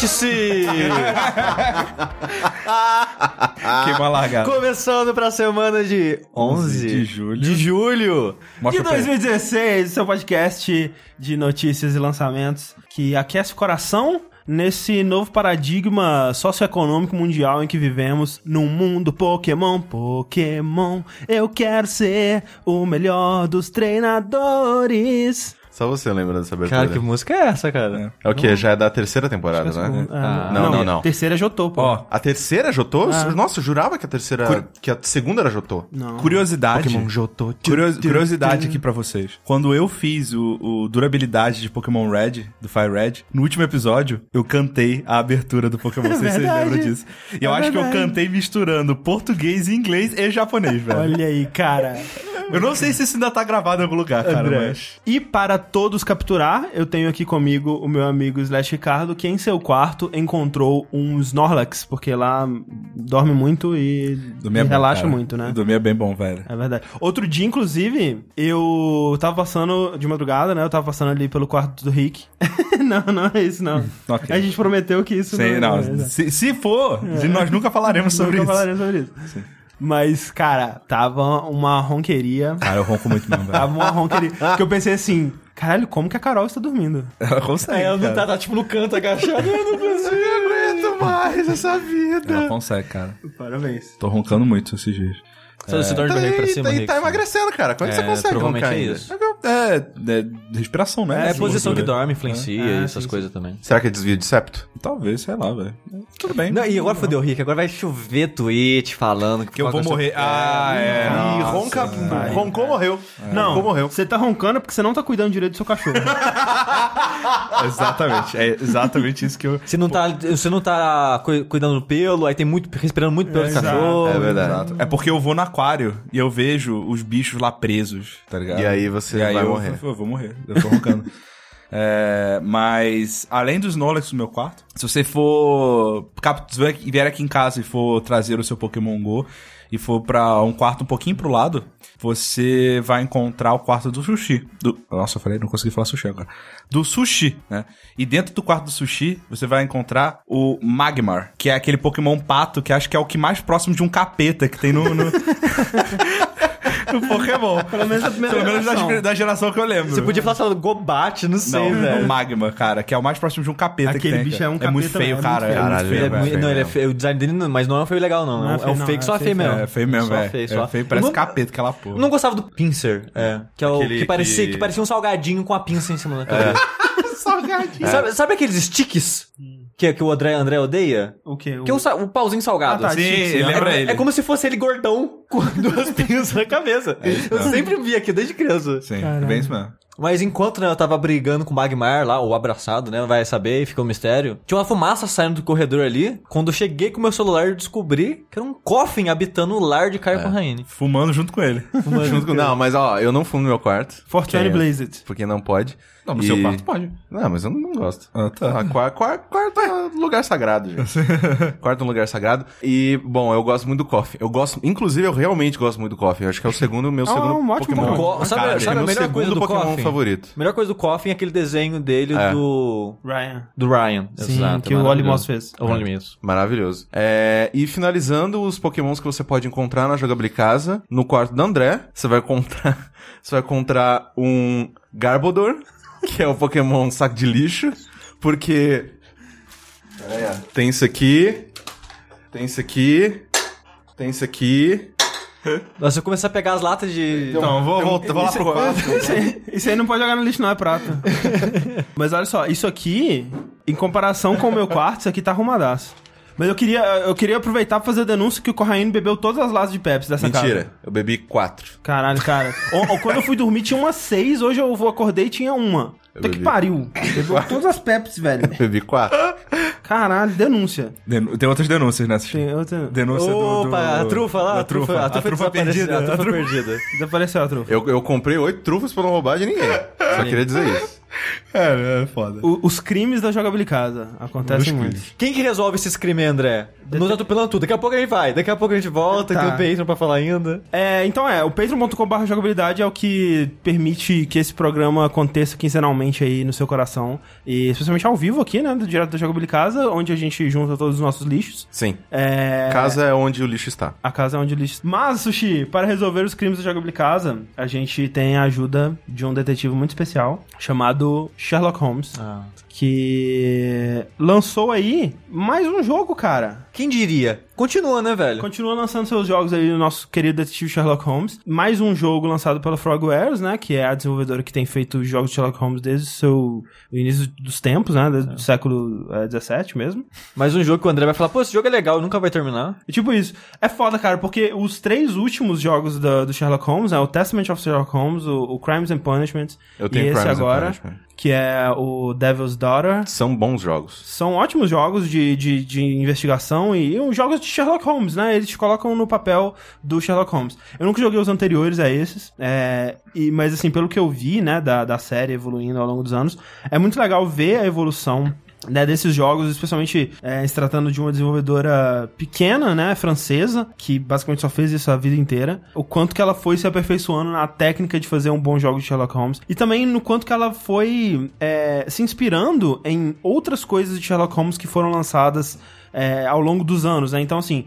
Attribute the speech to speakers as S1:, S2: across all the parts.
S1: Vórtice!
S2: Queima largada.
S1: Começando pra semana de 11
S2: de julho.
S1: De julho
S3: De
S2: pra ele.
S3: 2016, seu podcast de notícias e lançamentos que aquece o coração nesse novo paradigma socioeconômico mundial em que vivemos num mundo Pokémon. Pokémon, eu quero ser o melhor dos treinadores.
S4: Só você lembra dessa abertura.
S1: Cara, que música é essa, cara?
S4: É o quê? Já é da terceira temporada, né?
S3: Ah,
S4: não, não, não.
S3: Terceira é Jotô, pô.
S2: Ó,
S4: A terceira é Jotô?
S3: Ah.
S4: Nossa, eu jurava que a terceira... Que a segunda era Jotô.
S3: não.
S2: curiosidade.
S4: Pokémon Jotô.
S2: Curios- curiosidade aqui pra vocês. Quando eu fiz o, o durabilidade de Pokémon Red, do Fire Red, no último episódio, eu cantei a abertura do Pokémon. Não sei se vocês lembram disso. E eu
S3: É
S2: acho que eu cantei misturando português, inglês e japonês, velho.
S3: Olha aí, cara.
S2: Eu não sei se isso ainda tá gravado em algum lugar, cara,
S3: André.
S2: mas...
S3: E para todos capturar, eu tenho aqui comigo o meu amigo Slash Ricardo, que em seu quarto encontrou um Snorlax, porque lá dorme muito e, e
S2: é bom,
S3: relaxa
S2: cara.
S3: muito, né?
S2: Dormir é bem bom, velho.
S3: É verdade. Outro dia, inclusive, eu tava passando de madrugada, né? Eu tava passando ali pelo quarto do Rick. não, não é isso, não.
S2: Ok.
S3: A gente prometeu que isso
S2: Sim, não.
S3: é
S2: se, se for, nós nunca falaremos sobre
S3: Nunca
S2: isso.
S3: falaremos sobre isso. Mas, cara, tava uma ronqueria.
S2: Cara, eu ronco muito mesmo,
S3: Tava
S2: velho.
S3: uma ronqueria. que eu pensei assim, caralho, como que a Carol está dormindo?
S2: Ela consegue,
S1: ela não
S2: cara.
S1: tá, tá, tipo no canto agachado. Eu não consigo.
S4: aguento mais essa vida.
S2: Ela consegue, cara.
S3: Parabéns.
S2: Tô roncando muito esses dias.
S1: Você dorme
S4: Tá,
S1: de barriga pra cima,
S4: tá,
S1: Rick.
S4: tá emagrecendo, cara. Como é que você
S1: É,
S4: consegue
S1: provavelmente é isso.
S2: É, é respiração, né?
S1: É,
S2: Essa
S1: posição que dorme, influencia
S3: É,
S1: e
S3: sim,
S1: essas
S3: sim.
S1: coisas também.
S4: Será que é desvio de septo?
S2: Talvez, sei lá, velho. Tudo bem.
S1: Não, e agora fodeu, Rick. Agora vai chover tweet falando
S2: Que eu vou morrer. Ah, é.
S4: e ronca, roncou, morreu.
S3: Não,
S4: Roncou, morreu.
S3: você tá roncando porque você não tá cuidando direito do seu cachorro.
S2: Exatamente. É exatamente isso que eu.
S1: Você não tá, você não tá cu- cuidando do pelo, aí tem muito, respirando muito pelo do cachorro.
S4: É verdade.
S2: É porque eu vou no aquário e eu vejo os bichos lá presos, tá ligado?
S4: E aí você
S2: E aí
S4: vai
S2: eu,
S4: morrer.
S2: Eu, vou morrer. Eu tô roncando. É, mas, além dos Snorlax no meu quarto, se você for. se vier aqui em casa e for trazer o seu Pokémon Go e for pra um quarto um pouquinho pro lado, você vai encontrar o quarto do sushi. Do, nossa, eu falei, não consegui falar sushi agora. Do sushi, né? E dentro do quarto do sushi, você vai encontrar o Magmar, que é aquele Pokémon pato que acho que é o que mais próximo de um capeta que tem no. no... no Pokémon.
S3: Pelo menos a primeira
S2: Pelo menos da,
S3: geração.
S2: da geração que eu lembro.
S1: Você podia falar só do Gobat, não sei,
S2: Não, é o
S1: velho.
S2: Magma, cara, que é o mais próximo de um capeta
S3: Aquele
S2: que tem.
S3: bicho
S2: cara.
S3: é um
S2: muito
S3: capeta
S2: cara.
S3: é muito
S2: É
S4: Caralho,
S2: feio,
S1: é
S4: velho.
S1: muito-
S4: feio
S1: não, ele é feio. O design dele, não- mas não é um feio legal, não.
S3: Não é
S1: é,
S3: feio,
S1: um
S3: não,
S1: fake
S3: é
S1: só
S3: feio,
S1: feio mesmo.
S2: É feio mesmo, velho.
S1: feio,
S2: É
S1: só.
S2: feio, parece capeta aquela porra.
S1: Eu não gostava do pincer, é. Que, é o, que, parecia,
S4: que-
S1: que parecia um salgadinho com a pinça em cima da cabeça.
S3: Salgadinho.
S1: Sabe, sabe aqueles sticks que, que o André, André odeia?
S3: O quê? O...
S1: Que é o, sa- o pauzinho salgado.
S3: Ah, tá,
S2: Sim, ele
S3: é.
S2: lembra
S1: É,
S2: ele.
S1: é como se fosse ele gordão com duas pinças na cabeça. eu sempre vi aqui desde criança.
S2: Sim, é bem isso mesmo.
S1: Mas enquanto né, eu tava brigando com o Magmar lá, ou abraçado, né? Vai saber, fica um mistério. Tinha uma fumaça saindo do corredor ali. Quando eu cheguei com o meu celular, eu descobri que era um Coffin habitando o lar de Caio Corraine.
S2: Fumando junto com ele.
S4: Junto com- Não, mas ó, eu não fumo no meu quarto.
S3: Fortune
S4: porque-
S3: Blazed.
S4: Porque não pode.
S2: Não, no
S4: E-
S2: seu quarto pode.
S4: Não, mas eu não gosto.
S2: Ah, tá.
S4: Ah, qua- qua- quarto é um lugar sagrado, gente. quarto é um lugar sagrado. E, bom, eu gosto muito do coffee. Eu gosto, inclusive, eu realmente gosto muito do coffee. Eu acho que é o segundo, meu
S3: Ah,
S4: segundo
S3: um ótimo
S4: Pokémon.
S3: Pokémon.
S1: Sabe-
S4: Cara,
S1: sabe
S4: é
S1: a
S4: meu
S1: melhor coisa
S4: segundo
S1: do
S4: Pokémon
S1: Coffin?
S4: Favorito.
S1: A melhor coisa do Coffin é aquele desenho dele
S4: É.
S1: do.
S3: Ryan.
S1: do Ryan.
S3: Sim,
S1: Exato.
S3: que o
S1: maravilhoso.
S3: Oli Moss fez.
S1: O Oli Moss.
S4: Maravilhoso. É, e finalizando os pokémons que você pode encontrar na Jogabilicasa, no quarto do André, você vai encontrar, você vai encontrar um Garbodor, que é o pokémon saco de lixo, porque tem isso aqui, tem isso aqui, tem isso aqui.
S1: Nossa, eu comecei a pegar as latas de.
S2: Então, vou, vou, vou lá pro quarto.
S3: Isso aí, isso aí não pode jogar no lixo, não, é prata. Mas olha só, isso aqui, em comparação com o meu quarto, isso aqui tá arrumadaço. Mas eu queria, eu queria aproveitar pra fazer a denúncia que o Corraine bebeu todas as latas de Pepsi dessa casa.
S4: Mentira, eu bebi quatro.
S3: Caralho, cara. Ou quando eu fui dormir tinha umas seis, hoje eu vou acordei e tinha uma.
S4: Eu
S3: Puta que pariu. Bebeu todas as Pepsi, velho.
S4: Bebi quatro.
S3: Caralho, denúncia.
S2: Den- Tem outras denúncias nessa.
S3: Tem outra...
S2: Denúncia do, do...
S1: Opa, a trufa lá,
S2: da
S1: a trufa, a trufa,
S2: perdida.
S1: A
S2: A
S1: trufa
S2: trufa-
S1: perdida.
S3: Desapareceu a trufa.
S4: Eu, eu comprei oito trufas pra não roubar de ninguém. Só queria dizer isso.
S2: É, é foda.
S3: O- os crimes da jogabilicasa acontecem
S2: Os
S3: muito.
S2: crimes.
S1: Quem que resolve esses crimes, André? Não tá atropelando tudo. Daqui a pouco a gente vai. Daqui a pouco a gente volta.
S3: Tá.
S1: Tem o Patreon pra falar ainda.
S3: É, então é, o patreon.com.br jogabilidade é o que permite que esse programa aconteça quinzenalmente aí no seu coração. E especialmente ao vivo aqui, né, do Direto da Jogabilicasa, onde a gente junta todos os nossos lixos.
S4: Sim.
S3: É...
S4: Casa é onde o lixo está.
S3: A casa é onde o lixo... Mas, Sushi, para resolver os crimes da Jogabilicasa, a gente tem a ajuda de um detetive muito especial, chamado Sherlock Holmes,
S1: Ah.
S3: Que lançou aí mais um jogo, cara.
S1: Quem diria? Continua, né, velho?
S3: Continua lançando seus jogos aí, o nosso querido detetive Sherlock Holmes. Mais um jogo lançado pela Frogwares, né? Que é a desenvolvedora que tem feito jogos de Sherlock Holmes desde o seu o início dos tempos, né? Desde o século XVII mesmo.
S1: Mais um jogo que o André vai falar, pô, esse jogo é legal, nunca vai terminar.
S3: E tipo isso. É foda, cara, porque os três últimos jogos da- do Sherlock Holmes, né? O Testament of Sherlock Holmes, o, o Crimes and Punishments
S4: Eu
S3: e
S4: tenho
S3: esse
S4: Crimes and
S3: agora. Que é o Devil's Daughter.
S4: São bons jogos.
S3: São ótimos jogos de, de, de investigação e, e jogos de Sherlock Holmes, né? Eles te colocam no papel do Sherlock Holmes. Eu nunca joguei os anteriores a esses, é, e, mas assim, pelo que eu vi, né, da, da série evoluindo ao longo dos anos, é muito legal ver a evolução né, desses jogos, especialmente é, se tratando de uma desenvolvedora pequena, né, francesa, que basicamente só fez isso a vida inteira, o quanto que ela foi se aperfeiçoando na técnica de fazer um bom jogo de Sherlock Holmes, e também no quanto que ela foi é, se inspirando em outras coisas de Sherlock Holmes que foram lançadas é, ao longo dos anos, né, então assim,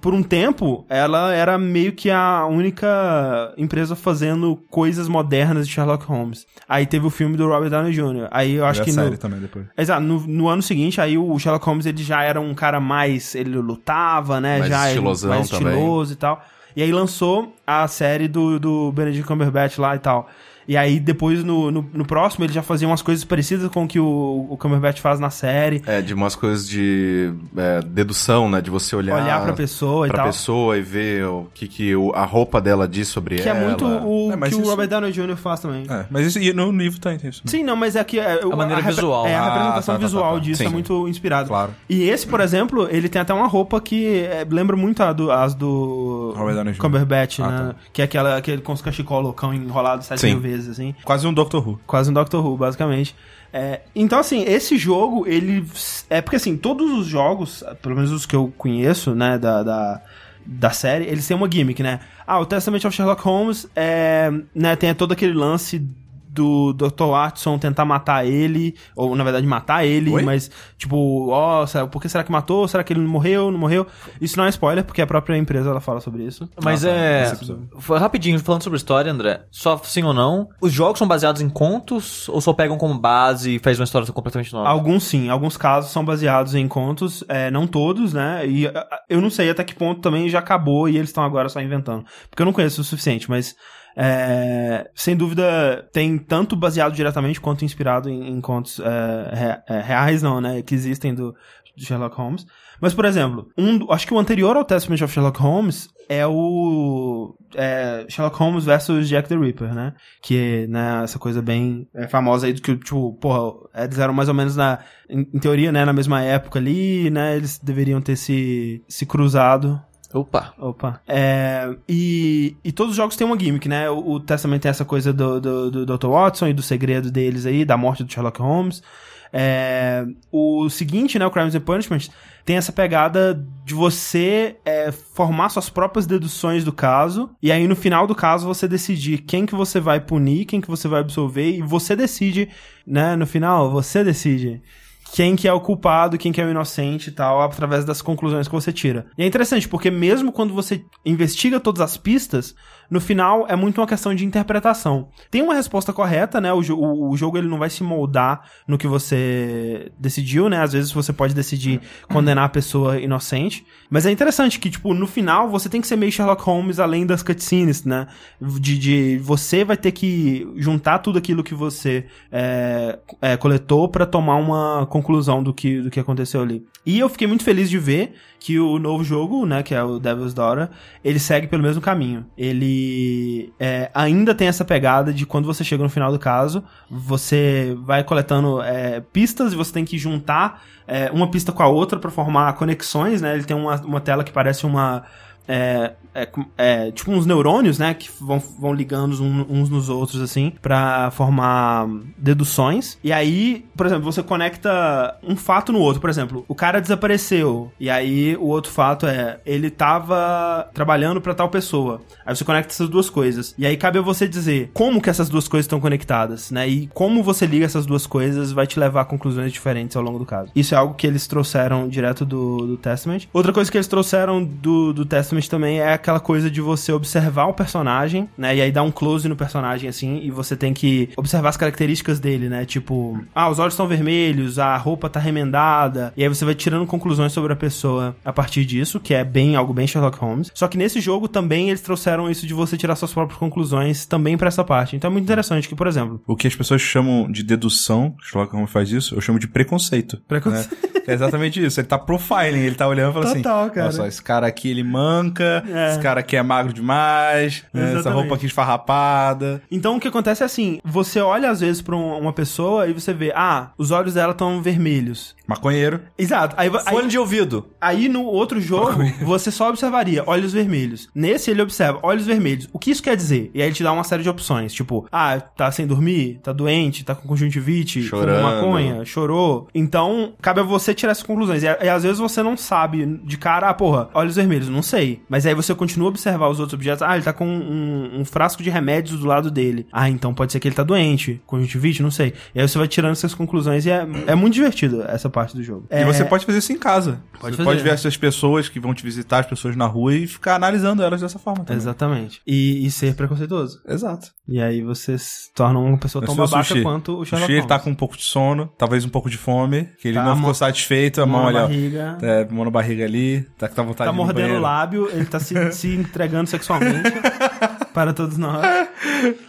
S3: por um tempo, ela era meio que a única empresa fazendo coisas modernas de Sherlock Holmes. Aí teve o filme do Robert Downey Jr. Aí eu acho
S2: e a
S3: que
S2: série
S3: no,
S2: também depois.
S3: Exato, no, no ano seguinte, aí o Sherlock Holmes ele já era um cara mais. Ele lutava, né?
S4: Mais
S3: já ele-
S4: estilosão
S3: mais
S4: também.
S3: estiloso e tal. E aí lançou a série do, do Benedict Cumberbatch lá e tal. E aí depois no, no, no próximo ele já fazia umas coisas parecidas com o que o, o Cumberbatch faz na série.
S4: É, de umas coisas de é, dedução, né? De você olhar,
S3: Olhar pra pessoa e
S4: pra
S3: tal.
S4: pessoa e ver o que, que o- a roupa dela diz sobre
S3: Que
S4: ela.
S3: é muito o
S2: É,
S3: que o
S2: isso-
S3: Robert Downey Jr. faz também.
S2: É, mas isso, e no livro tem isso.
S3: Sim, não, mas é que é, o-
S1: maneira
S3: repre-
S1: visual.
S3: É, a
S2: Ah,
S3: representação
S2: tá, tá,
S3: visual
S2: tá, tá.
S3: disso
S4: Sim.
S3: é muito inspirado.
S2: Claro.
S3: E esse, por exemplo, ele tem até uma roupa que é, lembra muito a do, as do
S2: Robert Downey Jr.
S3: Cumberbatch,
S2: Ah,
S3: né? Que é aquela, aquele com os cachecol loucão enrolado sete
S4: Sim.
S3: mil vezes, assim.
S2: Quase um Doctor Who.
S3: Quase um Doctor Who, basicamente. É, então, assim, esse jogo, ele. É porque, assim, todos os jogos, pelo menos os que eu conheço, né, da. da da série, eles têm uma gimmick, né? Ah, o Testament of Sherlock Holmes é, né, tem todo aquele lance do Dr. Watson tentar matar ele, ou na verdade matar ele,
S4: Oi?
S3: mas tipo, ó, será- por que será que matou? Será que ele não morreu? Não morreu? Isso não é spoiler, porque a própria empresa ela fala sobre isso.
S1: Mas
S2: Ah, tá,
S1: é. Foi rapidinho, falando sobre história, André. Só sim ou não. Os jogos são baseados em contos ou só pegam como base e faz uma história completamente nova?
S3: Alguns sim, alguns casos são baseados em contos, é, não todos, né? E eu não sei até que ponto também já acabou e eles estão agora só inventando. Porque eu não conheço o suficiente, mas é, sem dúvida tem tanto baseado diretamente quanto inspirado em, em contos é, é, reais, não, né? Que existem do, do Sherlock Holmes. Mas, por exemplo, um, acho que o anterior ao Testament of Sherlock Holmes é o é, Sherlock Holmes versus Jack the Ripper, né? Que, né, essa coisa bem é, famosa aí do que, tipo, porra, eles eram mais ou menos na, em, em teoria, né, na mesma época ali, né, eles deveriam ter se, se cruzado.
S1: Opa.
S3: Opa. É, e, e todos os jogos têm uma gimmick, né? O, o Testament tem essa coisa do, do, do Dr. Watson e do segredo deles aí, da morte do Sherlock Holmes. É, o seguinte, né, o Crimes and Punishment, tem essa pegada de você é, formar suas próprias deduções do caso, e aí no final do caso você decidir quem que você vai punir, quem que você vai absolver, e você decide, né, no final, você decide quem que é o culpado, quem que é o inocente e tal, através das conclusões que você tira. E é interessante, porque mesmo quando você investiga todas as pistas, no final é muito uma questão de interpretação. Tem uma resposta correta, né? O, o- o jogo ele não vai se moldar no que você decidiu, né? Às vezes você pode decidir condenar a pessoa inocente. Mas é interessante que, tipo, no final você tem que ser meio Sherlock Holmes além das cutscenes, né? De, de você vai ter que juntar tudo aquilo que você é, é, coletou pra tomar uma conclusão do que, do que aconteceu ali. E eu fiquei muito feliz de ver que o novo jogo, né, que é o Devil's Daughter, ele segue pelo mesmo caminho. Ele é, ainda tem essa pegada de quando você chega no final do caso, você vai coletando é, pistas e você tem que juntar é, uma pista com a outra pra formar conexões, né? Ele tem uma, uma tela que parece uma é, é, é tipo uns neurônios, né? Que vão, vão ligando uns, nos outros, assim, pra formar deduções. E aí, por exemplo, você conecta um fato no outro. Por exemplo, o cara desapareceu. E aí, o outro fato é, ele tava trabalhando pra tal pessoa. Aí você conecta essas duas coisas. E aí cabe a você dizer como que essas duas coisas estão conectadas, né? E como você liga essas duas coisas vai te levar a conclusões diferentes ao longo do caso. Isso é algo que eles trouxeram direto do, do Testament. Outra coisa que eles trouxeram do, do Testament também é aquela coisa de você observar o personagem, né? E aí dar um close no personagem, assim, e você tem que observar as características dele, né? Tipo, ah, os olhos estão vermelhos, a roupa tá remendada, e aí você vai tirando conclusões sobre a pessoa a partir disso, que é bem algo bem Sherlock Holmes. Só que nesse jogo também eles trouxeram isso de você tirar suas próprias conclusões também pra essa parte. Então é muito interessante que, por exemplo,
S2: O que as pessoas chamam de dedução, Sherlock Holmes faz isso, eu chamo de preconceito.
S3: Preconceito.
S2: né? É exatamente isso. Ele tá profiling, ele tá olhando e fala
S3: Total,
S2: assim:
S3: cara.
S2: Olha só, esse cara aqui ele manca,
S3: É.
S2: esse cara aqui é magro demais, né, essa roupa aqui esfarrapada.
S3: Então o que acontece é assim, você olha às vezes pra um- uma pessoa e você vê, ah, os olhos dela estão vermelhos.
S2: Maconheiro.
S3: Exato. Aí, aí,
S1: Fone de ouvido.
S3: aí no outro jogo, você só observaria olhos vermelhos. Nesse ele observa olhos vermelhos. O que isso quer dizer? E aí ele te dá uma série de opções, tipo, ah, tá sem dormir, tá doente, tá com conjuntivite,
S4: Chorando.
S3: maconha, chorou. Então, cabe a você tirar essas conclusões. E, e às vezes você não sabe de cara, ah, porra, olhos vermelhos, não sei. Mas aí você continua a observar os outros objetos. Ah, ele tá com um, um frasco de remédios do lado dele. Ah, então pode ser que ele tá doente, conjuntivite, não sei. E aí você vai tirando essas conclusões e é, é muito divertido essa parte do jogo.
S2: E
S3: É,
S2: você pode fazer isso em casa.
S3: Pode
S2: você
S3: fazer.
S2: pode ver essas pessoas que vão te visitar, as pessoas na rua, e ficar analisando elas dessa forma também.
S3: Exatamente. E, e ser preconceituoso.
S2: Exato.
S3: E aí você se torna uma pessoa tão
S2: Se fosse
S3: babaca
S2: Sushi.
S3: quanto o Sherlock
S2: Sushi, ele
S3: Holmes.
S2: tá com um pouco de sono, talvez um pouco de fome, que ele
S3: Tá,
S2: não ficou satisfeito, a mão, olha,
S3: barriga.
S2: é, mão na barriga ali, tá com vontade
S3: Tá
S2: de no
S3: mordendo o
S2: banheiro.
S3: Ele tá se, se entregando sexualmente para todos nós.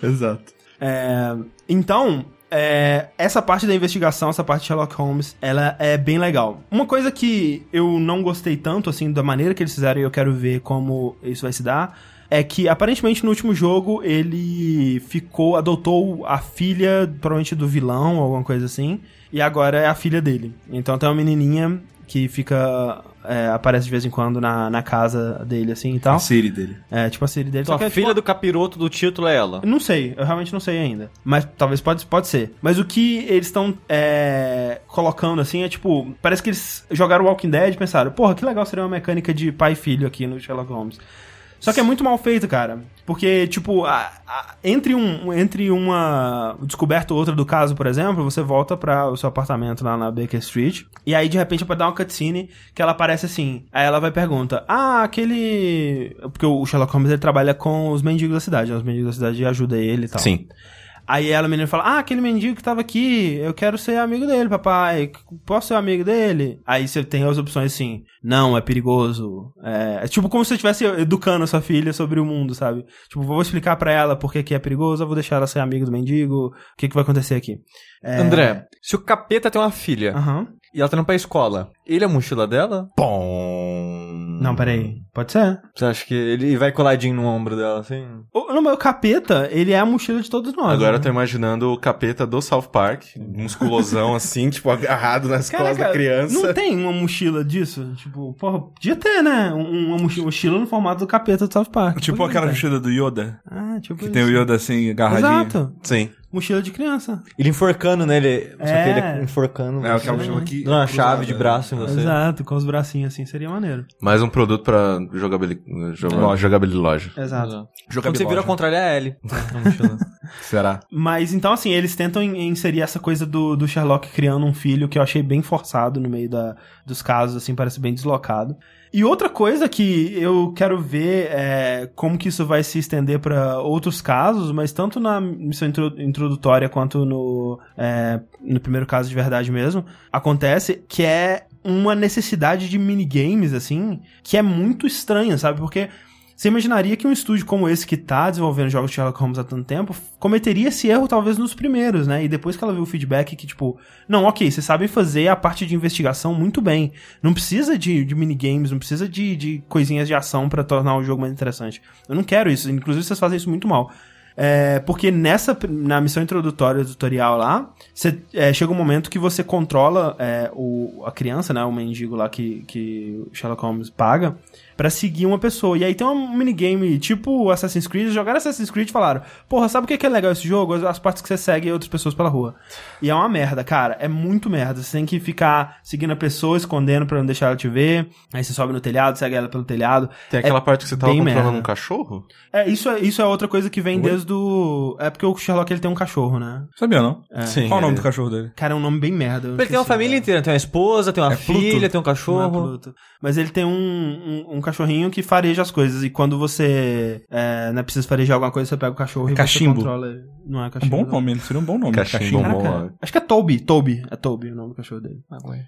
S2: Exato.
S3: É, então, é, essa parte da investigação, essa parte de Sherlock Holmes, ela é bem legal. Uma coisa que eu não gostei tanto, assim, da maneira que eles fizeram e eu quero ver como isso vai se dar, é que aparentemente no último jogo ele ficou, adotou a filha, provavelmente do vilão, alguma coisa assim, e agora é a filha dele. Então tem uma menininha que fica. É, aparece de vez em quando na, na casa dele, assim e tal.
S2: A Siri dele.
S3: É, tipo a Siri dele.
S1: Então
S3: só que
S1: a
S3: é,
S1: filha
S3: tipo,
S1: do capiroto do título é ela.
S3: não sei, eu realmente não sei ainda. Mas talvez pode, pode ser. Mas o que eles estão é, colocando assim é tipo. Parece que eles jogaram Walking Dead e pensaram, porra, que legal seria uma mecânica de pai e filho aqui no Sherlock Holmes. Só que é muito mal feito, cara. Porque, tipo, a- a- entre, um, entre uma descoberta ou outra do caso, por exemplo, você volta para o seu apartamento lá na Baker Street. E aí, de repente, pode dar uma cutscene que ela aparece assim. Aí ela vai pergunta: Ah, aquele. Porque o Sherlock Holmes ele trabalha com os mendigos da cidade. né? Os mendigos da cidade ajudam ele e tal.
S1: Sim.
S3: Aí ela, a menina, fala: Ah, aquele mendigo que tava aqui, eu quero ser amigo dele, papai. Posso ser amigo dele? Aí você tem as opções assim: Não, é perigoso. É, é tipo como se você estivesse educando a sua filha sobre o mundo, sabe? Tipo, vou explicar pra ela por que que é perigoso, eu vou deixar ela ser amiga do mendigo, o que, que vai acontecer aqui. É,
S1: André, se o capeta tem uma filha
S3: Aham.
S1: e ela tá indo pra escola, ele é a mochila dela?
S4: Bom.
S3: Não, peraí. Pode ser.
S1: Você acha que ele vai coladinho no ombro dela assim?
S3: O, não, mas o capeta, ele é a mochila de todos nós.
S4: Agora
S3: né?
S4: eu tô imaginando o capeta do South Park, musculosão assim, tipo, agarrado nas costas da criança.
S3: Não tem uma mochila disso? Tipo, porra, podia ter, né? Um- Uma mochila, mochila no formato do capeta do South Park.
S2: Tipo
S3: que
S2: aquela
S3: tem?
S2: mochila do Yoda,
S3: Ah, tipo
S2: que
S3: isso.
S2: tem o Yoda assim, agarradinho.
S3: Exato.
S4: Sim.
S3: Mochila de criança.
S1: Ele enforcando nele, só que
S3: É.
S1: ele é enforcando.
S2: É, aquela
S1: né?
S2: mochila que...
S1: Dando uma chave de braço em você.
S3: Exato, com os bracinhos assim, seria maneiro.
S4: Mais um produto pra jogabilidade,
S2: Loja.
S4: jogabilidade loja.
S3: Exato.
S2: Jogar
S1: Quando você vira ao contrário é a L.
S2: Será?
S3: Mas então, assim, eles tentam in- inserir essa coisa do, do Sherlock criando um filho que eu achei bem forçado no meio da, dos casos, assim, parece bem deslocado. E outra coisa que eu quero ver é como que isso vai se estender para outros casos, mas tanto na missão intro- introdutória quanto no, é, no primeiro caso de verdade mesmo, acontece que é uma necessidade de minigames, assim, que é muito estranha, sabe? Porque você imaginaria que um estúdio como esse que tá desenvolvendo jogos de Sherlock Holmes há tanto tempo cometeria esse erro talvez nos primeiros, né? E depois que ela viu o feedback que, tipo, não, ok, vocês sabem fazer a parte de investigação muito bem. Não precisa de, de minigames, não precisa de, de coisinhas de ação pra tornar o jogo mais interessante. Eu não quero isso, inclusive vocês fazem isso muito mal. É, porque nessa, na missão introdutória do tutorial lá, você, é, chega um momento que você controla é, o, a criança, né? O mendigo lá que, que Sherlock Holmes paga, pra seguir uma pessoa. E aí tem um minigame tipo Assassin's Creed. Jogaram Assassin's Creed e falaram: Porra, sabe o que é legal esse jogo? As, partes que você segue outras pessoas pela rua. E é uma merda, cara. É muito merda. Você tem que ficar seguindo a pessoa, escondendo pra não deixar ela te ver. Aí você sobe no telhado, segue ela pelo telhado.
S4: Tem aquela parte que você tava controlando
S3: merda.
S4: um cachorro?
S3: É, isso é, isso é outra coisa que vem desde o. É porque o Sherlock ele tem um cachorro, né?
S2: Sabia, não?
S1: Sim.
S2: Qual o nome
S1: é.
S2: do cachorro dele?
S3: Cara, é um nome bem merda.
S1: Ele tem uma família inteira, tem uma esposa, tem uma
S2: É Pluto?
S1: filha, tem um
S3: é
S1: cachorro.
S3: Pluto. Mas ele tem um, um, um cachorrinho que fareja as coisas. E quando você é, né, precisa farejar alguma coisa, você pega o cachorro e
S2: cachimbo.
S3: você controla ele. Não é
S2: Um
S3: cachimbo.
S2: bom
S3: não.
S2: nome, seria um bom nome.
S4: Cachimbo.
S3: Caraca,
S4: Bom,
S3: acho que é Toby. Toby. É Toby o nome do cachorro dele.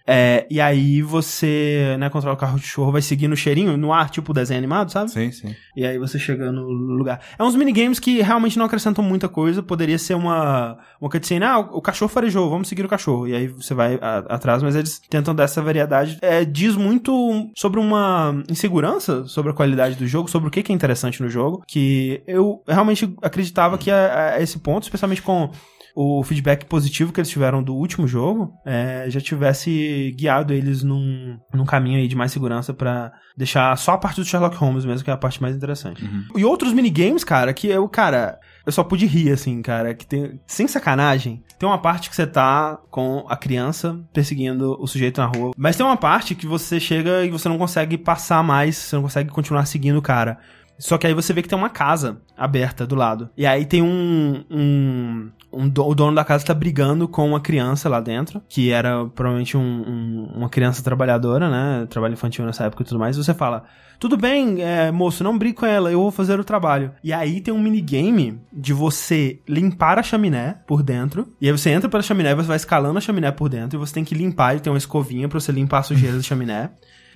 S3: É, e aí você, né, controla o carro de cachorro, vai seguindo o cheirinho no ar, tipo desenho animado, sabe?
S2: Sim, sim.
S3: E aí você chega no lugar. É uns minigames que realmente não acrescentam muita coisa. Poderia ser uma, uma cutscene, ah, o cachorro farejou, vamos seguir o cachorro. E aí você vai a- atrás, mas eles tentam dar essa variedade. É, diz muito sobre uma insegurança sobre a qualidade do jogo, sobre o que é interessante no jogo, que eu realmente acreditava que a, a esse ponto, especialmente com o feedback positivo que eles tiveram do último jogo, é, já tivesse guiado eles num, num caminho aí de mais segurança pra deixar só a parte do Sherlock Holmes mesmo, que é a parte mais interessante. E outros minigames, cara, que eu, cara, eu só pude rir, assim, cara, que tem, sem sacanagem, tem uma parte que você tá com a criança perseguindo o sujeito na rua, mas tem uma parte que você chega e você não consegue passar mais, você não consegue continuar seguindo o cara. Só que aí você vê que tem uma casa aberta do lado. E aí tem um. um, um o dono da casa tá brigando com uma criança lá dentro, que era provavelmente um- um- uma criança trabalhadora, né? Trabalho infantil nessa época e tudo mais. E você fala: Tudo bem, é, moço, não brigue com ela, eu vou fazer o trabalho. E aí tem um minigame de você limpar a chaminé por dentro. E aí você entra pela chaminé, você vai escalando a chaminé por dentro, e você tem que limpar, ele tem uma escovinha pra você limpar a sujeira da chaminé.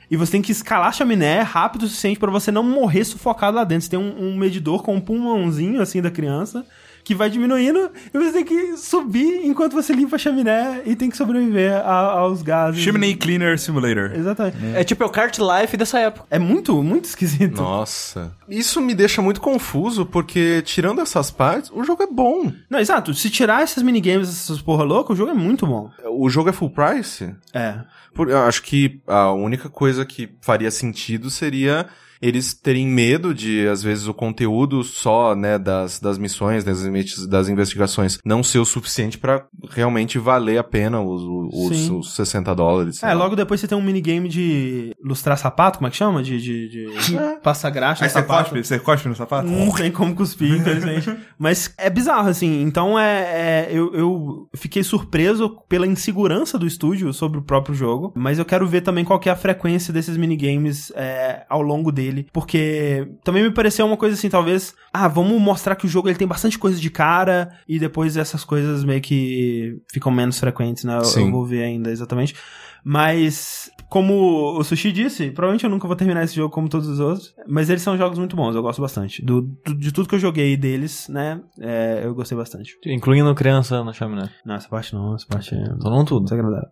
S3: E você tem que escalar a chaminé rápido o suficiente pra você não morrer sufocado lá dentro. Você tem um, um medidor com um pulmãozinho assim da criança que vai diminuindo e você tem que subir enquanto você limpa a chaminé e tem que sobreviver a- aos gases.
S2: Chimney Cleaner Simulator.
S3: Exatamente.
S1: É tipo é o Kart Life dessa época.
S3: É muito, muito esquisito.
S4: Nossa. Isso me deixa muito confuso, porque tirando essas partes, o jogo é bom.
S3: Não, exato. Se tirar esses minigames, essas porra louca, o jogo é muito bom.
S4: O jogo é full price?
S3: É.
S4: Por- eu acho que a única coisa que faria sentido seria eles terem medo de, às vezes, o conteúdo só, né, das, das missões, das, das investigações não ser o suficiente pra realmente valer a pena os, os, os 60 dólares.
S3: É,
S4: lá.
S3: logo depois você tem um minigame de lustrar sapato, como é que chama? De, de, de... passar graxa
S2: Aí
S3: no
S2: você
S3: sapato.
S2: cospe, você cospe no sapato?
S3: Não tem como cuspir, infelizmente. Mas é bizarro, assim. Então é. é- eu, eu fiquei surpreso pela insegurança do estúdio sobre o próprio jogo. Mas eu quero ver também qual que é a frequência desses minigames é, ao longo dele. Porque também me pareceu uma coisa assim, talvez. Ah, vamos mostrar que o jogo ele tem bastante coisa de cara. E depois essas coisas meio que ficam menos frequentes, né? Eu,
S4: Sim.
S3: eu vou ver ainda exatamente. Mas, como o Sushi disse, provavelmente eu nunca vou terminar esse jogo como todos os outros. Mas eles são jogos muito bons, eu gosto bastante. Do, do- de tudo que eu joguei deles, né? é, eu gostei bastante.
S1: Incluindo criança na chaminé.
S3: Não, essa parte não, essa parte é
S1: Todo mundo tudo.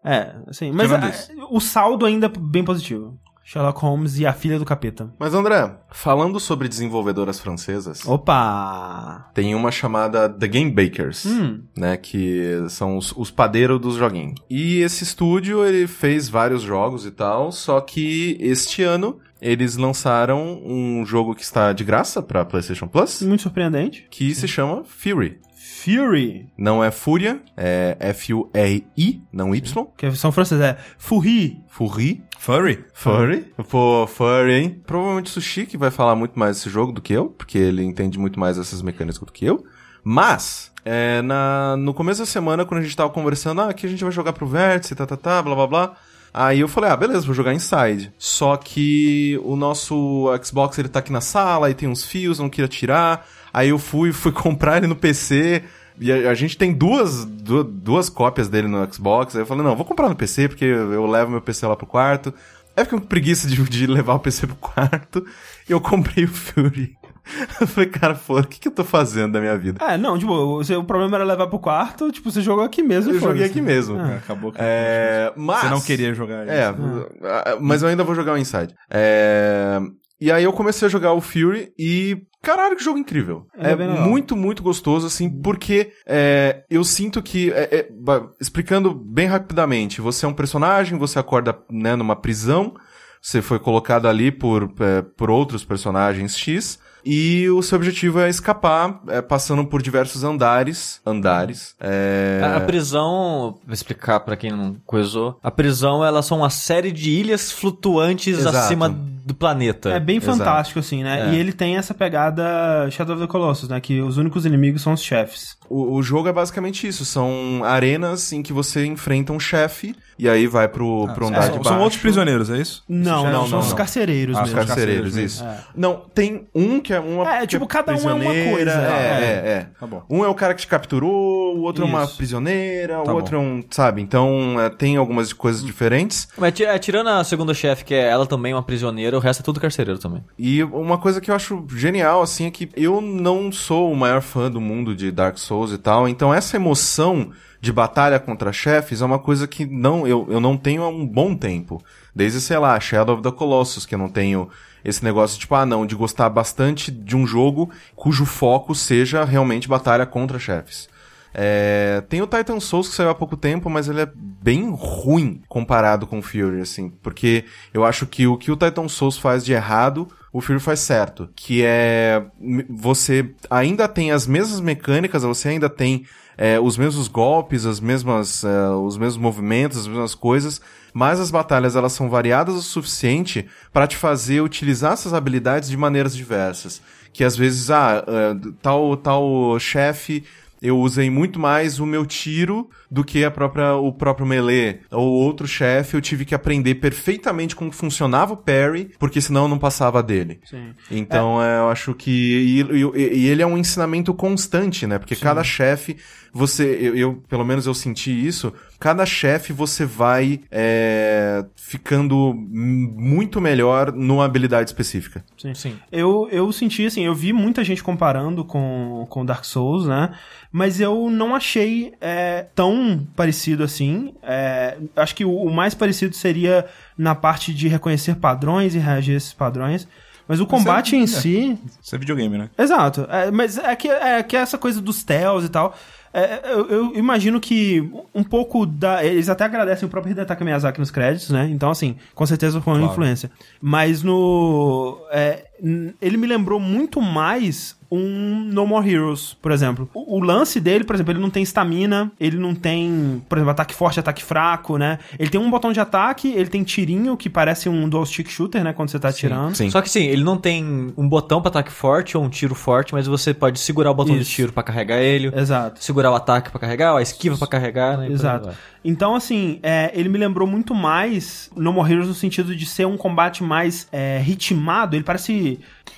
S3: É, assim, mas
S2: isso.
S3: o saldo ainda é bem positivo. Sherlock Holmes e a filha do capeta.
S4: Mas, André, falando sobre desenvolvedoras francesas,
S3: Opa!
S4: tem uma chamada The Game Bakers.
S3: Hum,
S4: né, que são os, os padeiros dos joguinhos. E esse estúdio, ele fez vários jogos e tal, só que este ano eles lançaram um jogo que está de graça para PlayStation Plus,
S3: muito surpreendente.
S4: que se chama Fury.
S3: Fury,
S4: Não é Fúria, é F-U-R-I, não Y.
S3: que a versão francesa é Fury.
S4: Fury.
S2: Furry?
S4: Furry. Pô, Furry, hein? Provavelmente o Sushi que vai falar muito mais desse jogo do que eu, porque ele entende muito mais essas mecânicas do que eu. Mas, é, na, no começo da semana, quando a gente tava conversando, ah, aqui a gente vai jogar pro Vértice, tá, tá, tá, blá, blá, blá. Aí eu falei, ah, beleza, vou jogar Inside. Só que o nosso Xbox, ele tá aqui na sala, aí tem uns fios, não queria tirar. Aí eu fui, fui comprar ele no PC, e a, a gente tem duas, du- duas cópias dele no Xbox. Aí eu falei, não, vou comprar no PC, porque eu, eu levo meu PC lá pro quarto. Aí eu fiquei com preguiça de, de levar o PC pro quarto, e eu comprei o Fury. Eu falei, cara, foda, o que, que eu tô fazendo da minha vida?
S3: É, não, tipo, o, seu- o problema era levar pro quarto, tipo, você jogou aqui mesmo. e
S4: Eu joguei aqui mesmo.
S3: Ah.
S2: Acabou que
S4: É, mas...
S2: Você não queria jogar
S4: É,
S2: isso.
S4: ah, mas eu ainda vou jogar o Inside. É, E aí eu comecei a jogar o Fury e. Caralho, que jogo incrível.
S3: É
S4: É, muito, muito gostoso, assim, porque é, eu sinto que. é, é, explicando bem rapidamente, você é um personagem, você acorda né, numa prisão, você foi colocado ali por, é, por outros personagens X. E o seu objetivo é escapar, é, passando por diversos andares. Andares. É...
S1: A, a prisão, vou explicar pra quem não coisou. A prisão, elas são uma série de ilhas flutuantes
S4: Exato.
S1: acima do planeta.
S3: É bem
S4: Exato.
S3: fantástico, assim, né?
S1: É.
S3: E ele tem essa pegada Shadow of the Colossus, né? Que os únicos inimigos são os chefes.
S4: O, o jogo é basicamente isso. São arenas em que você enfrenta um chefe e aí vai pro, pro andar
S2: É,
S4: de
S2: são,
S4: baixo.
S2: são outros prisioneiros, é isso?
S3: Não,
S4: já-
S3: não,
S4: não,
S3: são os carcereiros
S4: Ah, os
S3: mesmo.
S4: carcereiros,
S2: carcereiros
S4: isso.
S3: É.
S4: Não, tem um que é uma.
S3: É, tipo, cada um é uma coisa.
S4: É,
S3: É.
S4: é, é.
S2: Tá bom.
S4: Um é o cara que te capturou, o outro é uma
S3: Isso.
S4: prisioneira, o
S2: Tá
S4: outro é um. Sabe? Então é, tem algumas coisas diferentes.
S1: Mas ti- é, tirando a segunda chefe, que é ela também uma prisioneira, o resto é tudo carcereiro também.
S4: E uma coisa que eu acho genial, assim, é que eu não sou o maior fã do mundo de Dark Souls e tal, então essa emoção de batalha contra chefes é uma coisa que não eu, eu não tenho há um bom tempo. Desde, sei lá, Shadow of the Colossus, que eu não tenho esse negócio, tipo, ah, não, de gostar bastante de um jogo cujo foco seja realmente batalha contra chefes. É, tem o Titan Souls que saiu há pouco tempo, mas ele é bem ruim comparado com o Fury, assim, porque eu acho que o que o Titan Souls faz de errado, o Fury faz certo, que é você ainda tem as mesmas mecânicas, você ainda tem é, os mesmos golpes, as mesmas, é, os mesmos movimentos, as mesmas coisas, mas as batalhas elas são variadas o suficiente para te fazer utilizar essas habilidades de maneiras diversas. Que às vezes, ah, é, tal, tal chefe eu usei muito mais o meu tiro do que a própria, o próprio melee. Ou outro chefe, eu tive que aprender perfeitamente como funcionava o parry, porque senão eu não passava dele.
S3: Sim.
S4: Então, é, eu acho que. E, e- e ele é um ensinamento constante, né? Porque cada chefe, você. Eu, eu, pelo menos eu senti isso. Cada chefe você vai é, ficando muito melhor numa habilidade específica.
S3: Sim.
S1: Sim.
S3: Eu, eu senti, assim, eu vi muita gente comparando com, com Dark Souls, né? Mas eu não achei é, tão parecido assim. É, acho que o, o mais parecido seria na parte de reconhecer padrões e reagir a esses padrões. Mas o combate
S2: é-
S3: em
S2: é.
S3: si.
S2: Isso é videogame, né?
S3: Exato. É, mas é que, é que essa coisa dos tells e tal. É, eu, eu imagino que um pouco da. Eles até agradecem o próprio Hidetaka Miyazaki nos créditos, né? Então, assim, com certeza foi uma
S2: Claro.
S3: influência. Mas no. é, ele me lembrou muito mais um No More Heroes, por exemplo. O, o lance dele, por exemplo, ele não tem estamina, ele não tem, por exemplo, ataque forte, ataque fraco, né? Ele tem um botão de ataque, ele tem tirinho, que parece um dual stick shooter, né? Quando você tá atirando.
S4: Sim.
S1: Só que sim, ele não tem um botão pra ataque forte ou um tiro forte, mas você pode segurar o botão de
S3: Isso.
S1: tiro pra carregar ele,
S3: Exato.
S1: segurar o ataque pra carregar, a esquiva pra carregar, né?
S3: Exato. Então, assim, é, ele me lembrou muito mais No More Heroes no sentido de ser um combate mais é, ritmado. Ele parece.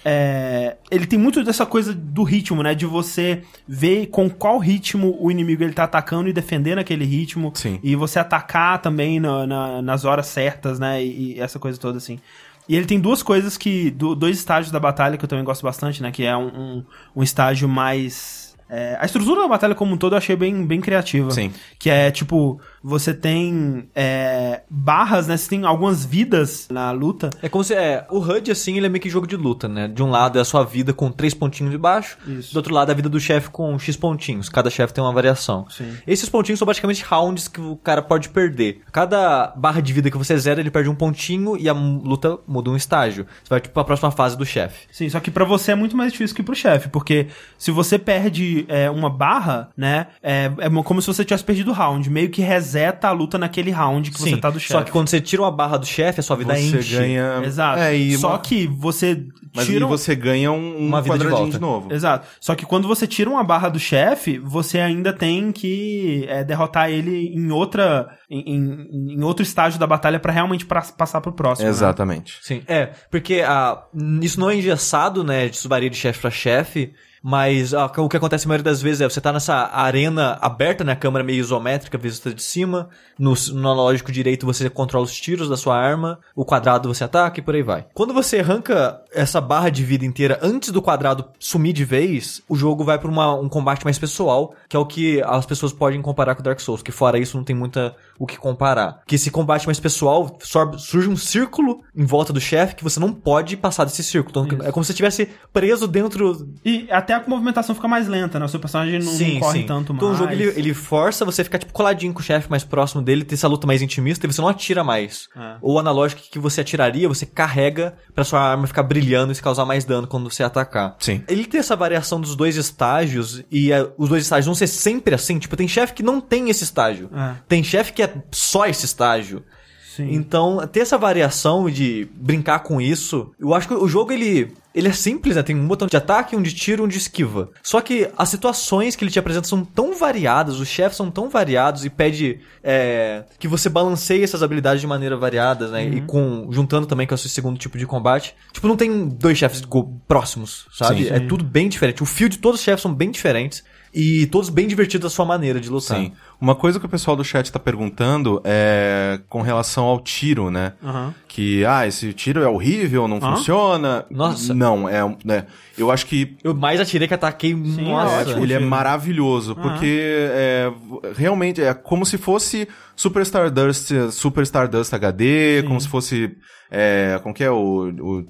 S3: É, ele tem muito dessa coisa do ritmo, né? De você ver com qual ritmo o inimigo ele tá atacando e defendendo aquele ritmo.
S4: Sim.
S3: E você atacar também na- na- nas horas certas, né? E, e essa coisa toda, assim. E ele tem duas coisas que. do- dois estágios da batalha que eu também gosto bastante, né? Que é um, um, um estágio mais. é, a estrutura da batalha como um todo eu achei bem, bem criativa.
S4: Sim.
S3: Que é tipo, você tem é, barras, né? Você tem algumas vidas na luta.
S1: É como se. É, o HUD, assim, ele é meio que jogo de luta, né? De um lado é a sua vida com três pontinhos de baixo,
S3: Isso.
S1: do outro lado é a vida do chefe com X pontinhos. Cada chefe tem uma variação.
S3: Sim.
S1: Esses pontinhos são basicamente rounds que o cara pode perder. Cada barra de vida que você zera, ele perde um pontinho e a luta muda um estágio. Você vai, tipo, pra próxima fase do chefe.
S3: Sim, só que pra você é muito mais difícil que pro chefe, porque se você perde é, uma barra, né? É, é mo- como se você tivesse perdido o round. Meio que reseta a luta naquele round que você tá do chefe.
S1: Só que quando você tira uma barra do chefe, a sua vida
S4: Você
S1: enche.
S4: ganha.
S3: Exato.
S4: É,
S3: Só
S4: uma-
S3: que você
S4: Mas
S3: tira.
S4: e
S3: um-
S4: você ganha um, um
S1: Uma vida de volta.
S4: de novo.
S3: Exato. Só que quando você tira uma barra do chefe, você ainda tem que é, derrotar ele em outra. Em, em- em outro estágio da batalha pra realmente pra- passar pro próximo. né?
S4: Exatamente.
S1: Sim, é, porque a, isso não é engessado, né? Isso varia de chefe pra chefe, Mas ah, o que acontece a maioria das vezes é você tá nessa arena aberta, né? A câmera meio isométrica, vista de cima. No, no analógico direito você controla os tiros da sua arma. O quadrado você ataca e por aí vai. Quando você arranca essa barra de vida inteira antes do quadrado sumir de vez, o jogo vai pra uma, um combate mais pessoal, que é o que as pessoas podem comparar com Dark Souls. Que fora isso não tem muita o que comparar. Que esse combate mais pessoal surge um círculo em volta do chefe que você não pode passar desse círculo. Então é como se você estivesse preso dentro
S3: E até a movimentação fica mais lenta, né? O seu personagem não, não corre tanto mais.
S1: Então o jogo ele, ele força você a ficar tipo coladinho com o chefe mais próximo dele, ter essa luta mais intimista e você não atira mais.
S3: É.
S1: Ou o analógico que você atiraria, você carrega pra sua arma ficar brilhando e se causar mais dano quando você atacar.
S4: Sim.
S1: Ele tem essa variação dos dois estágios e é, os dois estágios não ser sempre assim. Tipo, tem chefe que não tem esse estágio.
S3: É.
S1: Tem chefe que é só esse estágio.
S3: Sim.
S1: Então, ter essa variação de brincar com isso, eu acho que o jogo ele, ele é simples, né? Tem um botão de ataque, um de tiro, um de esquiva. Só que as situações que ele te apresenta são tão variadas, os chefes são tão variados e pede é, que você balanceie essas habilidades de maneira variada, né? E com juntando também com esse segundo tipo de combate. Tipo, não tem dois chefes próximos, sabe?
S4: Sim.
S1: É tudo bem diferente. O fio de todos os chefes são bem diferentes. E todos bem divertidos da sua maneira de lutar.
S4: Sim. Uma coisa que o pessoal do chat tá perguntando é com relação ao tiro, né?
S3: Aham.
S4: Que, ah, esse tiro é horrível, não funciona.
S1: Nossa.
S4: Não, é, um- né? Eu acho que
S1: Eu mais atirei que ataquei. nossa.
S3: é ótimo.
S4: ele é maravilhoso, porque é, realmente é como se fosse Super Stardust, Super Stardust HD, como se fosse, é, como que é o, o,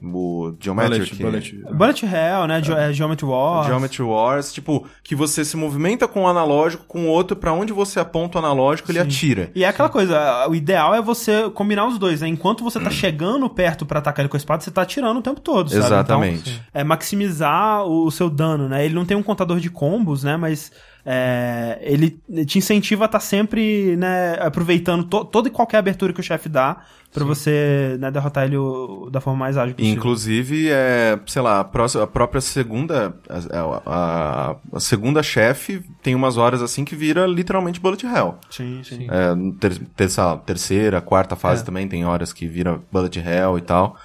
S4: o Geometric?
S2: Bullet, bullet.
S3: Bullet Hell, né? Ge é, Geometry War.
S4: Geometry Wars, tipo, que você se movimenta com o analógico, com o outro, pra onde você aponta o analógico, ele atira.
S3: E é aquela coisa, o ideal é você combinar os dois, né? Enquanto você tá chegando perto pra atacar ele com a espada, você tá atirando o tempo todo, sabe?
S4: Exatamente.
S3: Então, é maximizar o seu dano, né? Ele não tem um contador de combos, né? Mas é, ele te incentiva a estar sempre, né, aproveitando to- toda e qualquer abertura que o chefe dá pra você né, derrotar ele o- da forma mais ágil possível.
S4: Inclusive, é, sei lá, a, próxima- a própria segunda. A, a- a segunda chefe tem umas horas assim que vira literalmente Bullet Hell.
S3: Sim, sim.
S4: É, ter, ter- terceira, quarta fase também tem horas que vira Bullet Hell e tal.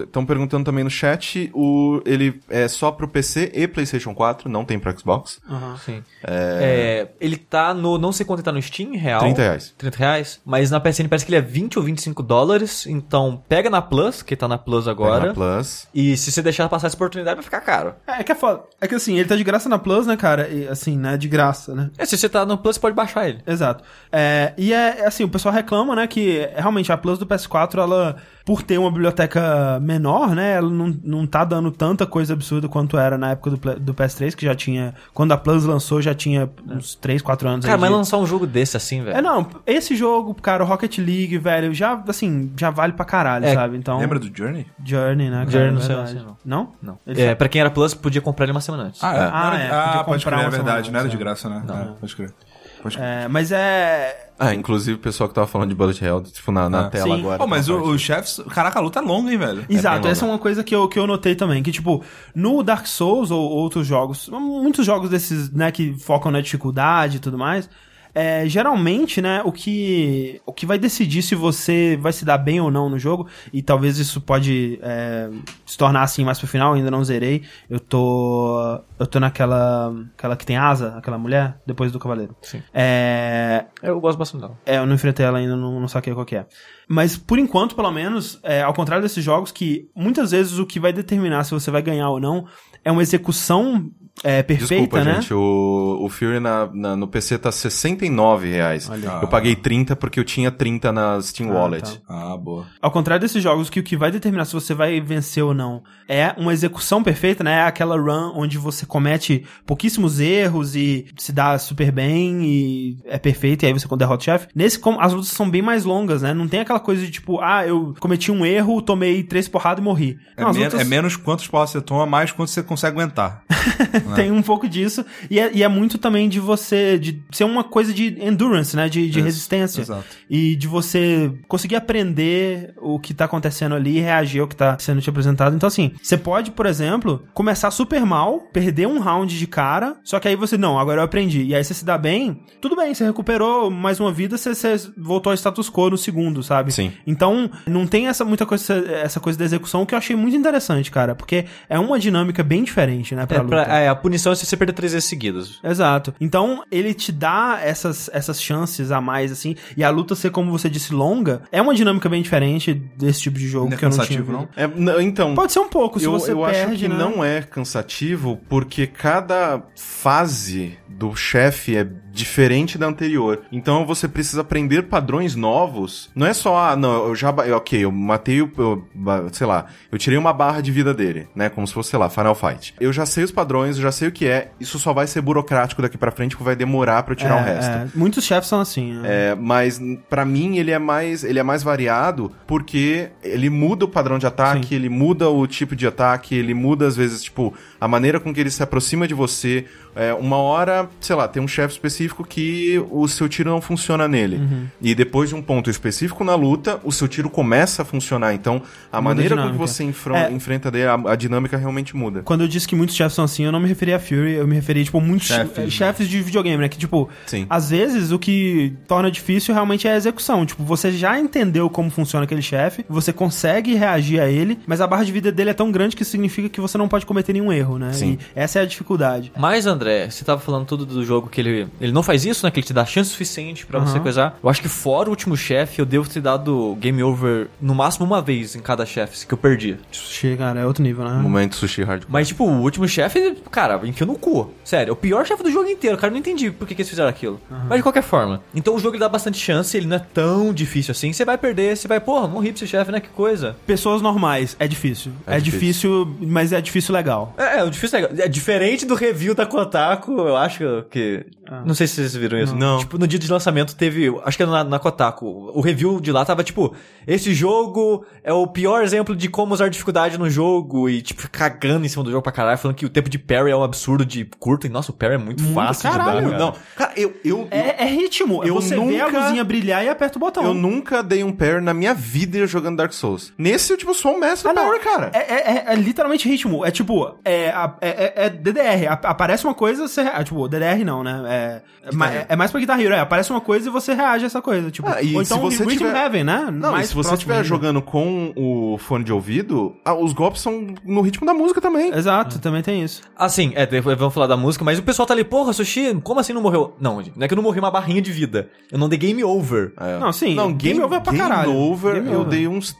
S4: Estão perguntando também no chat, o, ele é só pro PC e PlayStation 4, não tem pro Xbox.
S3: Aham.
S1: Sim. É, ele tá no. Não sei quanto ele tá no Steam, real.
S4: 30 reais.
S1: 30 reais. Mas na PSN parece que ele é 20 ou 25 dólares. Então pega na Plus, que tá na Plus agora.
S4: Pega na Plus.
S1: E se você deixar passar essa oportunidade, vai ficar caro.
S3: É, é que é foda. É que assim, ele tá de graça na Plus, né, cara? E, assim, né? De graça, né?
S1: É, se você tá no Plus, você pode baixar ele.
S3: Exato. É, e é é assim, o pessoal reclama, né, que é, realmente a Plus do PS4, ela, por ter uma biblioteca menor, né, ela não, não tá dando tanta coisa absurda quanto era na época do, do PS3, que já tinha, quando a Plus lançou, já tinha uns 3, 4 anos
S1: Cara,
S3: aí
S1: mas
S3: de-
S1: lançar um jogo desse assim, velho.
S3: É, não, esse jogo, cara, o Rocket League, velho, já, assim, já vale pra caralho,
S1: É,
S3: sabe? Então,
S2: Lembra do Journey?
S3: Journey, né, cara?
S1: Journey,
S3: é
S1: não sei, não sei,
S3: não.
S1: Não.
S3: Ele
S1: É,
S3: só-
S1: pra quem era Plus, podia comprar ele uma semana antes.
S2: Ah, é?
S3: Ah,
S2: Não era-
S3: é,
S2: ah, pode
S3: comprar
S2: crer, é
S3: uma
S2: verdade.
S3: semana
S2: Não era de
S3: é.
S2: graça, né? É, pode crer. Pode crer.
S3: É, mas é...
S4: Ah, inclusive o pessoal que tava falando de Bullet Hell, tipo, na, na
S2: Ah.
S4: tela
S3: Sim.
S4: agora.
S2: Pô, mas o- os chefes... Caraca, a luta é longa, hein, velho?
S3: Exato,
S4: bem
S3: essa é uma coisa que eu, que eu notei também, que tipo, no Dark Souls ou outros jogos, muitos jogos desses, né, que focam na dificuldade e tudo mais, é, geralmente, né, o que, o que vai decidir se você vai se dar bem ou não no jogo, e talvez isso pode é, se tornar assim mais pro final, ainda não zerei, eu tô, eu tô naquela, aquela que tem asa, aquela mulher, depois do cavaleiro.
S1: Sim.
S3: É,
S1: Eu gosto bastante dela.
S3: é, eu não enfrentei ela ainda, não, não saquei qual que é. Mas, por enquanto, pelo menos, é, ao contrário desses jogos, que muitas vezes o que vai determinar se você vai ganhar ou não é uma execução é, perfeita,
S4: Desculpa,
S3: né?
S4: gente, o, o Fury na, na- no PC tá 69 reais.
S3: Olha.
S4: Eu paguei 30 porque eu tinha 30 na Steam
S3: Ah,
S4: Wallet.
S3: tá.
S2: Ah, boa.
S3: Ao contrário desses jogos, que o que vai determinar se você vai vencer ou não é uma execução perfeita, né? É aquela run onde você comete pouquíssimos erros e se dá super bem e é perfeito, e aí você derrota o chefe. Nesse, como as lutas são bem mais longas, né? Não tem aquela coisa de tipo, ah, eu cometi um erro, tomei três porradas e morri.
S2: É,
S3: Não, as
S2: men-
S3: lutas-
S2: é menos quantos paus você toma, mais quanto você consegue aguentar.
S3: Tem um pouco disso. E é, e é muito também de você. de ser uma coisa de endurance, né? De, de resistência.
S2: exato.
S3: E de você conseguir aprender o que tá acontecendo ali e reagir ao que tá sendo te apresentado. Então, assim, você pode, por exemplo, começar super mal, perder um round de cara, só que aí você, não, agora eu aprendi. E aí você se dá bem, tudo bem, você recuperou mais uma vida, você, você voltou ao status quo no segundo, sabe?
S4: Sim.
S3: Então, não tem essa muita coisa, essa coisa da execução que eu achei muito interessante, cara, porque é uma dinâmica bem diferente, né, pra
S1: É,
S3: luta.
S1: pra- é, a punição é se você perder três vezes seguidas.
S3: Exato. Então, ele te dá essas, essas chances a mais, assim, e a luta ser, como você disse, longa, é uma dinâmica bem diferente desse tipo de jogo
S2: Não é
S3: que eu não tinha
S2: não?
S4: É, n- então,
S3: Pode ser um pouco, se
S4: eu,
S3: você
S4: eu
S3: perde,
S4: acho que
S3: né?
S4: não é cansativo, porque cada fase do chefe é diferente da anterior. Então você precisa aprender padrões novos. Não é só, ah, não, eu já, ok, eu matei o, eu, sei lá, eu tirei uma barra de vida dele, né, como se fosse, sei lá, Final Fight. Eu já sei os padrões, eu já sei o que é, isso só vai ser burocrático daqui pra frente, porque vai demorar pra eu tirar
S3: É,
S4: o resto.
S3: é. Muitos chefes são assim. né?
S4: É, mas pra mim ele é mais ele é mais variado porque ele muda o padrão de ataque, ele muda o tipo de ataque, ele muda às vezes tipo a maneira com que ele se aproxima de você. É, uma hora, sei lá, tem um chefe específico que o seu tiro não funciona nele.
S3: Uhum.
S4: E depois de um ponto específico na luta, o seu tiro começa a funcionar. Então, a
S3: a
S4: maneira com que você
S3: É.
S4: enfrenta dele, a, a dinâmica realmente muda.
S3: Quando eu disse que muitos chefes são assim, eu não me referi a Fury, eu me referi, tipo, muitos
S2: Chefes,
S3: chefes,
S2: né?
S3: chefes de videogame, né? Que, tipo,
S4: Sim.
S3: às vezes o que torna difícil realmente é a execução. Tipo, você já entendeu como funciona aquele chefe, você consegue reagir a ele, mas a barra de vida dele é tão grande que significa que você não pode cometer nenhum erro, né?
S4: Sim.
S3: E essa é a dificuldade.
S1: Mas, André, você tava falando tudo do jogo que ele, ele não faz isso, né? Que ele te dá chance suficiente pra você
S3: Aham.
S1: coisar. Eu acho que fora o último chefe, eu devo ter dado game over no máximo uma vez em cada chefe que eu perdi.
S3: Chega, cara, é outro nível, né?
S4: Momento sushi hardcore.
S1: Mas, tipo, o último chefe, cara, enfia no cu. Sério, é o pior chefe do jogo inteiro. Cara, eu não entendi por que, que eles fizeram aquilo. Mas de qualquer forma. Então o jogo ele dá bastante chance, ele não é tão difícil assim. Você vai perder, você vai, porra, morri pra esse chefe, né? Que coisa.
S3: Pessoas normais, é difícil. É,
S4: É
S3: difícil. mas é difícil legal.
S1: É, é, o difícil é, é diferente do review da Kotaku, eu acho que. Não sei se vocês viram isso.
S4: Não.
S1: Tipo, no dia de lançamento teve. Acho que era na, na Kotaku. O review de lá tava tipo: Esse jogo é o pior exemplo de como usar dificuldade no jogo. E, tipo, cagando em cima do jogo pra caralho, falando que o tempo de parry é um absurdo de curto. E, nossa, o parry é muito, fácil
S3: caralho,
S1: de dar. Cara.
S4: Não, cara, eu, eu,
S3: É, é ritmo.
S4: eu
S3: você vê a
S4: nunca-
S3: luzinha brilhar e aperta o botão.
S4: Eu nunca dei um parry na minha vida jogando Dark Souls. Nesse, eu, tipo, sou um mestre
S3: Ah,
S4: do parry, cara.
S3: É, é- é- é literalmente ritmo. É tipo, é, é, é- é DDR. Aparece uma coisa, você. rea- Tipo, DDR não, né? É, é, ma- é mais pra Guitar Hero. É, aparece uma coisa e você reage a essa coisa. Tipo,
S4: Ah, e
S3: ou
S4: se
S3: então
S4: você
S3: Rhythm
S4: tiver-
S3: Heaven, né?
S4: Não, e se você estiver jogando com o fone de ouvido, ah, os golpes são no ritmo da música também.
S3: Exato, também tem isso.
S1: Assim, é, vamos falar da música, mas o pessoal tá ali, porra, Sushi, como assim não morreu? Não, não é que eu não morri uma barrinha de vida. Eu não dei game over.
S4: É.
S3: Não, sim,
S4: Não,
S3: game
S4: game,
S3: over é pra
S4: game
S3: caralho.
S4: over,
S3: Game
S4: eu
S3: over.
S4: dei uns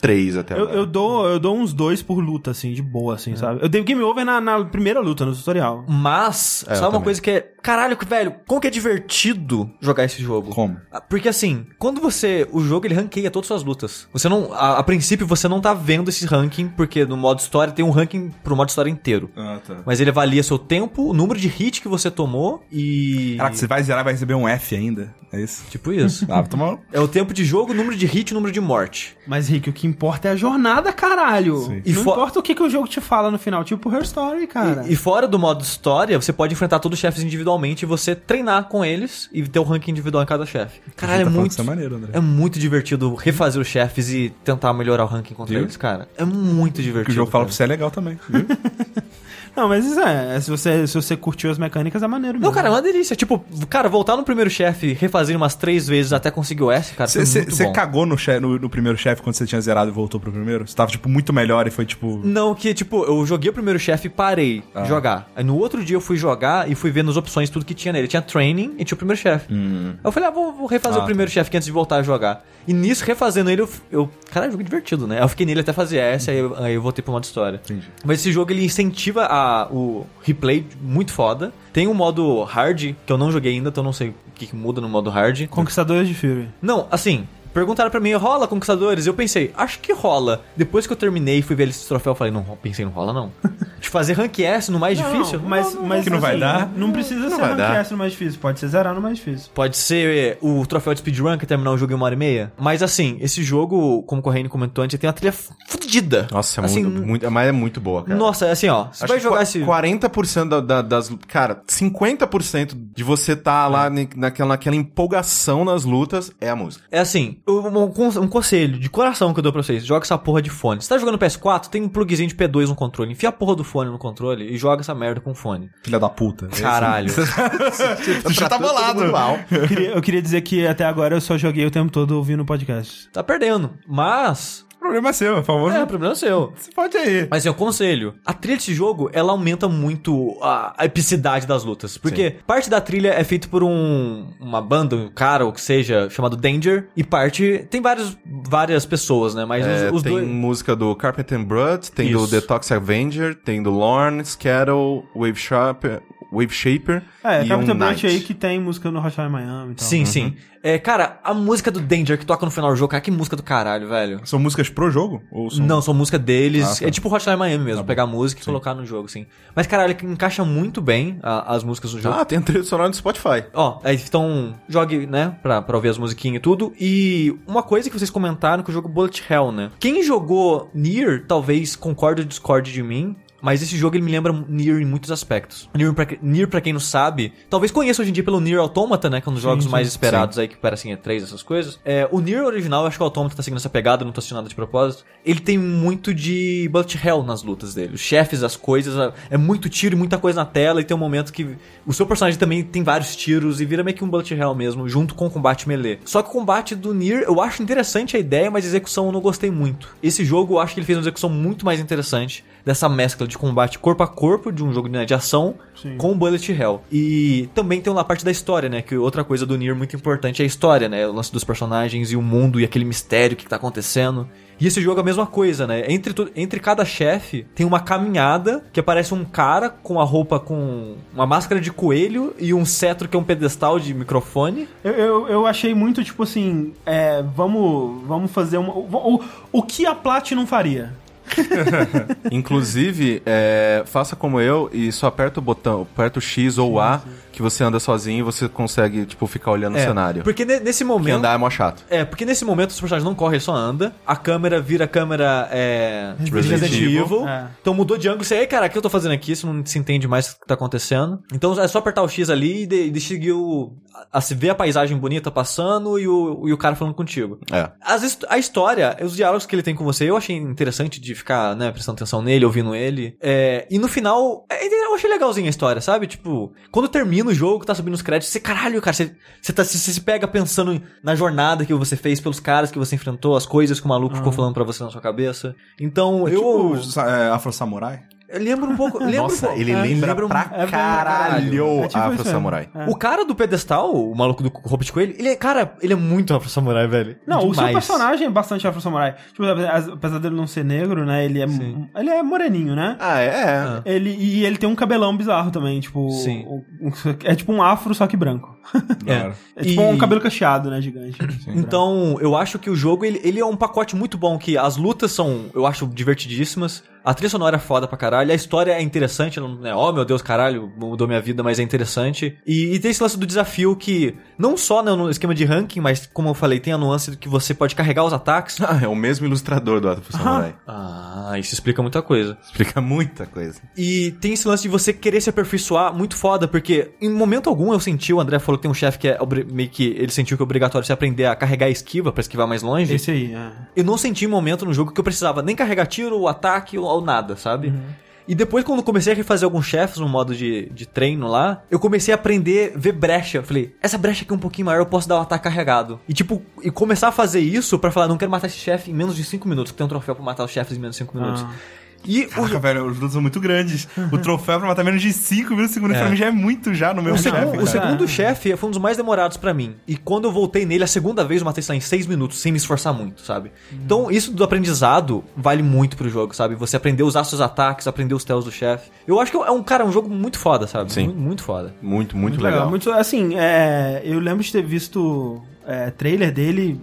S4: três até
S3: Eu,
S4: agora.
S3: eu dou, eu dou uns dois por luta, assim, de boa, assim,
S4: É.
S3: sabe? Eu dei game over na, na primeira luta, no tutorial.
S1: Mas,
S4: É,
S1: sabe uma
S4: também.
S1: coisa que é. Caralho, velho, como que é divertido jogar esse jogo?
S2: Como?
S1: Ah, Porque assim, quando você. O jogo ele ranqueia todas as suas lutas. Você não. A, a princípio você não tá vendo esse ranking, porque no modo história tem um ranking pro modo história inteiro.
S2: Ah, tá.
S1: Mas ele avalia seu tempo, o número de hit que você tomou e.
S2: Caraca, você vai zerar e vai receber um F ainda? É isso?
S1: Tipo isso.
S2: Ah, toma.
S1: é o tempo de jogo, o número de hit e o número de morte.
S3: Mas, Rick, o que importa é a jornada, caralho.
S2: Sim.
S1: E
S3: Não
S1: fo-
S3: importa o que, que o jogo te fala no final, tipo Her Story, cara.
S1: E, e fora do modo história, você pode enfrentar todos os chefes individualmente e você treinar com eles e ter o ranking individual em cada chefe. Caralho, é
S2: tá falando
S1: muito.
S2: que é maneiro, André.
S1: É muito divertido refazer os chefes e tentar melhorar o ranking contra
S2: Viu?
S1: eles, cara. É muito divertido.
S2: Porque o jogo fala
S1: cara.
S2: pra você é legal também, viu?
S3: Não, mas isso é. Se você, se você curtiu as mecânicas, é maneiro mesmo.
S1: Não, cara, é uma delícia. Tipo, cara, voltar no primeiro chefe, refazer umas três vezes até conseguir o S, cara,
S2: Você cagou no, che- no, no primeiro chefe quando você tinha zerado e voltou pro primeiro? Você tava, tipo, muito melhor e foi, tipo...
S1: Não, que tipo, eu joguei o primeiro chefe e parei
S2: Ah.
S1: de jogar. Aí no outro dia eu fui jogar e fui vendo as opções, tudo que tinha nele. Tinha training e tinha o primeiro chefe. Aí eu falei, ah, vou, vou refazer
S2: Hum. Ah,
S1: o primeiro chefe aqui antes de voltar a jogar. E nisso, refazendo ele, eu. eu cara, é um jogo divertido, né? Eu fiquei nele até fazer S, aí eu, aí eu voltei pro modo história.
S2: Entendi.
S1: Mas esse jogo ele incentiva a, o replay muito foda. Tem um modo hard, que eu não joguei ainda, então não sei o que, que muda no modo hard.
S3: Conquistadores de Fury.
S1: Não, assim, Perguntaram pra mim, rola Conquistadores? Eu pensei, acho que rola. Depois que eu terminei e fui ver esse troféu, eu falei, não, pensei, não rola não. De fazer rank S no mais difícil?
S3: Não, mas, mas
S2: Que não vai
S3: assim,
S2: dar?
S3: Não precisa ser
S4: vai
S3: rank
S4: dar.
S3: S no mais difícil, pode ser zerar no mais difícil.
S1: Pode ser o troféu de speedrun, que é terminar o jogo em uma hora e meia. Mas assim, esse jogo, como o Correio comentou antes, tem uma trilha fodida.
S4: Nossa, é
S1: assim,
S4: muito, muito, mas é muito boa, cara.
S1: Nossa, assim, ó, você
S4: Acho
S1: vai jogar esse...
S4: 40% da, da- das. Cara, 50% de você tá lá naquela, naquela empolgação nas lutas é a música.
S1: É assim, um, um con- um conselho de coração que eu dou pra vocês: joga essa porra de fone. Você tá jogando PS4, tem um plugzinho de P2 no controle. Enfia a porra do fone no controle e joga essa merda com fone.
S2: Filha da puta.
S1: Caralho.
S2: Você já tá bolado.
S3: Eu queria, eu queria dizer que até agora eu só joguei o tempo todo ouvindo o podcast.
S1: tá perdendo. Mas.
S2: Problema é seu, por favor.
S1: É, o problema é seu.
S2: Você pode aí.
S1: Mas é um conselho. A trilha desse jogo, ela aumenta muito a, a epicidade das lutas. Porque parte da trilha é feita por um, uma banda, um cara, ou que seja, chamado Danger. E parte... Tem vários, várias pessoas, né? Mas
S4: É,
S1: os, os
S4: tem
S1: dois...
S4: música do Carpenter Blood, tem do
S1: Isso.
S4: Detox Avenger, tem do Lorne, Scattle, Wave Shaper, Wave Shaper
S3: É,
S4: e
S3: Captain
S4: um Knight.
S3: aí que tem música no Hotline Miami e tal.
S1: Sim, sim. É, cara, a música do Danger que toca no final do jogo, cara, que música do caralho, velho.
S2: São músicas pro jogo? Ou são...
S1: Não, são música deles.
S2: Ah, tá.
S1: É tipo Hotline Miami mesmo, pegar a música e colocar no jogo, assim. Mas, caralho, ele encaixa muito bem a- as músicas do jogo.
S4: Ah, tem a trilha sonora do Spotify.
S1: Ó, aí então, jogue, né, pra, pra ouvir as musiquinhas e tudo. E uma coisa que vocês comentaram que o jogo Bullet Hell, né? Quem jogou Nier, talvez concorde ou discorde de mim. Mas esse jogo ele me lembra Nier em muitos aspectos. Nier pra, Nier, pra quem não sabe, talvez conheça hoje em dia pelo Nier Automata, né? Que é um dos jogos
S3: sim,
S1: mais esperados aí, que parecem E3, essas coisas. É, o Nier original, acho que o Automata tá seguindo essa pegada, não tô assistindo nada de propósito. Ele tem muito de Bullet Hell nas lutas dele. Os chefes, as coisas, é- é muito tiro e muita coisa na tela. E tem um momento que o seu personagem também tem vários tiros e vira meio que um Bullet Hell mesmo, junto com o combate melee. Só que o combate do Nier, eu acho interessante a ideia, mas a execução eu não gostei muito. Esse jogo, eu acho que ele fez uma execução muito mais interessante dessa mescla de combate corpo a corpo de um jogo né, de ação
S3: Sim.
S1: com Bullet Hell. E também tem uma parte da história, né? Que outra coisa do Nier muito importante é a história, né? O lance dos personagens e o mundo e aquele mistério que tá acontecendo. E esse jogo é a mesma coisa, né? Entre, entre cada chefe tem uma caminhada que aparece um cara com a roupa com uma máscara de coelho e um cetro que é um pedestal de microfone.
S3: Eu, eu, eu achei muito, tipo assim, é, vamos, vamos fazer uma... O, o, o que a Platinum faria?
S4: Inclusive, é, faça como eu e só aperta o botão, aperta o X ou o A, que você anda sozinho e você consegue, tipo, ficar olhando
S1: É,
S4: o cenário.
S1: Porque ne- nesse momento.
S4: andar é mó chato.
S1: É, porque nesse momento os personagens não correm, só anda. A câmera vira câmera é,
S4: Resident
S1: Resident,
S4: Evil.
S1: Evil.
S3: É.
S1: Então mudou de ângulo. Você, aí, cara, o que eu tô fazendo aqui? Isso não se entende mais o que tá acontecendo. Então é só apertar o X ali e de, de seguir o. A, a se ver a paisagem bonita passando e o, e o cara falando contigo.
S4: É.
S1: As a história, os diálogos que ele tem com você, eu achei interessante de ficar, né, prestando atenção nele, ouvindo ele. É, e no final, é, eu achei legalzinha a história, sabe? Tipo, quando termina o jogo, tá subindo os créditos, você, caralho, cara, você, você, tá, você se pega pensando na jornada que você fez pelos caras que você enfrentou, as coisas que o maluco ficou falando pra você na sua cabeça. Então,
S2: É
S1: eu,
S2: tipo é, Afro Samurai?
S1: Eu lembro um pouco. Lembro
S4: Nossa,
S1: um pouco,
S4: ele
S1: é,
S4: lembra
S1: um-
S4: pra
S3: é,
S4: caralho
S3: é tipo
S4: Afro
S3: isso.
S4: Samurai.
S3: É.
S1: O cara do pedestal, o maluco do roupa de coelho, ele é, cara, ele é muito Afro Samurai, velho.
S3: Não, o seu
S1: Demais.
S3: personagem é bastante afro-samurai. Tipo, apesar dele não ser negro, né? Ele é, ele é moreninho, né?
S4: Ah, é? é.
S3: Ele, e ele tem um cabelão bizarro também, tipo...
S1: Sim.
S3: o- o- é tipo um afro, só que branco.
S1: É.
S3: É tipo
S1: E-
S3: um cabelo cacheado, né, gigante.
S1: Então, eu acho que o jogo, ele, ele é um pacote muito bom, que as lutas são, eu acho, divertidíssimas. A trilha sonora é foda pra caralho. A história é interessante, não é, oh meu Deus, caralho, mudou minha vida, mas é interessante. E, e tem esse lance do desafio que, não só né, no esquema de ranking, mas como eu falei, tem a nuance de que você pode carregar os ataques.
S4: Ah, é o mesmo ilustrador do Samurai.
S1: Ah, isso explica muita coisa.
S4: Explica muita coisa.
S1: E tem esse lance de você querer se aperfeiçoar muito foda, porque em momento algum eu senti, o André falou que tem um chefe que é meio que ele sentiu que é obrigatório você aprender a carregar a esquiva pra esquivar mais longe.
S3: Esse aí, é.
S1: Eu não senti um momento no jogo que eu precisava nem carregar tiro, ou ataque, ou, nada, sabe? E depois, quando comecei a refazer alguns chefes no modo de, de treino lá, eu comecei a aprender ver brecha. Falei, essa brecha aqui é um pouquinho maior, eu posso dar um ataque carregado. E tipo, e começar a fazer isso pra falar, não quero matar esse chefe em menos de 5 minutos, que tem um troféu pra matar os chefes em menos de 5 minutos.
S3: Ah.
S1: E o,
S2: Caraca, velho, os lutas são muito grandes. O troféu pra matar menos de 5 mil segundos pra mim já é muito já no meu
S1: O,
S2: chefe.
S1: segundo, o segundo
S3: É.
S1: chefe foi um dos mais demorados pra mim. E quando eu voltei nele, a segunda vez eu matei isso lá em 6 minutos, sem me esforçar muito, sabe? Então, isso do aprendizado vale muito pro jogo, sabe? Você aprender a usar seus ataques, aprender os tells do chefe. Eu acho que é um, cara, um jogo muito foda, sabe?
S4: Sim.
S1: Muito, muito foda.
S4: Muito, muito, legal.
S3: Muito, assim, é, eu lembro de ter visto é, trailer dele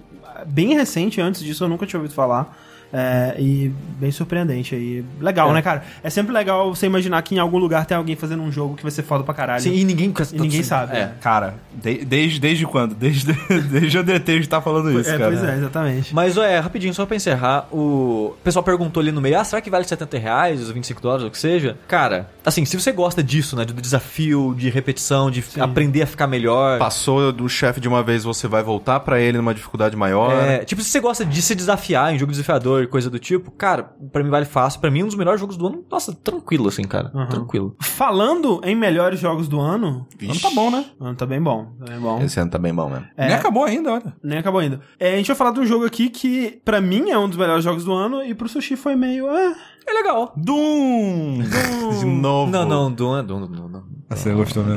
S3: bem recente, antes disso eu nunca tinha ouvido falar. É, e bem surpreendente aí. Legal,
S1: É.
S3: né, cara? É sempre legal você imaginar que em algum lugar tem alguém fazendo um jogo que vai ser foda pra caralho.
S1: Sim, e ninguém,
S3: E ninguém sabe.
S1: É.
S3: né?
S2: Cara, de- desde, desde quando? Desde, desde o DT a gente tá falando isso,
S3: É,
S2: cara.
S3: pois é, exatamente.
S1: Mas, é, rapidinho, só pra encerrar, o pessoal perguntou ali no meio, ah, será que vale 70 reais, os 25 dólares, ou o que seja? Cara, assim, se você gosta disso, né, do desafio, de repetição, de aprender a ficar melhor...
S4: Passou do chefe de uma vez, você vai voltar pra ele numa dificuldade maior.
S1: É, tipo, se você gosta de se desafiar em jogo desafiador e coisa do tipo, cara, pra mim vale fácil. Pra mim, um dos melhores jogos do ano, nossa, tranquilo, assim, cara.
S3: Uhum.
S1: Tranquilo.
S3: Falando em melhores jogos do ano,
S2: O ano tá bom, né?
S3: o ano tá bem bom. Tá bem bom.
S4: Esse ano tá bem bom mesmo.
S3: É.
S2: Nem acabou ainda, olha.
S3: Nem acabou ainda. É, a gente vai falar de um jogo aqui que, pra mim, é um dos melhores jogos do ano e pro Sushi foi meio. Ah,
S1: É legal.
S2: Doom!
S4: De novo.
S1: Não, não, Doom é Doom, Doom, Doom.
S2: Você gostou, né?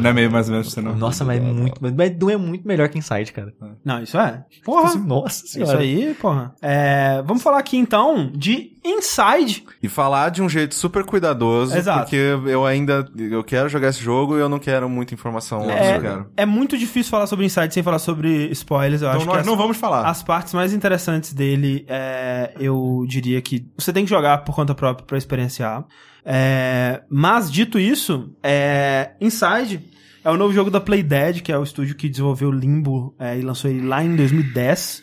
S2: Não é meio mais ou menos você não.
S1: Nossa, mas é muito. Mas Doom é muito melhor que Inside, cara.
S3: Não, isso é. Porra.
S1: Nossa
S3: Isso aí, porra. É, vamos falar aqui então de Inside.
S4: E falar de um jeito super cuidadoso,
S3: Exato.
S4: porque eu ainda eu quero jogar esse jogo e eu não quero muita informação lá
S3: É, é muito difícil falar sobre Inside sem falar sobre spoilers. Eu
S2: Então
S3: acho que
S2: nós
S3: as,
S2: não vamos falar.
S3: as partes mais interessantes dele, é, eu diria que você tem que jogar por conta própria pra experienciar. É, mas, dito isso, é, Inside é o novo jogo da Playdead, que é o estúdio que desenvolveu Limbo é, e lançou ele lá em 2010.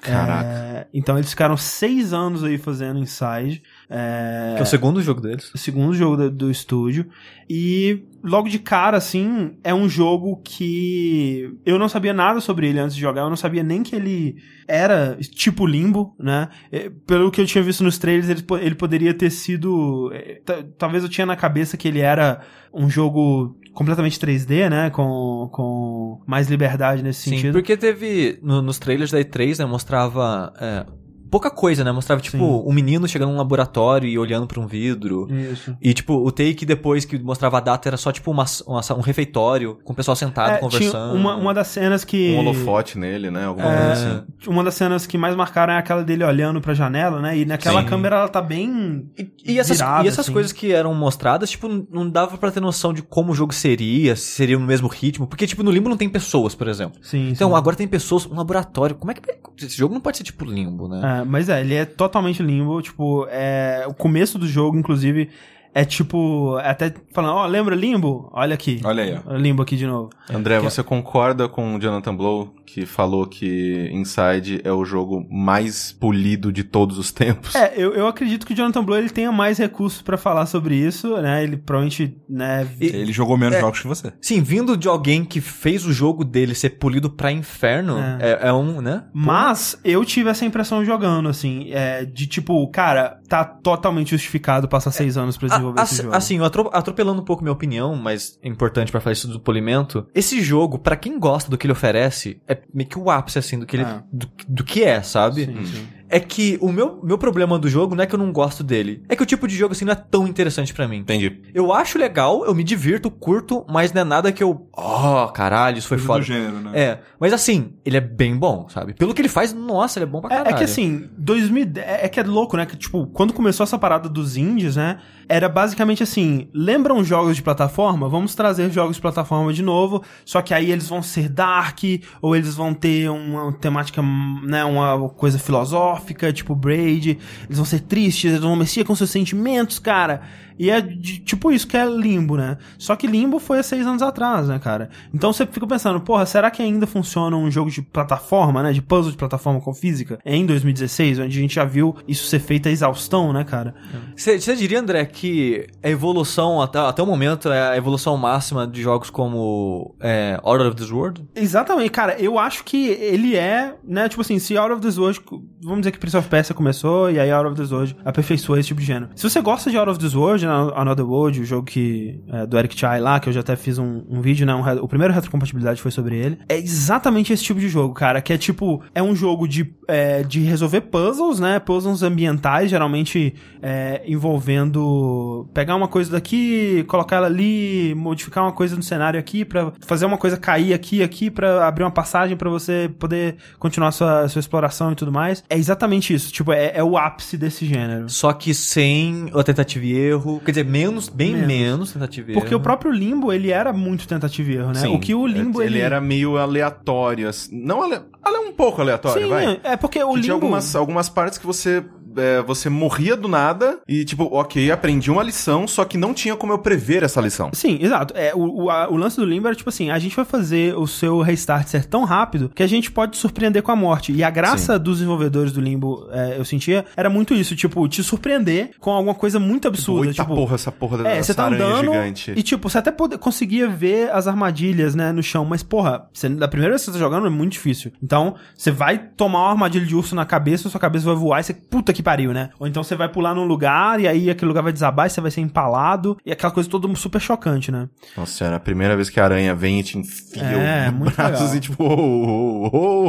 S4: Caraca.
S3: É, então eles ficaram seis anos aí fazendo Inside. É,
S1: Que é o segundo jogo deles.
S3: o segundo jogo do, do estúdio. E logo de cara, assim, é um jogo que eu não sabia nada sobre ele antes de jogar. Eu não sabia nem que ele era tipo limbo, né? É, Pelo que eu tinha visto nos trailers, ele, ele poderia ter sido. é, ta- Talvez eu tinha na cabeça que ele era um jogo completamente 3D, né? Com, com mais liberdade nesse
S1: Sim,
S3: sentido.
S1: porque teve. no- nos trailers da E3, né, mostrava. é, pouca coisa, né? Mostrava, tipo,
S3: Sim.
S1: um menino chegando num laboratório e olhando pra um vidro.
S3: Isso.
S1: E, tipo, o take depois que mostrava a data era só, tipo, uma, uma- um refeitório com o pessoal sentado
S3: É, tinha
S1: conversando.
S3: uma, uma das cenas que.
S4: Um holofote nele, né? Alguma
S3: É,
S4: coisa assim.
S3: Uma das cenas que mais marcaram é aquela dele olhando pra janela, né? E naquela
S1: Sim.
S3: câmera ela tá bem.
S1: E, e essas,
S3: virada,
S1: e essas
S3: assim.
S1: coisas que eram mostradas, tipo, não dava pra ter noção de como o jogo seria, se seria no mesmo ritmo. Porque, tipo, no Limbo não tem pessoas, por exemplo.
S3: Sim,
S1: Então,
S3: sim.
S1: agora tem pessoas, um laboratório. Como é que. Esse jogo não pode ser tipo Limbo, né?
S3: É, mas é, ele é totalmente limbo. Tipo, é, o começo do jogo, inclusive, é tipo. é Até falando, ó, lembra limbo? Olha aqui.
S2: Olha aí, ó.
S3: Limbo aqui de novo.
S4: André,
S3: Que-
S4: você concorda com o Jonathan Blow, que falou que Inside é o jogo mais polido de todos os tempos?
S3: É, eu, eu acredito que o Jonathan Blow ele tenha mais recursos pra falar sobre isso, né? Ele provavelmente, né.
S1: E-
S2: Ele jogou menos
S1: É.
S2: jogos que você.
S1: Sim, vindo de alguém que fez o jogo dele ser polido pra inferno,
S3: É.
S1: é, é um, né?
S3: Mas eu tive essa impressão jogando, assim, é, de tipo, cara, tá totalmente justificado passar seis anos pra desenvolver
S1: A-
S3: esse
S1: assim,
S3: jogo.
S1: assim, atropelando um pouco minha opinião, mas é importante pra falar isso do polimento. Esse jogo, pra quem gosta do que ele oferece, é meio que o ápice, assim, do que ele,
S3: É.
S1: do, do que é, sabe?
S3: Sim, sim.
S1: É que o meu, meu problema do jogo não é que eu não gosto dele. É que o tipo de jogo, assim, não é tão interessante pra mim.
S4: Entendi.
S1: Eu acho legal, eu me divirto, curto, mas não é nada que eu. Oh, caralho, isso foi
S2: Coisa
S1: foda.
S2: do gênero, né?
S1: É, mas assim, ele é bem bom, sabe? Pelo que ele faz, nossa, ele é bom pra
S3: É,
S1: caralho.
S3: é que assim, 2010, é é que é louco, né? Que, tipo, quando começou essa parada dos indies, né? Era basicamente assim: lembram jogos de plataforma? Vamos trazer jogos de plataforma de novo. Só que aí eles vão ser dark, ou eles vão ter uma temática, né? Uma coisa filosófica, tipo Braid. Eles vão ser tristes, eles vão mexer com seus sentimentos, cara. E é de- tipo isso que é Limbo, né? Só que Limbo foi há seis anos atrás, né, cara? Então você fica pensando, porra, será que ainda funciona um jogo de plataforma, né? De puzzle de plataforma com física em 2016, onde a gente já viu isso ser feito a exaustão, né, cara?
S1: Você diria, André, que a evolução, até, até o momento, é a evolução máxima de jogos como é, Order of this World?
S3: Exatamente, cara, eu acho que ele é, né, tipo assim, se Out of This World, vamos dizer que Prince of Persia começou e aí Out of This World aperfeiçoou esse tipo de gênero. Se você gosta de Out of This World, né, Another World, o jogo que, é, do Eric Chai lá, que eu já até fiz um, um vídeo, né, um o primeiro retrocompatibilidade foi sobre ele, é exatamente esse tipo de jogo, cara, que é tipo, é um jogo de, é, de resolver puzzles, né, puzzles ambientais, geralmente é, envolvendo pegar uma coisa daqui, colocar ela ali, modificar uma coisa no cenário aqui pra fazer uma coisa cair aqui, aqui pra abrir uma passagem pra você poder continuar sua, sua exploração e tudo mais. É exatamente isso. Tipo, é, é o ápice desse gênero.
S1: Só que sem a tentativa e erro. Quer dizer, menos, bem
S3: Menos.
S1: menos, tentativa e erro.
S3: Porque o próprio Limbo, ele era muito tentativa e erro, né?
S4: Sim,
S3: o que o Limbo,
S4: ele,
S3: ele...
S4: era meio aleatório. assim. Não ale... ale- um pouco aleatório,
S3: Sim,
S4: vai.
S3: é porque o
S4: Que
S3: Limbo...
S4: tinha algumas, algumas partes que você, é, você morria do nada e, tipo, ok, aprendi uma lição, só que não tinha como eu prever essa lição.
S3: Sim, exato. É, o, o, a- o lance do Limbo era tipo assim: a gente vai fazer o seu restart ser tão rápido que a gente pode surpreender com a morte. E a graça dos desenvolvedores do Limbo, é, eu sentia, era muito isso: tipo, te surpreender com alguma coisa muito absurda.
S4: Eita
S3: tipo,
S4: porra, essa porra
S3: É,
S4: dessa
S3: você tá andando
S4: gigante.
S3: e, tipo, você até pode, conseguia ver as armadilhas, né, no chão, mas, porra, você, da primeira vez que você tá jogando é muito difícil. Então, você vai tomar uma armadilha de urso na cabeça, sua cabeça vai voar e você, puta que pariu, né? Ou então você vai pular num lugar e aí aquele lugar vai desabar e você vai ser empalado e aquela coisa toda super chocante, né?
S4: Nossa senhora, a primeira vez que a aranha vem e te enfia
S3: É,
S4: o
S3: muito
S4: braço
S3: legal.
S4: e tipo, oh, oh,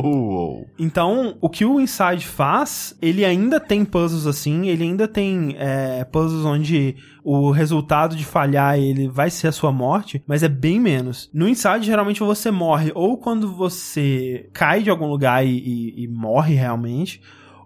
S4: oh.
S3: Então, o que o Inside faz, ele ainda tem puzzles assim, ele ainda tem é, puzzles onde o resultado de falhar ele vai ser a sua morte, mas é bem menos. No Inside, geralmente você morre ou quando você cai de algum lugar e, e- e morre realmente,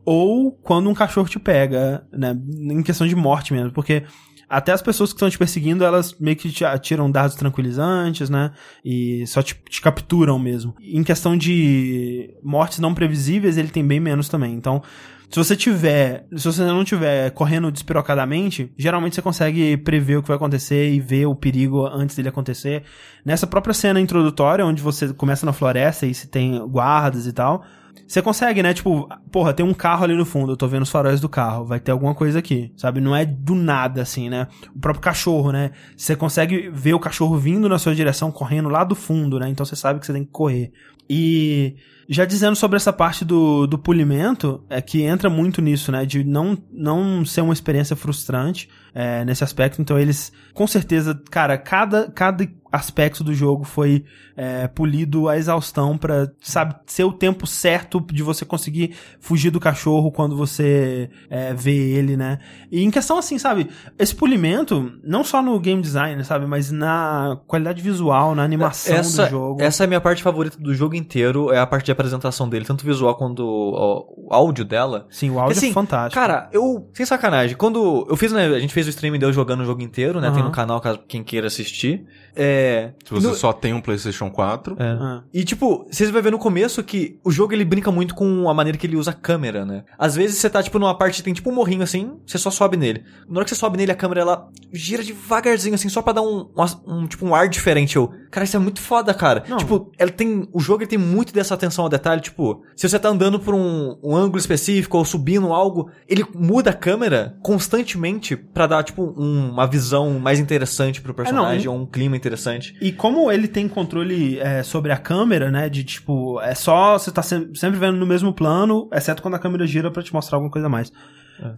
S3: ou quando um cachorro te pega, né? Em questão de morte mesmo, porque até as pessoas que estão te perseguindo, elas meio que te atiram dados tranquilizantes, né? E só te, te capturam mesmo. Em questão de mortes não previsíveis, ele tem bem menos também. Então, se você tiver, se você não tiver correndo despirocadamente, geralmente você consegue prever o que vai acontecer e ver o perigo antes dele acontecer. Nessa própria cena introdutória, onde você começa na floresta e se tem guardas e tal, você consegue, né? Tipo, porra, tem um carro ali no fundo, eu tô vendo os faróis do carro, vai ter alguma coisa aqui, sabe? Não é do nada, assim, né? O próprio cachorro, né? Você consegue ver o cachorro vindo na sua direção, correndo lá do fundo, né? Então você sabe que você tem que correr. E já dizendo sobre essa parte do, do polimento, é que entra muito nisso, né? De não, não ser uma experiência frustrante é, nesse aspecto. Então eles, com certeza, cara, cada, cada aspecto do jogo foi é, polido à exaustão pra, sabe, ser o tempo certo de você conseguir fugir do cachorro quando você é, vê ele, né? E em questão assim, sabe, esse polimento, não só no game design, sabe, mas na qualidade visual, na animação
S1: essa,
S3: do jogo.
S1: Essa é a minha parte favorita do jogo inteiro, é a parte de apresentação dele, tanto visual quanto o, o áudio dela.
S3: Sim, o áudio
S1: Assim,
S3: é fantástico.
S1: Cara, eu, sem sacanagem, quando eu fiz, né, a gente fez o stream deu jogando o jogo inteiro, né, tem
S3: Aham.
S1: No canal caso quem queira assistir. É,
S4: Se você
S1: no-
S4: só tem um PlayStation 4,
S1: é.
S3: Ah.
S1: E tipo, vocês vão ver no começo que o jogo ele brinca muito com a maneira que ele usa a câmera, né? Às vezes você tá tipo numa parte que tem tipo um morrinho assim, você só sobe nele. Na hora que você sobe nele, a câmera ela gira devagarzinho assim, só pra dar um, um, um, tipo um ar diferente. Eu, cara, isso é muito foda, cara.
S3: Não.
S1: Tipo, ela tem, o jogo ele tem muito dessa atenção ao detalhe, tipo, se você tá andando por um, um ângulo específico ou subindo algo, ele muda a câmera constantemente pra dar tipo um- uma visão mais interessante pro personagem
S3: e-
S1: ou um clima interessante.
S3: E como ele tem controle é, sobre a câmera, né? De tipo, é só você tá sem- sempre vendo no mesmo plano, exceto quando a câmera gira pra te mostrar alguma coisa a mais.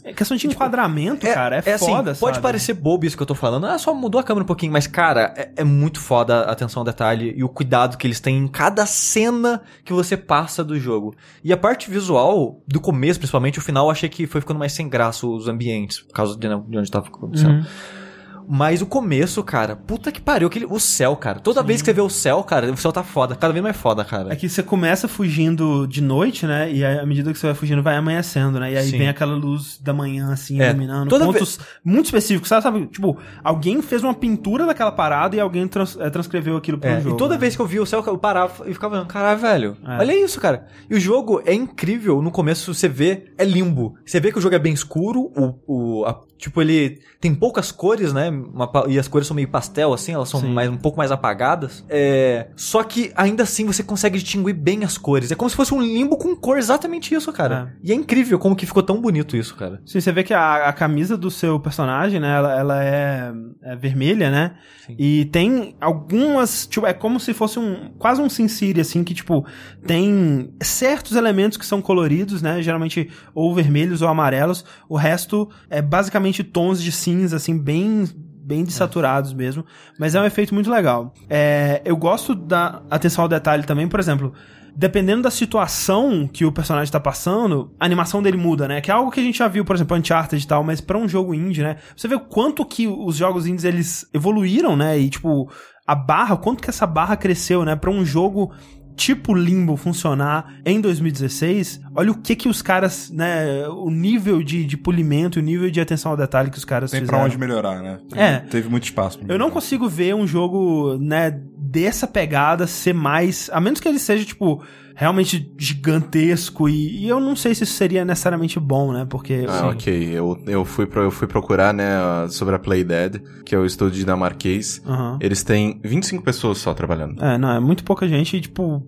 S3: É questão de enquadramento, cara, é,
S1: assim,
S3: foda,
S1: pode
S3: sabe?
S1: parecer bobo isso que eu tô falando. Ah, só mudou a câmera um pouquinho, mas, cara, é, é muito foda a atenção ao detalhe e o cuidado que eles têm em cada cena que você passa do jogo. E a parte visual, do começo, principalmente, o final, eu achei que foi ficando mais sem graça os ambientes, por causa de, né, de onde tava acontecendo.
S3: Uhum.
S1: Mas o começo, cara, puta que pariu, aquele, o céu, cara. Toda vez que você vê o céu, cara, o céu tá foda, cada vez mais foda, cara.
S3: É que você começa fugindo de noite, né? E aí, à medida que você vai fugindo, vai amanhecendo, né? E aí
S1: Sim.
S3: vem aquela luz da manhã, assim,
S1: É,
S3: iluminando.
S1: toda
S3: pontos muito específicos, sabe? sabe? Tipo, alguém fez uma pintura daquela parada e alguém trans- eh, transcreveu aquilo pro
S1: É,
S3: jogo.
S1: e toda
S3: né?
S1: vez que eu via o céu, eu parava e ficava olhando, caralho, velho.
S3: É.
S1: Olha isso, cara. E o jogo é incrível. No começo você vê, é limbo. Você vê que o jogo é bem escuro, o, o, a- tipo, ele tem poucas cores, né? Uma e as cores são meio pastel, assim, elas são
S3: Sim.
S1: mais, um pouco mais apagadas. É, só que ainda assim você consegue distinguir bem as cores. É como se fosse um limbo com cor, exatamente isso, cara. E é incrível como que ficou tão bonito isso, cara.
S3: Sim, você vê que a, a camisa do seu personagem, né, ela, ela é, é vermelha, né?
S1: Sim.
S3: E tem algumas, tipo, é como se fosse um, quase um Sin City, assim, que, tipo, tem certos elementos que são coloridos, né? Geralmente ou vermelhos ou amarelos. O resto é basicamente tons de cinza, assim, bem bem desaturados mesmo, mas é um efeito muito legal. É, eu gosto da atenção ao detalhe também, por exemplo, dependendo da situação que o personagem tá passando, a animação dele muda, né? Que é algo que a gente já viu, por exemplo, Uncharted e tal, mas pra um jogo indie, né? Você vê o quanto que os jogos indies eles evoluíram, né? E tipo, a barra, quanto que essa barra cresceu, né? Pra um jogo tipo Limbo funcionar em 2016, olha o que que os caras, né, o nível de, de polimento, o nível de atenção ao detalhe que os caras
S2: Tem
S3: fizeram.
S2: pra onde melhorar, né?
S3: É.
S2: Teve muito espaço. pra
S3: Eu não consigo ver um jogo, né, dessa pegada ser mais. A menos que ele seja, tipo, realmente gigantesco. E, e eu não sei se isso seria necessariamente bom, né? Porque.
S4: Ah, ok. Eu, eu, fui pro, eu fui procurar, né, sobre a Play Dead, que é o estúdio dinamarquês.
S3: Aham.
S4: Eles têm 25 pessoas só trabalhando.
S3: É, não, é muito pouca gente e, tipo.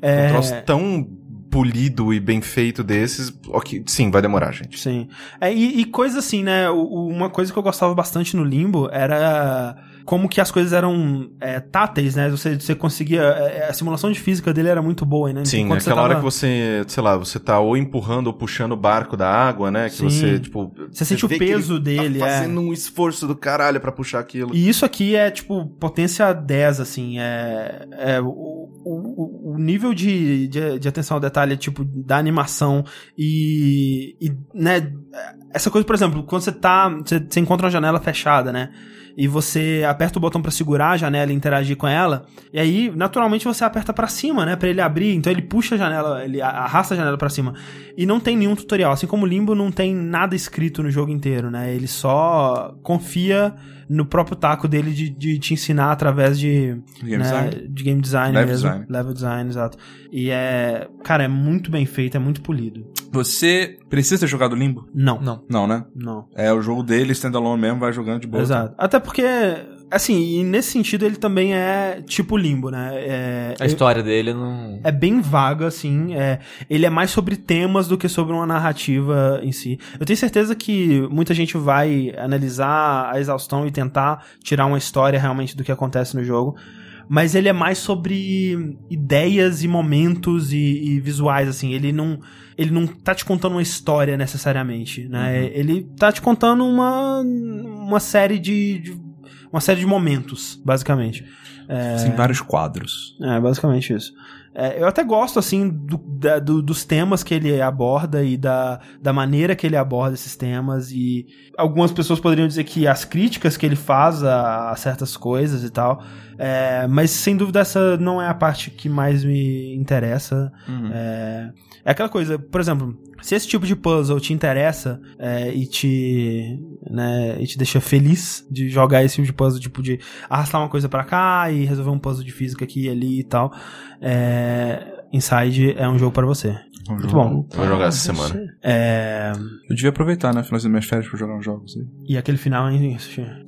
S3: É...
S4: Um troço tão polido e bem feito desses, ok, sim, vai demorar, gente.
S3: Sim. É, e, e coisa assim, né? uma coisa que eu gostava bastante no Limbo era como que as coisas eram é, táteis, né? Você, você conseguia. é, A simulação de física dele era muito boa, né?
S4: Sim,
S3: Enquanto você
S4: aquela hora
S3: tava-
S4: que você, sei lá, você tá ou empurrando ou puxando o barco da água, né? Que
S3: Sim.
S4: você, tipo...
S3: Você sente o peso
S4: ele
S3: dele,
S4: Tá
S3: é.
S4: fazendo um esforço do caralho pra puxar aquilo.
S3: E isso aqui é, tipo, potência 10, assim. É, é o, o, o nível de, de, de atenção ao detalhe, tipo, da animação e, e, né, essa coisa, por exemplo, quando você tá, você, você encontra uma janela fechada, né, e você aperta o botão pra segurar a janela e interagir com ela, e aí, naturalmente, você aperta pra cima, né, pra ele abrir, então ele puxa a janela, ele arrasta a janela pra cima. E não tem nenhum tutorial, assim como o Limbo não tem nada escrito no jogo inteiro, né, ele só confia no próprio taco dele de, de te ensinar através de
S2: Game
S3: né,
S2: design?
S3: de game design
S2: Level
S3: mesmo,
S2: design.
S3: level design, exato. E é, cara, é muito bem feito, é muito polido.
S2: Você precisa ter jogado Limbo?
S3: Não,
S1: Não.
S2: Não, né?
S3: não.
S2: É o jogo dele, standalone mesmo, vai jogando de boa.
S3: Exato. Até porque, assim, e nesse sentido ele também é tipo limbo, né? É,
S1: A história dele não.
S3: é bem vaga, assim. É, ele é mais sobre temas do que sobre uma narrativa em si. Eu tenho certeza que muita gente vai analisar a exaustão e tentar tirar uma história realmente do que acontece no jogo. Mas ele é mais sobre ideias e momentos e, e visuais, assim. Ele não, ele não tá te contando uma história necessariamente, né? Ele tá te contando uma, uma série de, de- uma série de momentos, basicamente.
S2: Tem vários quadros.
S3: É, basicamente isso. É, eu até gosto, assim, do- da- do- dos temas que ele aborda e da, da maneira que ele aborda esses temas. E algumas pessoas poderiam dizer que as críticas que ele faz a, a certas coisas e tal. É, mas sem dúvida essa não é a parte que mais me interessa. É, é aquela coisa, por exemplo, se esse tipo de puzzle te interessa é, e te né, e te deixa feliz de jogar esse tipo de puzzle, tipo de arrastar uma coisa pra cá e resolver um puzzle de física aqui e ali e tal, é, Inside é um jogo pra você. Muito bom.
S4: Vou jogar essa semana.
S3: É,
S2: Eu devia aproveitar, né? Finalzinho das minhas férias pra jogar uns jogos aí.
S3: e aquele final, hein?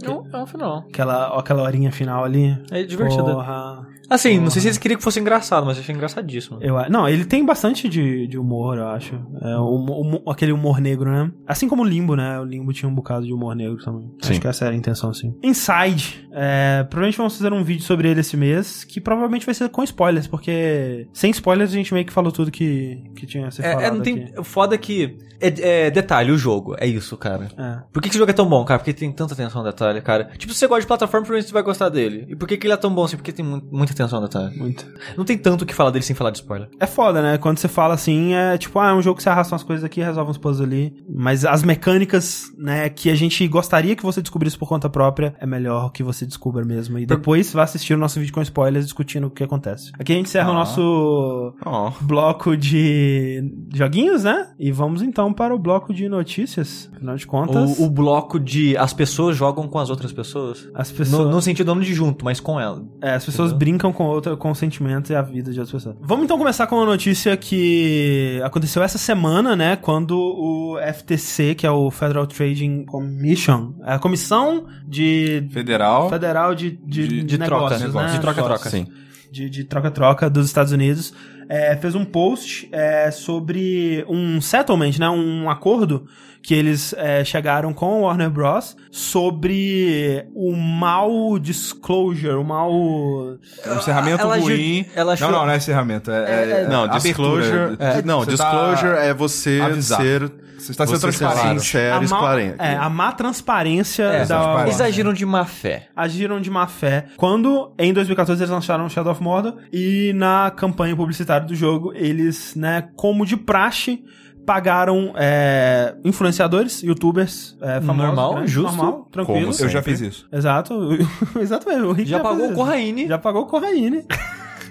S1: Não, é um final.
S3: Aquela, aquela horinha final ali.
S1: É divertido.
S3: Porra.
S1: Assim, não sei se eles queriam que fosse engraçado, mas eu achei engraçadíssimo.
S3: Eu, não, ele tem bastante de, de humor, eu acho. É, o aquele humor negro, né? Assim como o Limbo, né? O Limbo tinha um bocado de humor negro também.
S4: Sim.
S3: Acho que essa era a intenção, sim. Inside. É, provavelmente vamos fazer um vídeo sobre ele esse mês, que provavelmente vai ser com spoilers, porque sem spoilers a gente meio que falou tudo que, que tinha a ser falado
S1: É, é, não tem.
S3: aqui.
S1: O foda é que. É, é detalhe, o jogo. É isso, cara.
S3: É.
S1: Por que, que esse jogo é tão bom, cara? Porque tem tanta atenção ao detalhe, cara. Tipo, se você gosta de plataforma, provavelmente você vai gostar dele. E por que, que ele é tão bom assim? Porque tem mu- muita atenção ao detalhe.
S3: Muito.
S1: Não tem tanto o que falar dele sem falar de spoiler.
S3: É foda, né? Quando você fala assim, é tipo, ah, é um jogo que você arrasta umas coisas aqui, resolve uns puzzles ali. Mas as mecânicas, né, que a gente gostaria que você descobrisse por conta própria, é melhor que você descubra mesmo. E depois vá assistir o nosso vídeo com spoilers discutindo o que acontece. Aqui a gente encerra o nosso bloco de joguinhos, né? E vamos então para o bloco de notícias. Afinal de contas,
S1: O, o bloco de as pessoas jogam com as outras pessoas.
S3: as pessoas.
S1: No, no sentido não de junto, mas com ela.
S3: É, as pessoas brincam com outra, com o sentimento e a vida de outras pessoas. Vamos então começar com uma notícia que aconteceu essa semana, né? Quando o FTC, que é o Federal Trading Commission, é a Comissão de
S2: Federal.
S3: Federal de, de,
S2: De-
S1: de troca,
S3: negócios, né?
S1: De troca-troca.
S4: sim.
S3: de de troca-troca dos Estados Unidos, é, fez um post é, sobre um settlement, né, um acordo que eles é, chegaram com a Warner Bros. sobre o mal disclosure, o mal...
S2: O encerramento
S1: Ela
S2: ruim.
S1: ela
S2: não,
S1: achou-
S2: não, não é encerramento. É, é-
S4: Não, disclosure.
S2: É,
S4: Não,
S2: você tá-
S4: disclosure é você
S2: avisar.
S4: ser.
S2: Você está sendo transparente.
S4: sincero e
S3: a, má, é, a má transparência
S1: É,
S3: da.
S1: Eles agiram de má fé.
S3: agiram de má fé quando, em 2014, eles lançaram Shadow of Mordor e na campanha publicitária do jogo, eles, né, como de praxe, pagaram é, influenciadores, youtubers é, famosos.
S1: Normal,
S3: grandes,
S1: justo.
S3: Normal, tranquilo.
S4: Como
S2: Eu já fiz isso.
S3: Exato. Exato mesmo. O Rick
S1: Já pagou o. Corraine.
S3: Já pagou o Corraine.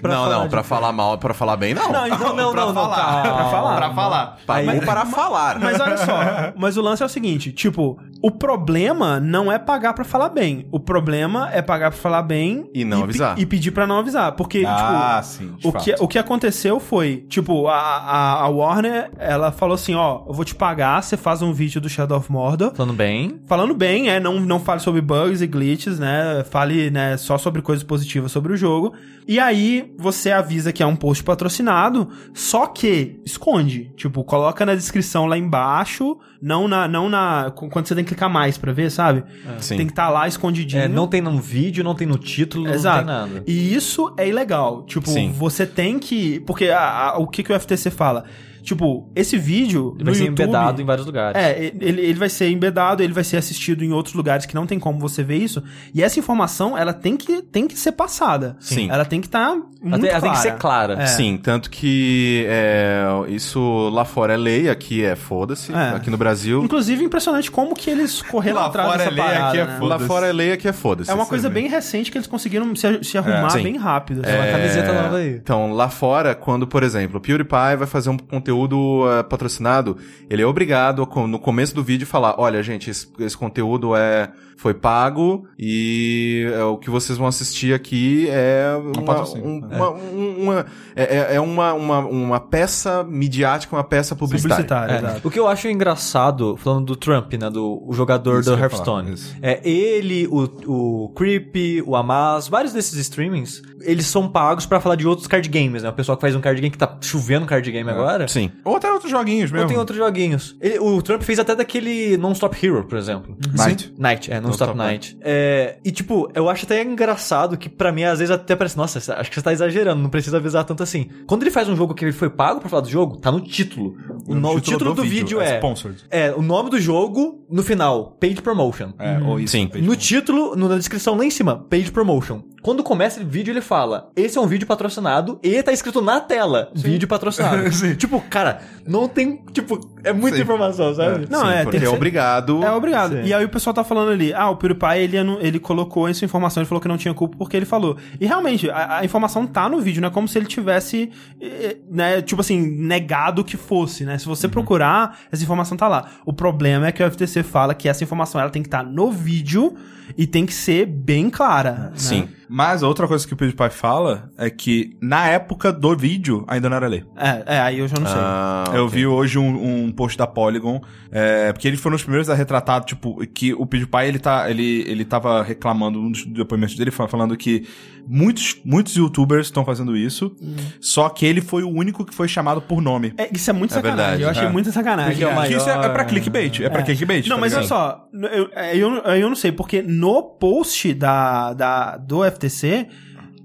S1: Pra
S4: não,
S1: falar
S4: não, pra falar mal, pra falar bem, não.
S3: Não, então,
S1: não,
S3: pra
S1: não, não,
S3: falar.
S1: calma.
S3: Pra falar.
S2: Pra falar.
S4: Pagou
S1: Aí-
S4: para falar.
S3: Mas olha só, mas o lance é o seguinte, tipo, o problema não é pagar pra falar bem. O problema é pagar pra falar bem
S4: E não
S3: pe-
S4: avisar.
S3: E pedir pra não avisar. Porque,
S2: Ah,
S3: tipo,
S2: sim,
S3: o que, o que aconteceu foi, tipo, a, a, a Warner, ela falou assim, ó, eu vou te pagar, você faz um vídeo do Shadow of Mordor.
S1: Falando bem.
S3: Falando bem, é, não, não fale sobre bugs e glitches, né? Fale, né, só sobre coisas positivas sobre o jogo. E aí, você avisa que é um post patrocinado, só que esconde. Tipo, coloca na descrição lá embaixo, não na. Não na quando você tem que clicar mais pra ver, sabe?
S4: Sim.
S3: Tem que estar lá escondidinho.
S1: É, não tem no vídeo, não tem no título,
S3: Exato.
S1: não tem nada.
S3: E isso é ilegal. Tipo,
S4: Sim.
S3: você tem que. Porque a- a- o que, que o FTC fala? Tipo, esse vídeo.
S1: Ele vai ser
S3: YouTube,
S1: embedado em vários lugares.
S3: É, ele, ele vai ser embedado, ele vai ser assistido em outros lugares que não tem como você ver isso. E essa informação, ela tem que, tem que ser passada.
S4: Sim.
S3: Ela tem que estar muito
S1: Ela tem, ela tem que ser clara.
S3: É.
S4: Sim, tanto que é, isso lá fora é lei, aqui é foda-se.
S3: É.
S4: Aqui no Brasil.
S3: Inclusive, impressionante como que eles correram
S2: Lá
S3: atrás
S2: fora
S3: dessa
S2: é lei,
S3: parada,
S2: aqui é
S3: né?
S2: foda.
S4: Lá fora é lei, aqui é foda-se.
S3: É uma coisa bem recente que eles conseguiram se, se arrumar
S4: sim.
S3: bem rápido. assim.
S1: É uma camiseta nova aí.
S4: Então, lá fora, quando, por exemplo, o PewDiePie vai fazer um conteúdo eh, patrocinado, ele é obrigado, no começo do vídeo, falar, olha, gente, esse, esse conteúdo é, foi pago e é, o que vocês vão assistir aqui é uma,
S2: patrocínio,
S4: um-
S2: é.
S4: uma, um- uma- é, é- é uma, uma, uma peça midiática, uma peça publicitária.
S3: Publicitário,
S1: É.
S3: exato.
S1: O que eu acho engraçado, falando do Trump, né? Do o jogador
S2: Isso
S1: do Hearthstone.
S2: falar.
S1: É ele, o, o Creepy, o Amaz, vários desses streamings, eles são pagos pra falar de outros card games, né? O pessoal que faz um card game que tá chovendo card game agora.
S4: Sim.
S2: Ou até outros joguinhos mesmo.
S1: Ou tem outros joguinhos. Ele- o Trump fez até daquele Non-Stop Hero, por exemplo.
S2: Night.
S1: Night, é, Non-Stop
S4: Non-Stop
S1: Night. É, e tipo, eu acho até engraçado que pra mim às vezes até parece, nossa, acho que você tá exagerando, não precisa avisar tanto assim. Quando ele faz um jogo que ele foi pago pra falar do jogo, tá no título. O, no- o título do, vídeo, é,
S2: Sponsored.
S1: é o nome do jogo no final, Paid Promotion.
S2: É, ou isso.
S4: Sim.
S2: page
S1: No título, no- na descrição lá em cima, Page Promotion. Quando começa o vídeo, ele fala: Esse é um vídeo patrocinado e tá escrito na tela: Vídeo patrocinado.
S2: Sim.
S1: Tipo, cara, não tem. Tipo, é muita
S2: Sim.
S1: informação, sabe?
S3: Não,
S4: Sim,
S3: é,
S4: porque
S3: tem que
S4: é
S3: ser-
S4: obrigado.
S3: É obrigado.
S1: Sim.
S3: E aí o pessoal tá falando ali, ah, o PewDiePie, ele, ele colocou essa informação, ele falou que não tinha culpa porque ele falou. E realmente, a, a informação tá no vídeo, não é como se ele tivesse, eh, né, tipo assim, negado que fosse, né? Se
S1: Uhum.
S3: você procurar, essa informação tá lá. O problema é que o FTC fala que essa informação, ela tem que estar no vídeo e tem que ser bem clara. né?
S4: Sim.
S2: Mas a outra coisa que o PewDiePie fala é que na época do vídeo ainda não era lei.
S3: É, é, aí eu já não sei.
S4: Ah,
S2: eu
S4: ok.
S2: vi hoje um, um post da Polygon, é, porque eles foram os primeiros a retratar, tipo, que o PewDiePie, ele, tá, ele, ele tava reclamando, um dos depoimentos dele, fa- falando que muitos, muitos youtubers estão fazendo isso, só que ele foi o único que foi chamado por nome.
S3: É, isso é muito
S4: É
S3: sacanagem.
S4: verdade,
S3: eu achei
S2: é.
S3: muita sacanagem.
S1: Porque é maior-
S2: Que isso é, é pra clickbait, é, pra clickbait.
S3: Não,
S2: tá
S3: mas olha só, eu, é, eu, eu não sei, porque no post da, da, do FTC,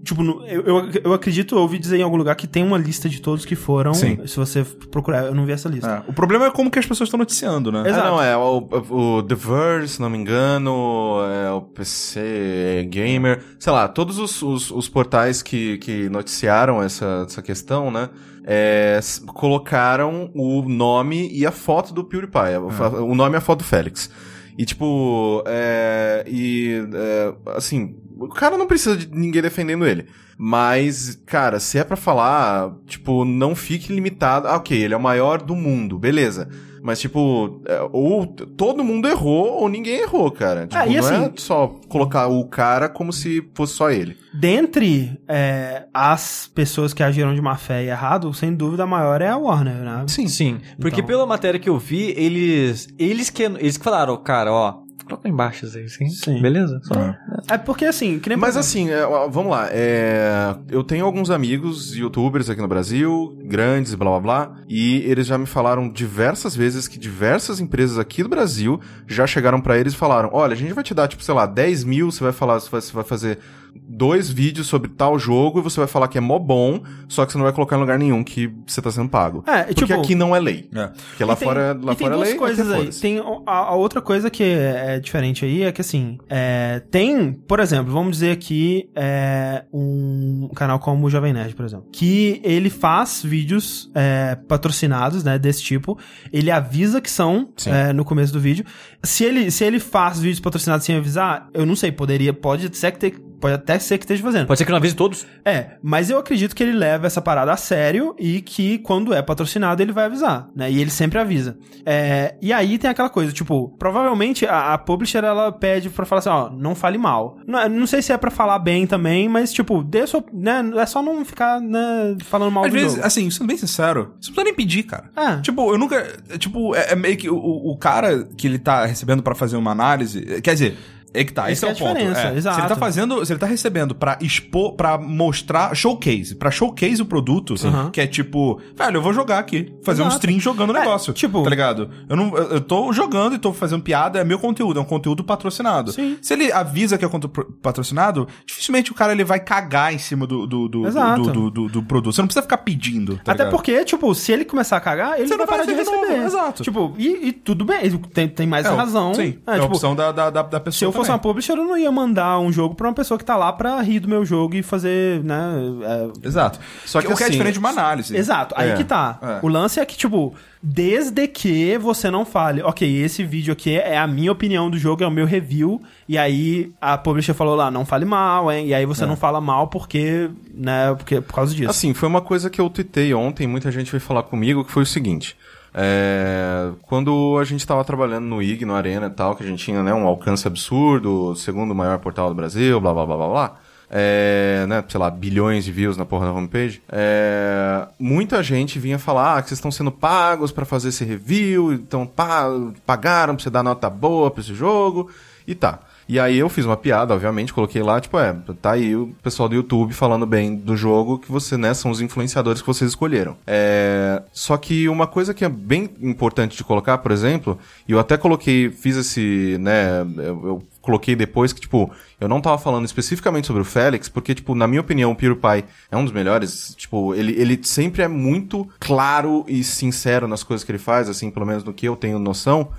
S3: tipo, no- eu, eu, eu acredito, eu ouvi dizer em algum lugar que tem uma lista de todos que foram.
S2: Sim.
S3: Se você procurar, eu não vi essa lista.
S2: É, o problema é como que as pessoas estão noticiando, né?
S3: Exato.
S4: Ah, não, é o, o The Verse, se não me engano, é o PC Gamer, sei lá, todos os, os, os portais que, que noticiaram essa, essa questão, né, é, colocaram o nome e a foto do PewDiePie, o- o nome e a foto do Félix. E tipo, é, e, é, assim, o cara não precisa de ninguém defendendo ele. Mas, cara, se é pra falar, tipo, não fique limitado. Ah, ok, ele é o maior do mundo, beleza. Mas, tipo, é, ou todo mundo errou ou ninguém errou, cara. Tipo,
S3: Ah, e
S4: não é
S3: assim-
S4: só colocar o cara como se fosse só ele.
S3: Dentre é, as pessoas que agiram de má fé e errado, sem dúvida a maior é a Warner, né?
S1: Sim, sim. Porque
S3: Então-
S1: pela matéria que eu vi, eles. Eles que, eles que falaram, cara, ó. Coloca embaixo isso aí, sim.
S3: Sim.
S1: Beleza? Só.
S3: É porque assim, que nem
S4: Mas assim, é, vamos lá. é, eu tenho alguns amigos youtubers aqui no Brasil, grandes, blá blá blá, e eles já me falaram diversas vezes que diversas empresas aqui do Brasil já chegaram pra eles e falaram: olha, a gente vai te dar, tipo, sei lá, 10 mil, você vai falar, você vai, você vai fazer dois vídeos sobre tal jogo e você vai falar que é mó bom, só que você não vai colocar em lugar nenhum que você tá sendo pago.
S3: É,
S4: Porque
S3: tipo-
S4: aqui não é lei.
S2: É.
S4: Porque lá
S3: tem-
S4: fora, lá
S3: tem
S4: fora é
S3: duas
S4: lei.
S3: coisas
S4: aqui é
S3: aí. Tem a, a outra coisa que é, é diferente aí é que assim, é, tem, por exemplo, vamos dizer aqui é, um canal como o Jovem Nerd, por exemplo, que ele faz vídeos é, patrocinados, né, desse tipo. Ele avisa que são é, no começo do vídeo. Se ele, se ele faz vídeos patrocinados sem avisar, eu não sei, poderia, pode ser que, ter- pode até ser que esteja fazendo.
S1: Pode ser que não avise todos.
S3: É, mas eu acredito que ele leva essa parada a sério e que quando é patrocinado ele vai avisar, né? E ele sempre avisa. É, e aí tem aquela coisa, tipo, provavelmente a, a publisher ela pede pra falar assim, ó, não fale mal. Não, não sei se é pra falar bem também, mas tipo, dê sua, né, é só não ficar, né, falando mal
S2: Às
S3: do
S2: vezes,
S3: jogo.
S2: assim, sendo bem sincero, você não precisa nem pedir, cara.
S3: É.
S2: Tipo, eu nunca. Tipo, é, é meio que o, o cara que ele tá recebendo pra fazer uma análise. Quer dizer. É que tá, esse
S3: Essa
S2: é,
S3: é
S2: o
S3: a
S2: ponto. É.
S3: exato.
S2: Se ele tá fazendo, se ele tá recebendo pra expor, pra mostrar showcase, pra showcase o produto,
S3: Uhum.
S2: que é tipo, velho, eu vou jogar aqui, fazer um
S3: Exato.
S2: stream jogando o
S3: É,
S2: negócio,
S3: tipo-
S2: tá ligado? Eu não, eu, tô jogando e tô fazendo piada, é meu conteúdo, é um conteúdo patrocinado.
S3: Sim.
S2: Se ele avisa que é conteúdo patrocinado, dificilmente o cara ele vai cagar em cima do do, do, do, do, do- do produto. Você não precisa ficar pedindo. tá
S3: Até
S2: ligado?
S3: porque, tipo, se ele começar a cagar, ele
S2: Você
S3: vai
S2: não vai
S3: parar de
S2: receber novo, exato.
S3: Tipo, e, e tudo bem, tem, tem mais
S2: É,
S3: razão.
S2: Sim,
S3: É,
S2: é, a
S3: tipo,
S2: opção da, da, da, da pessoa.
S3: Fosse
S2: também.
S3: uma publisher, eu não ia mandar um jogo pra uma pessoa que tá lá pra rir do meu jogo e fazer, né? é,
S2: Exato.
S4: Só que
S2: que o que é
S4: assim-
S2: diferente de uma análise.
S3: Exato, aí
S4: É,
S3: que tá.
S2: é.
S3: O lance é que, tipo, desde que você não fale, ok, esse vídeo aqui é a minha opinião do jogo, é o meu review, e aí a publisher falou lá, não fale mal, hein? E aí
S2: É.
S3: você não fala mal porque, né, porque por causa disso.
S4: Assim, foi uma coisa que eu tuitei ontem, muita gente veio falar comigo, que foi o seguinte. É, quando a gente tava trabalhando no IG, no Arena e tal, que a gente tinha né, um alcance absurdo, segundo maior portal do Brasil, blá blá blá blá blá. É, né, sei lá, bilhões de views na porra da homepage. É, muita gente vinha falar ah, que vocês estão sendo pagos pra fazer esse review, então pa pagaram pra você dar nota boa pra esse jogo, e tá. E aí eu fiz uma piada, obviamente, coloquei lá, tipo, é, tá aí o pessoal do YouTube falando bem do jogo que você, né, são os influenciadores que vocês escolheram. É, só que uma coisa que é bem importante de colocar, por exemplo, e eu até coloquei, fiz esse, né, eu, eu coloquei depois que, tipo, eu não tava falando especificamente sobre o Félix, porque, tipo, na minha opinião, o PewDiePie é um dos melhores. Tipo, ele, ele sempre é muito claro e sincero nas coisas que ele faz, assim, pelo menos no que eu tenho noção.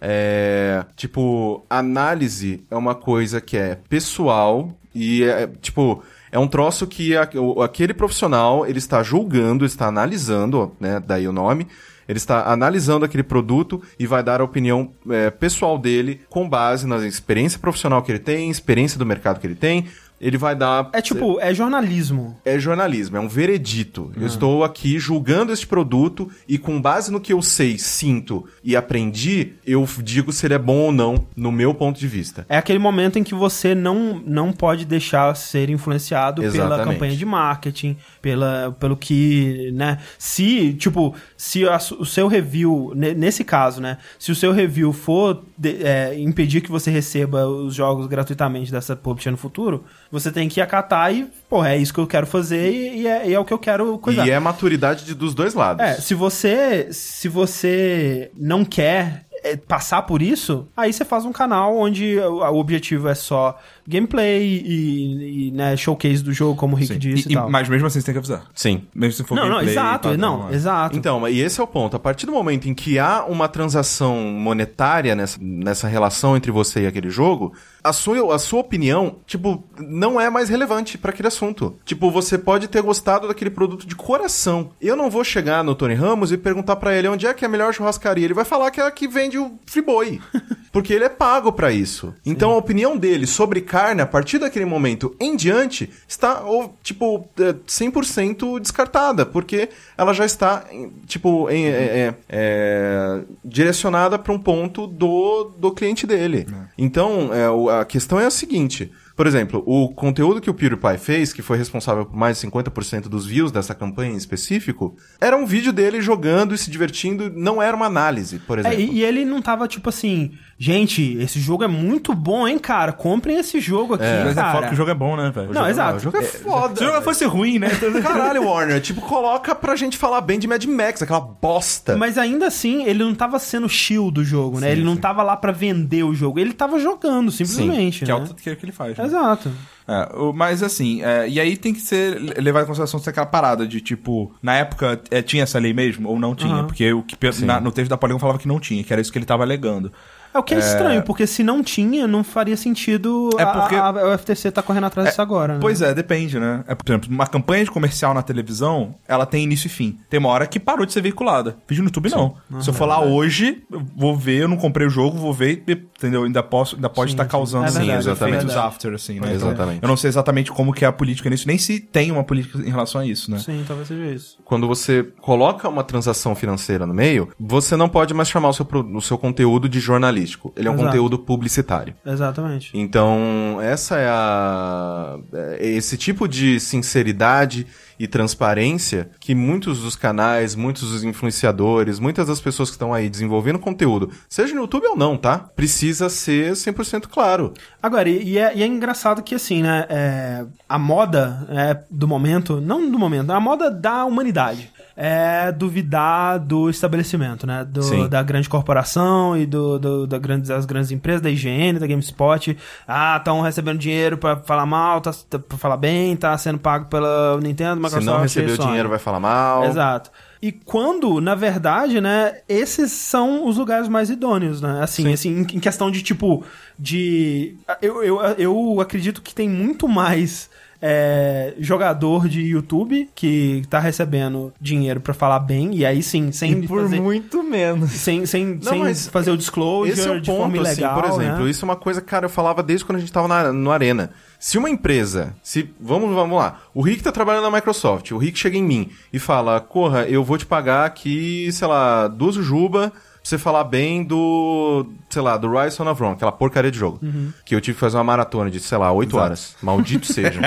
S4: É, tipo, análise é uma coisa que é pessoal e é, tipo, é um troço que a- o- aquele profissional, ele está julgando, está analisando, né, daí o nome, ele está analisando aquele produto e vai dar a opinião é, pessoal dele com base na experiência profissional que ele tem, experiência do mercado que ele tem, ele vai dar...
S3: É tipo, é jornalismo.
S4: É jornalismo, é um veredito. Eu estou aqui julgando este produto e com base no que eu sei, sinto e aprendi, eu digo se ele é bom ou não, no meu ponto de vista.
S3: É aquele momento em que você não, não pode deixar ser influenciado pela
S4: Exatamente.
S3: campanha de marketing, pela, pelo que, né? Se, tipo, se a o seu review, ne- nesse caso, né? Se o seu review for de- é, impedir que você receba os jogos gratuitamente dessa publisher no futuro, você tem que acatar e, pô, é isso que eu quero fazer e, e é, e é o que eu quero coisar.
S4: E é maturidade de- dos dois lados.
S3: É, se você se você não quer é, passar por isso, aí você faz um canal onde o objetivo é só gameplay e, e, né, showcase do jogo, como o Rick
S2: Sim.
S3: disse e,
S2: E-
S3: tal.
S2: Mas mesmo assim você tem que avisar.
S4: Sim.
S2: Mesmo se for
S3: não, não,
S2: gameplay,
S3: exato,
S2: padrão,
S3: não,
S2: é.
S3: exato.
S4: Então, e esse é o ponto. A partir do momento em que há uma transação monetária nessa, nessa relação entre você e aquele jogo, a sua, a sua opinião, tipo, não é mais relevante pra aquele assunto. Tipo, você pode ter gostado daquele produto de coração. Eu não vou chegar no Tony Ramos e perguntar pra ele onde é que é a melhor churrascaria. Ele vai falar que é a que vende o Friboi. Porque ele é pago pra isso. Então a opinião dele sobre carne, a partir daquele momento em diante, está, ou, tipo, é, 100% descartada. Porque ela já está, tipo, em- é- é- é, direcionada para um ponto do, do cliente dele. Então, é, a questão é a seguinte. Por exemplo, o conteúdo que o PewDiePie fez, que foi responsável por mais de 50% dos views dessa campanha em específico, era um vídeo dele jogando e se divertindo, não era uma análise, por
S3: É,
S4: exemplo.
S3: e, e ele não tava tipo assim, gente, esse jogo é muito bom, hein, cara? Comprem esse jogo aqui,
S2: Mas é foda
S3: cara.
S2: que o jogo é bom, né, velho?
S3: Não, exato.
S4: O jogo é foda.
S2: Se o jogo fosse ruim, né?
S4: Caralho, Warner, tipo, coloca pra gente falar bem de Mad Max, aquela bosta.
S3: Mas ainda assim, ele não tava sendo shield do jogo, né? ele não tava lá pra vender o jogo, ele tava jogando, simplesmente,
S2: que é
S3: né?
S2: o que que ele faz. né?
S3: Exato.
S2: É, mas assim, é, e aí tem que ser levado em consideração se aquela parada de tipo, na época é, tinha essa lei mesmo ou não tinha?
S3: Aham.
S2: Porque o que na- no texto da Polygon falava que não tinha, que era isso que ele tava alegando.
S3: É o que é, estranho, porque se não tinha, não faria sentido
S2: É porque-
S3: a, a, a FTC tá correndo atrás disso agora. né?
S2: Pois é, depende, né? É, por exemplo, uma campanha de comercial na televisão, ela tem início e fim. Tem uma hora que parou de ser veiculada. Vídeo no YouTube, não. Se eu for lá hoje, eu vou ver, eu não comprei o jogo, vou ver, entendeu? Ainda, posso, ainda pode estar causando
S3: É verdade,
S2: sim,
S4: exatamente.
S2: efeitos after, assim, né? Então,
S4: Exatamente.
S2: eu não sei exatamente como que é a política nisso, nem se tem uma política em relação a isso, né?
S3: Sim, talvez seja isso.
S4: Quando você coloca uma transação financeira no meio, você não pode mais chamar o seu, o seu conteúdo de jornalístico. Ele é um
S3: Exato.
S4: conteúdo publicitário.
S3: Exatamente.
S4: Então, essa é a. é Esse tipo de sinceridade e transparência que muitos dos canais, muitos dos influenciadores, muitas das pessoas que estão aí desenvolvendo conteúdo, seja no YouTube ou não, tá? Precisa ser 100% claro.
S3: Agora, e, é, e é engraçado que, assim, né, é, a moda é, do momento, não do momento, a moda da humanidade é duvidar do estabelecimento, né, do-
S4: Sim.
S3: da grande corporação e do, do- da grandes, das grandes empresas, da IGN, da GameSpot, ah, estão recebendo dinheiro pra falar mal, tá, tá, pra falar bem, tá sendo pago pela Nintendo, Microsoft
S4: Se não receber o dinheiro, vai falar mal.
S3: Exato. E quando, na verdade, né, esses são os lugares mais idôneos, né? Assim, assim em, questão de tipo, de. Eu, eu, eu acredito que tem muito mais. é, jogador de YouTube que tá recebendo dinheiro pra falar bem, e aí sim, sem
S1: E por
S3: fazer,
S1: muito menos.
S3: sem, sem, sem
S4: mas
S3: fazer o disclosure
S4: Esse é o
S3: de forma
S4: ponto, assim,
S3: ilegal.
S4: por exemplo.
S3: né?
S4: Isso é uma coisa, cara, eu falava desde quando a gente tava na, no Arena. Se uma empresa, se vamos, vamos lá, o Rick tá trabalhando na Microsoft, o Rick chega em mim e fala, corra, eu vou te pagar aqui, sei lá, duas juba você falar bem do, sei lá, do Rise of Rome, aquela porcaria de jogo.
S3: Uhum.
S4: Que eu tive que fazer uma maratona de, sei lá, oito horas. Maldito seja.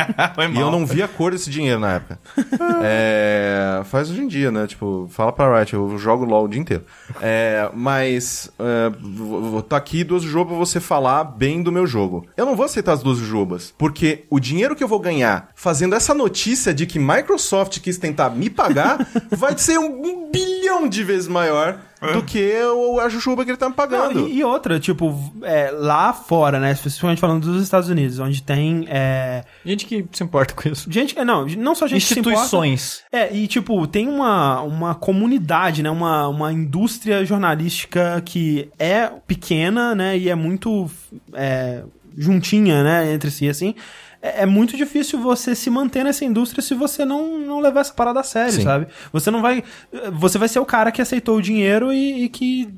S4: E eu não vi a cor desse dinheiro na época. É, faz hoje em dia, né? Tipo, fala pra Riot, eu jogo LOL o dia inteiro. É, mas, é, vou tá aqui duas jogos pra você falar bem do meu jogo. Eu não vou aceitar as duas jogos, porque o dinheiro que eu vou ganhar fazendo essa notícia de que Microsoft quis tentar me pagar vai ser um, um bilhão de vezes maior do que o, a jujuba que ele tá me
S3: Não,
S4: pagando.
S3: e, e outra, tipo, é, lá fora, né? Especificamente falando dos Estados Unidos, onde tem. é,
S1: Gente que se importa com isso.
S3: gente, é, não, não só gente que se importa,
S1: Instituições.
S3: É, e tipo, tem uma, uma comunidade, né? Uma, uma indústria jornalística que é pequena, né? E é muito é, juntinha, né? Entre si, assim. É, é muito difícil você se manter nessa indústria se você não, não levar essa parada a sério,
S4: Sim.
S3: sabe? Você não vai. Você vai ser o cara que aceitou o dinheiro e, e que.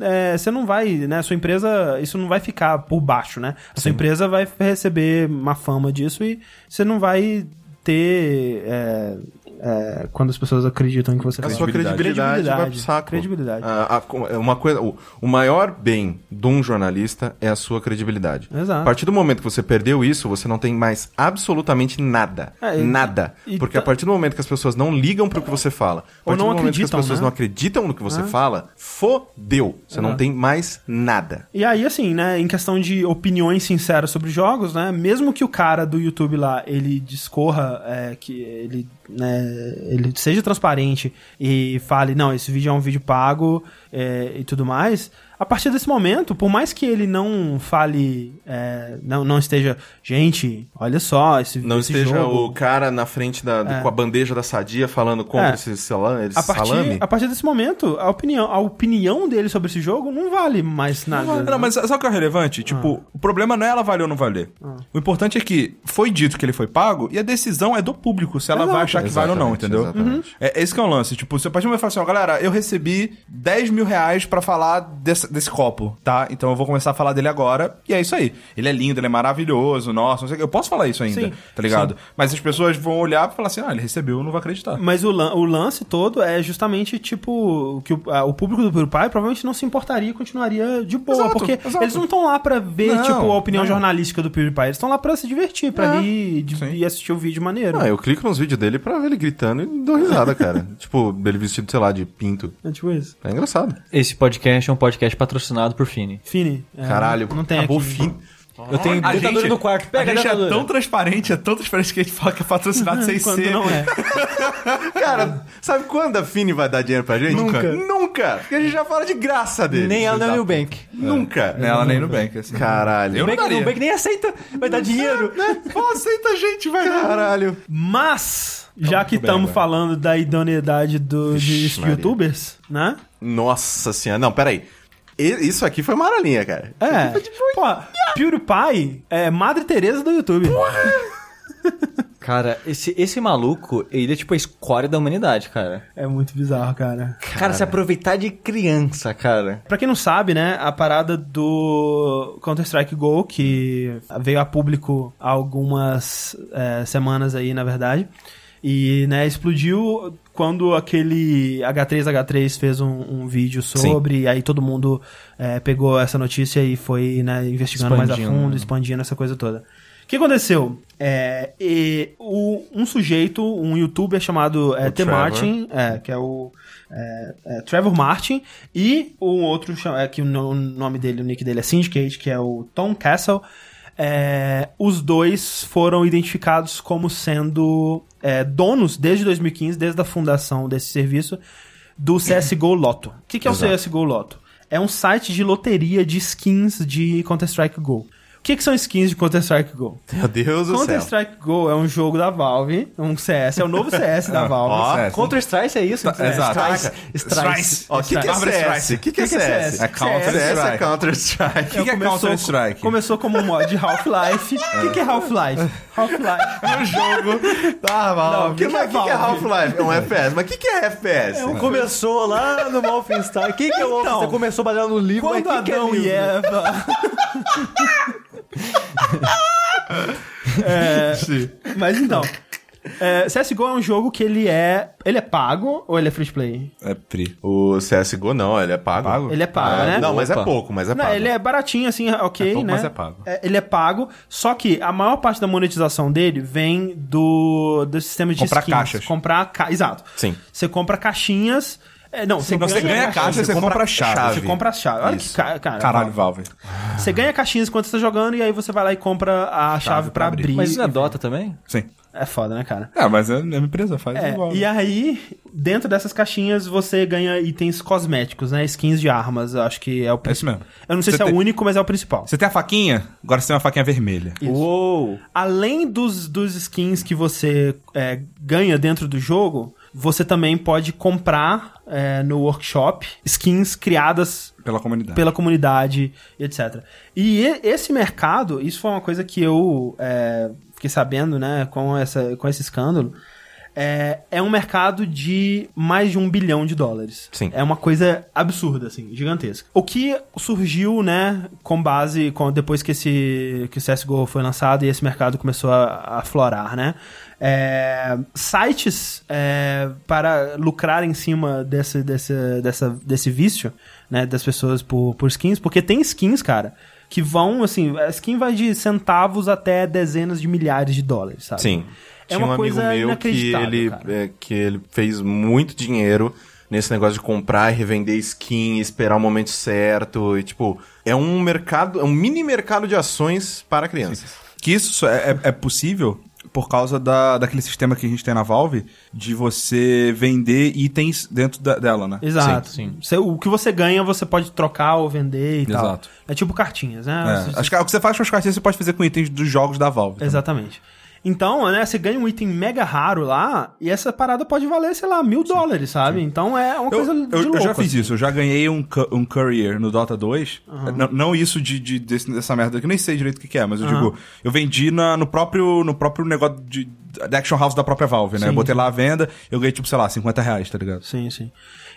S3: é, você não vai, né? Sua empresa, isso não vai ficar por baixo, né? A sua empresa vai receber uma fama disso e você não vai ter. é, é, quando as pessoas acreditam em que você
S4: A
S3: fez.
S4: sua credibilidade, vai pro saco.
S3: Credibilidade.
S4: A- a- uma coisa, o, o maior bem de um jornalista é a sua credibilidade.
S3: Exato.
S4: A partir do momento que você perdeu isso, você não tem mais absolutamente nada.
S3: É, e-
S4: nada.
S3: e
S4: Porque a partir do momento que as pessoas não ligam pro que você fala, a
S3: Ou
S4: partir
S3: não
S4: do momento que
S3: acreditam,
S4: as pessoas
S3: né?
S4: não acreditam no que você fala, fodeu. Você não tem mais nada.
S3: E aí, assim, né, em questão de opiniões sinceras sobre jogos, né, mesmo que o cara do YouTube lá, ele discorra, é, que ele, né, ele seja transparente e fale, não, esse vídeo é um vídeo pago é, e tudo mais, a partir desse momento, por mais que ele não fale, é, não, não esteja, gente, olha só, esse,
S4: Não
S3: esse
S4: esteja
S3: jogo...
S4: o cara na frente da,
S3: É.
S4: com a bandeja da sadia falando contra
S3: É.
S4: esse salame. Esse
S3: A partir,
S4: salame.
S3: a partir desse momento, a opinião, a opinião dele sobre esse jogo não vale mais nada.
S2: Não, mas sabe o que é relevante? Tipo, o problema não é ela valer ou não valer. O importante é que foi dito que ele foi pago e a decisão é do público, se ela vai achar que vale ou não, entendeu?
S4: exatamente.
S2: É esse que é o lance. Tipo, se a partir do momento que fala assim, ó, galera, eu recebi 10 mil reais pra falar desse, desse copo, tá? Então eu vou começar a falar dele agora. E é isso aí. Ele é lindo, ele é maravilhoso, nossa, não sei o que. Eu posso falar isso ainda,
S3: Sim,
S2: tá ligado? Mas as pessoas vão olhar e falar assim, ah, ele recebeu, eu não vou acreditar.
S3: Mas o, lan- o lance todo é justamente, tipo, que o, a- o público do PewDiePie provavelmente não se importaria e continuaria de boa.
S2: Exato,
S3: porque
S2: exato.
S3: eles não estão lá pra ver,
S2: Não,
S3: tipo, a opinião
S2: não.
S3: jornalística do PewDiePie. Eles estão lá pra se divertir, pra
S2: É,
S3: rir
S2: sim.
S3: e assistir o vídeo maneiro.
S4: Ah, eu clico nos vídeos dele pra ver ele gritando e dou risada, cara. tipo, ele vestido, sei lá, de pinto.
S3: É tipo isso.
S4: É engraçado.
S1: Esse podcast é um podcast patrocinado por Fini.
S3: Fini. é,
S4: Caralho,
S3: não tem
S4: acabou
S3: aqui.
S4: o fim.
S1: Eu tenho
S2: A
S1: ditadura
S2: gente-
S1: no quarto. Pega
S2: a gente é tão transparente, é tão transparente que a gente fala que é patrocinado sem ser.
S3: não é.
S4: Cara, sabe quando a Fini vai dar dinheiro pra gente?
S3: Nunca.
S4: Nunca! Porque a gente já fala de graça dele.
S1: Nem ela, nem o Nubank.
S4: puta. Nunca.
S2: Nem ela nem no bank, assim.
S4: Caralho.
S2: Eu não
S1: Nubank. Nubank nem aceita. Vai dar dinheiro.
S2: Pô, aceita a gente, vai.
S4: Caralho.
S3: Mas, já que
S2: tudo bem,
S3: estamos falando da idoneidade do,
S4: Maria.
S3: youtubers, né?
S4: Nossa senhora. Não, peraí. Isso aqui foi maralinha, cara.
S3: É. Pô, PewDiePie é Madre Teresa do YouTube.
S1: Cara, esse, esse maluco, ele é tipo a escória da humanidade, cara.
S3: É muito bizarro, cara.
S1: Cara, se aproveitar de criança, cara.
S3: Pra quem não sabe, né, a parada do Counter-Strike Go, que veio a público há algumas é, semanas aí, na verdade, e, né, explodiu quando aquele H3H3 fez um, um vídeo sobre, e aí todo mundo é, pegou essa notícia e foi, né, investigando mais a
S1: Expandindo,
S3: fundo,
S1: né?
S3: expandindo essa coisa toda. O que aconteceu? É, e o- um sujeito, um youtuber chamado é,
S4: O
S3: T.
S4: Trevor.
S3: Martin, é, que é o é, é, Trevor Martin, e um outro, é, que o o nome dele, o nick dele é Syndicate, que é o Tom Castle. É, os dois foram identificados como sendo é, donos desde 2015, desde a fundação desse serviço, do CSGO Lotto. O que, que é o
S4: Exato.
S3: CSGO Lotto? É um site de loteria de skins de Counter-Strike Go. O que, que são skins de Counter-Strike Go?
S4: Meu Deus do céu.
S3: Counter-Strike Go é um jogo da Valve, um CS, é o novo CS da Valve.
S2: CS.
S1: Counter-Strike é isso?
S2: Tá, exato.
S1: Strike.
S4: O que, que é CS? O que, que é
S3: Que que é
S4: CS?
S3: CS?
S2: É Counter-Strike.
S4: CS é Counter-Strike.
S2: O que, que é
S3: Começou-
S2: Counter-Strike?
S3: Começou como um mod de Half-Life. O que, que é Half-Life? Half-Life.
S4: Um jogo da Valve. O que,
S3: é
S4: que, que é. Half-Life? É um FPS. Mas o que, que é FPS?
S1: Começou lá no Wolfenstein. Quem que é o
S3: Então,
S1: Wolfenstein? Começou baseado no livro,
S3: Quando
S1: mas quem que é
S3: Adão e? Eva. É, mas então. É, CSGO é um jogo que ele é. Ele é pago ou ele é free to play?
S2: É Pri.
S4: O CSGO não, ele é pago.
S2: Pago?
S3: Ele é pago,
S4: Ah,
S3: né?
S4: Não, mas é
S2: Opa.
S4: pouco, mas é
S3: Não,
S4: pago.
S3: ele é baratinho, assim, ok,
S2: É pouco,
S3: né?
S2: mas é pago.
S3: ele é pago, só que a maior parte da monetização dele vem do, do sistema de
S2: Comprar
S3: skins.
S2: caixas.
S3: Comprar ca... Exato.
S4: Sim.
S3: Você compra caixinhas... é, não, você,
S2: você ganha
S3: caixinhas.
S2: caixa, você compra chave.
S3: Você compra a chave. Olha
S4: Isso.
S3: que ca... cara.
S2: Caralho, Valve.
S3: Você ganha caixinhas enquanto você tá jogando e aí você vai lá e compra a chave, pra
S2: pra
S3: abrir.
S2: abrir.
S1: Mas isso não é Dota também?
S2: Sim.
S3: É foda, né, cara?
S2: É, mas é a mesma empresa, faz
S3: É,
S2: igual.
S3: e aí, dentro dessas caixinhas, você ganha itens cosméticos, né? Skins de armas, eu acho que é o
S2: É isso
S3: principal.
S2: mesmo.
S3: Eu não sei
S2: Você
S3: se é
S2: tem-
S3: o único, mas é o principal.
S2: Você tem a faquinha? Agora você tem uma faquinha vermelha.
S1: Uou!
S3: Além dos, dos skins que você é, ganha dentro do jogo, você também pode comprar é, no workshop skins criadas
S2: Pela comunidade.
S3: pela comunidade, etc. E esse mercado, isso foi uma coisa que eu é, fiquei sabendo, né, com, essa, com esse escândalo, é, é um mercado de mais de um bilhão de dólares.
S4: Sim.
S3: É uma coisa absurda, assim, gigantesca. O que surgiu, né, com base, com, depois que, esse, que o CSGO foi lançado e esse mercado começou a, a florar, né? É, sites é, para lucrar em cima desse, desse, dessa, desse vício, né, das pessoas por, por skins, porque tem skins, cara, que vão, assim, a skin vai de centavos até dezenas de milhares de dólares, sabe?
S4: Sim.
S3: É
S4: Tinha
S3: uma
S4: um amigo
S3: coisa
S4: meu que ele, é, que ele fez muito dinheiro nesse negócio de comprar e revender skin, esperar o momento certo. E, tipo, é um mercado, é um mini mercado de ações para crianças.
S2: Que isso só é, é- é possível por causa da, daquele sistema que a gente tem na Valve de você vender itens dentro da- dela, né?
S3: Exato.
S1: Sim,
S3: Você- o que você ganha, você pode trocar ou vender e tal.
S2: Exato.
S3: É tipo cartinhas, né?
S2: É,
S3: Você-
S2: acho que o que você faz com as cartinhas você pode fazer com itens dos jogos da Valve. também.
S3: Então, né, você ganha um item mega raro lá e essa parada pode valer, sei lá, mil dólares, sabe? Então é uma
S2: Eu,
S3: coisa
S2: eu-
S3: de
S2: eu
S3: louco.
S2: já fiz
S3: assim.
S2: isso, eu já ganhei um, um courier no Dota 2. Não, não isso de, de- desse- dessa merda, que eu nem sei direito o que, que é, mas eu
S3: Aham.
S2: digo, eu vendi na- no, próprio, no próprio negócio de, da Action House da própria Valve, né?
S3: Sim.
S2: Eu botei lá a venda, eu ganhei, tipo, sei lá, 50 reais, tá ligado?
S3: Sim, sim.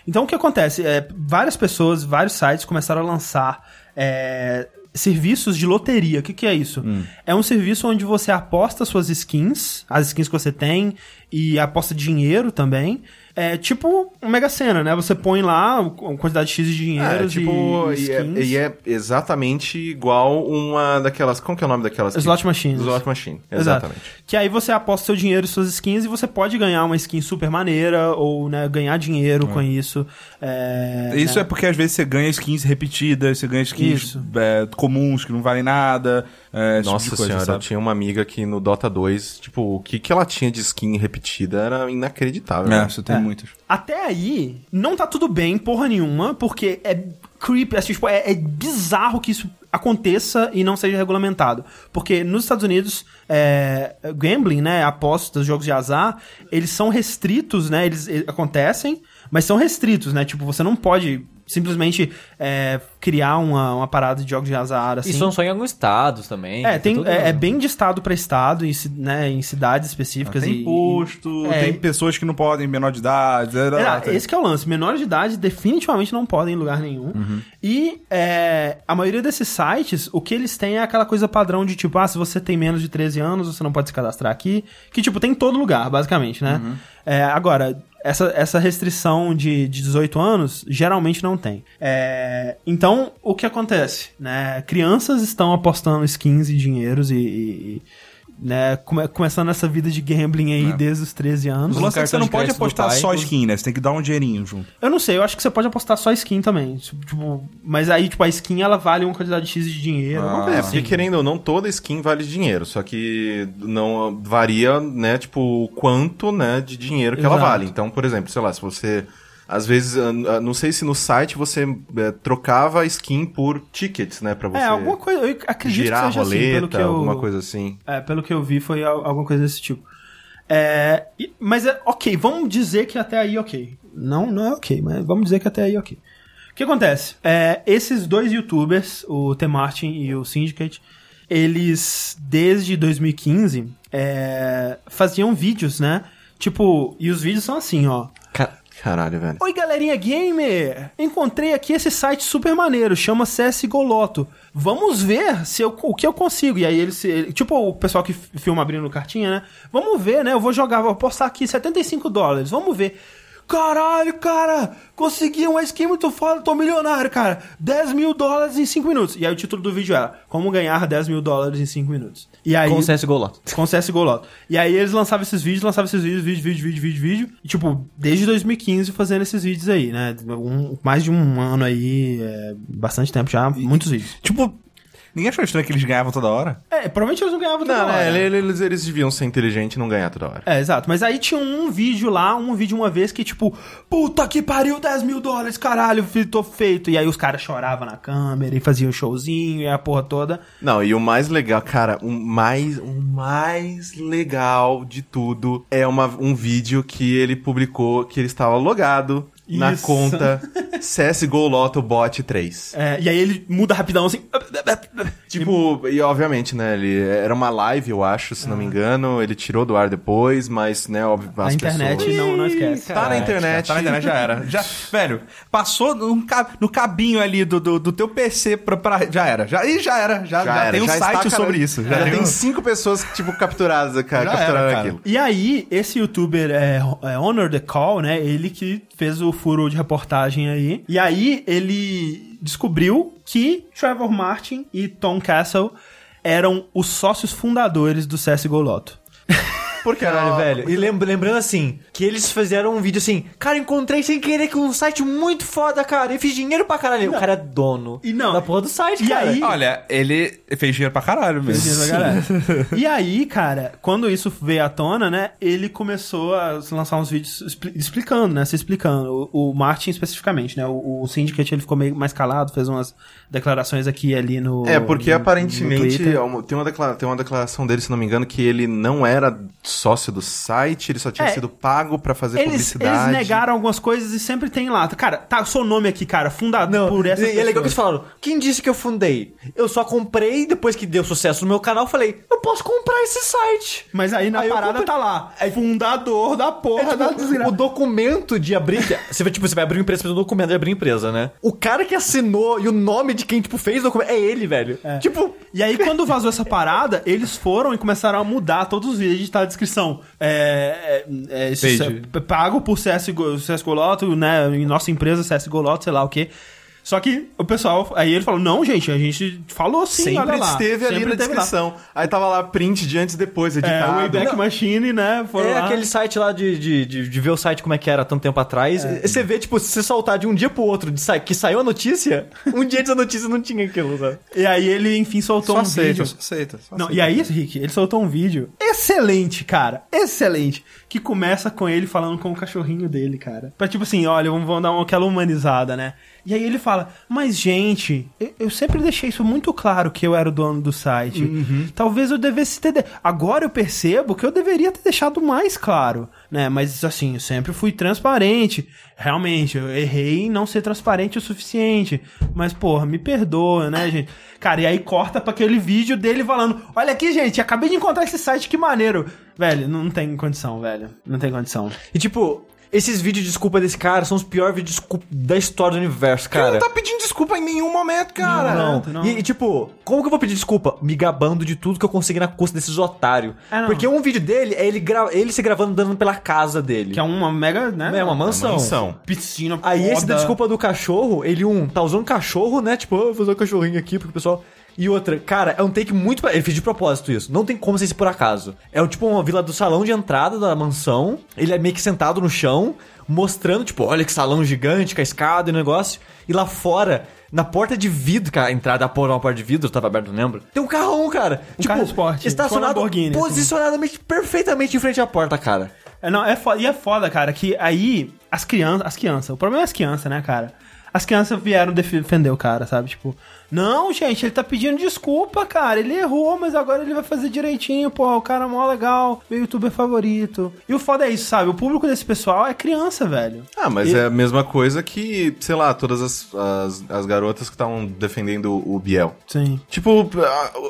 S3: Então o que acontece? É, várias pessoas, vários sites começaram a lançar é, serviços de loteria. O que, que é isso? É um serviço onde você aposta suas skins, as skins que você tem, e aposta dinheiro também. É tipo uma mega cena, né? Você põe lá uma quantidade X de dinheiro
S4: É, tipo,
S3: e,
S4: e é,
S3: skins.
S4: e é exatamente igual uma daquelas. Como que é o nome daquelas?
S3: Slot machines.
S4: Slot machine,
S3: Exato.
S4: exatamente.
S3: Que aí você aposta seu dinheiro e suas skins e você pode ganhar uma skin super maneira ou né, ganhar dinheiro com isso. É,
S2: Isso
S3: né?
S2: é porque às vezes você ganha skins repetidas, você ganha skins é, comuns que não valem nada. É, tipo
S4: Nossa
S2: coisa,
S4: senhora, eu
S2: sabe?
S4: tinha uma amiga que no Dota 2, tipo, o que, que ela tinha de skin repetida era inacreditável.
S2: É,
S4: né?
S2: você tem
S3: É.
S2: muitos.
S3: Até aí, não tá tudo bem, porra nenhuma, porque é creepy, assim, tipo, é, é bizarro que isso aconteça e não seja regulamentado. Porque nos Estados Unidos, é, gambling, né, apostas, jogos de azar, eles são restritos, né, eles, eles acontecem, mas são restritos, né, tipo, você não pode simplesmente é, criar uma, uma parada de jogos de azar, assim.
S1: E são só em alguns estados também.
S3: É, tem, é, é bem de estado pra estado, em, né, em cidades específicas.
S2: Tem
S3: e,
S2: imposto,
S3: é,
S2: tem pessoas que não podem, menor de idade. é,
S3: É,
S2: tem-
S3: esse que é o lance. Menores de idade definitivamente não podem em lugar nenhum. E é, a maioria desses sites, o que eles têm é aquela coisa padrão de tipo, ah, se você tem menos de 13 anos, você não pode se cadastrar aqui. Que, tipo, tem em todo lugar, basicamente, né? É, agora, essa, essa restrição de, de 18 anos, geralmente não tem. É, então, o que acontece? Né? Crianças estão apostando skins e dinheiros e... e- né, come- começando essa vida de gambling aí desde os 13 anos.
S2: O lance é que você não
S1: de
S2: pode apostar
S1: pai,
S2: só
S1: os-
S2: skin, né? Você tem que dar um dinheirinho junto.
S3: Eu não sei, eu acho que você pode apostar só skin também. Tipo, mas aí, tipo, a skin ela vale uma quantidade X de dinheiro. alguma coisa
S4: É,
S3: assim.
S4: porque querendo ou não, toda skin vale dinheiro, só que não varia, né, tipo, o quanto, né, de dinheiro que ela
S3: Exato.
S4: vale. Então, por exemplo, sei lá, se você às vezes, ah, ah, não sei se no site você eh, trocava skin por tickets, né, pra você
S3: É, alguma coisa. Eu acredito
S4: girar
S3: que
S4: a
S3: seja assim,
S4: roleta,
S3: pelo que eu.
S4: alguma coisa assim.
S3: É, pelo que eu vi, foi al- alguma coisa desse tipo. É, mas é ok, vamos dizer que até aí ok. Não, não é ok, mas vamos dizer que até aí ok. O que acontece? É, esses dois youtubers, o T. Martin e o Syndicate, eles, desde 2015, é, faziam vídeos, né? Tipo, e os vídeos são assim, ó.
S1: Ca-
S4: Caralho, velho.
S3: Oi, galerinha gamer! Encontrei aqui esse site super maneiro, chama CSGO Loto. Vamos ver se eu, o que eu consigo. E aí eles, ele- tipo o pessoal que filma abrindo cartinha, né? Vamos ver, né? Eu vou jogar, vou postar aqui 75 dólares. Vamos ver. Caralho, cara! Consegui uma skin muito foda, tô milionário, cara! 10 mil dólares em 5 minutos. E aí o título do vídeo era Como ganhar 10 mil dólares em 5 minutos. E aí,
S1: Com CSGO lá.
S3: com CSGO Loto. E aí eles lançavam esses vídeos, lançavam esses vídeos, vídeo, vídeo, vídeo, vídeo, vídeo. E, tipo, desde 2015 fazendo esses vídeos aí, né? Um- mais de um ano aí, é, bastante tempo já, muitos vídeos.
S2: Tipo, ninguém achou estranho que eles ganhavam toda hora?
S3: É, provavelmente eles não ganhavam toda
S4: Não,
S3: hora.
S4: né, eles, eles deviam ser inteligentes e não ganhar toda hora.
S3: É, exato. Mas aí tinha um vídeo lá, um vídeo uma vez que, tipo, puta que pariu, 10 mil dólares, caralho, tô feito. E aí os caras choravam na câmera e faziam showzinho e a porra toda.
S4: Não, e o mais legal, cara, o mais, o mais legal de tudo é uma, um vídeo que ele publicou que ele estava logado na
S3: Isso.
S4: conta CSGO Loto Bot 3.
S3: É, e aí ele muda rapidão assim.
S4: Tipo, e obviamente, né, ele era uma live, eu acho, se não me engano, ele tirou do ar depois, mas, né, óbvio,
S3: A
S4: as
S3: internet
S4: pessoas...
S3: não, não esquece.
S4: Tá na internet.
S2: Tá na internet, já era. Já, velho, passou no, no cabinho ali do, do, do teu PC pra, pra- Já era. Já, e já era. Já, já,
S4: era,
S2: tem um
S4: já
S2: site sobre isso.
S4: Já,
S2: Já,
S4: tem
S2: um-
S4: cinco pessoas, tipo, capturadas, cara,
S2: Já
S4: capturaram
S2: era, cara.
S4: aquilo.
S3: E aí, esse youtuber é, é Honor the Call, né? Ele que fez o furo de reportagem aí. E aí, ele descobriu que Trevor Martin e Tom Castle eram os sócios fundadores do CSGO Loto.
S4: Porque
S1: Caralho, velho. E lembra- lembrando assim, que eles fizeram um vídeo assim, cara, encontrei sem querer com um site muito foda, cara, e fiz dinheiro pra caralho. O cara é dono
S3: E não-
S1: da porra do site,
S3: E
S1: cara.
S3: aí-
S2: Olha, ele fez dinheiro pra caralho mesmo.
S3: Beleza, galera. e aí, cara, quando isso veio à tona, né, ele começou a lançar uns vídeos expli- explicando, né, se explicando. O, o Martin especificamente, né, o, o Syndicate ele ficou meio mais calado, fez umas declarações aqui e ali no
S4: É, porque
S3: no- no
S4: aparentemente
S3: Twitter.
S4: é tem, uma declara- tem uma declaração dele, se não me engano, que ele não era sócio do site, ele só tinha
S3: É.
S4: sido pago pra fazer
S3: Eles,
S4: publicidade.
S3: eles negaram algumas coisas e sempre tem lá. Cara, tá o seu nome aqui, cara, fundado por essa
S1: e é legal que eles falaram, quem disse que eu fundei? Eu só comprei, depois que deu sucesso no meu canal, falei, eu posso comprar esse site.
S3: Mas aí na
S1: Aí
S3: parada tá lá, fundador da porra
S1: É,
S3: da
S1: tipo,
S3: desgraça.
S1: o documento de abrir. Você vai, tipo, você vai abrir uma empresa, você do documento de abrir empresa, né? O cara que assinou e o nome de quem, tipo, fez o documento é ele, velho. Tipo.
S3: E aí, quando vazou essa parada, eles foram e começaram a mudar todos os vídeos, a descrição. É, é, é, é pago por CSGO, CSGO Loto, né? Em nossa empresa, CSGO Loto, sei lá o quê. Só que o pessoal, aí ele falou, não, gente, a gente falou sim, olha
S4: Sempre
S3: lá.
S4: esteve ali
S3: Sempre
S4: na
S3: teve lá.
S4: descrição. Aí tava lá print de antes e depois,
S3: É,
S4: editado.
S3: o Wayback Machine, né? Foram
S1: É
S3: lá.
S1: aquele site lá de, de, de, de ver o site como é que era tanto tempo atrás.
S3: É.
S1: E Você vê, tipo, se você soltar de um dia pro outro de sa- que saiu a notícia, um dia antes da notícia não tinha aquilo, sabe?
S3: E aí ele, enfim, soltou
S2: Só
S3: um
S2: aceita,
S3: vídeo.
S2: só aceita. só
S3: Não,
S2: aceita.
S3: e aí, Rick, ele soltou um vídeo excelente, cara. Excelente. Que começa com ele falando com o cachorrinho dele, cara. Pra tipo assim, olha, vamos, vamos dar uma, aquela humanizada, né? E aí ele fala: mas gente, eu, eu sempre deixei isso muito claro que eu era o dono do site.
S1: Uhum.
S3: Talvez eu devesse ter. de- Agora eu percebo que eu deveria ter deixado mais claro, né? Mas assim, eu sempre fui transparente. Realmente, eu errei em não ser transparente o suficiente. Mas, porra, me perdoa, né, gente? Cara, e aí corta pra aquele vídeo dele falando: Olha aqui, gente, acabei de encontrar esse site, que maneiro. Velho, não tem condição, velho. Não tem condição.
S1: E tipo, esses vídeos de desculpa desse cara são os piores vídeos de desculpa da história do universo,
S2: Cara,
S1: cara.
S2: não tá pedindo desculpa em nenhum momento, cara.
S1: Não,
S3: não.
S1: E, e, tipo, como que eu vou pedir desculpa? Me gabando de tudo que eu consegui na custa desses otários.
S3: É, não.
S1: Porque um vídeo dele é ele, gra... ele se gravando andando pela casa dele.
S3: Que é uma mega, né?
S1: É uma mansão.
S4: Mansão.
S3: piscina.
S1: Aí esse
S3: foda.
S1: da desculpa do cachorro, ele um, tá usando cachorro, né? Tipo, ah, vou usar o cachorrinho aqui porque o pessoal... E outra, cara, é um take muito... Ele fez de propósito isso. Não tem como ser isso por acaso. É o tipo uma vila do salão de entrada da mansão. Ele é meio que sentado no chão, mostrando, tipo, olha que salão gigante, com a escada e o negócio. E lá fora... Na porta de vidro, cara, a entrada da porta uma porta de vidro, tava aberto, não lembro. Tem um carrão, cara.
S3: Um carro esporte, tipo
S1: Estacionado
S3: assim.
S1: posicionadamente perfeitamente em frente à porta, cara.
S3: É, não, é foda, e é foda, cara, que aí as crianças, as crianças, o problema é as crianças, né, cara? As crianças vieram defender o cara, sabe? Tipo, não, gente, ele tá pedindo desculpa, cara. Ele errou, mas agora ele vai fazer direitinho, pô. O cara é mó legal, meu youtuber favorito. E o foda é isso, sabe? O público desse pessoal é criança, velho.
S4: Ah, mas
S3: E-
S4: é a mesma coisa que, sei lá, todas as, as, as garotas que estavam defendendo o Biel.
S3: Sim.
S4: Tipo,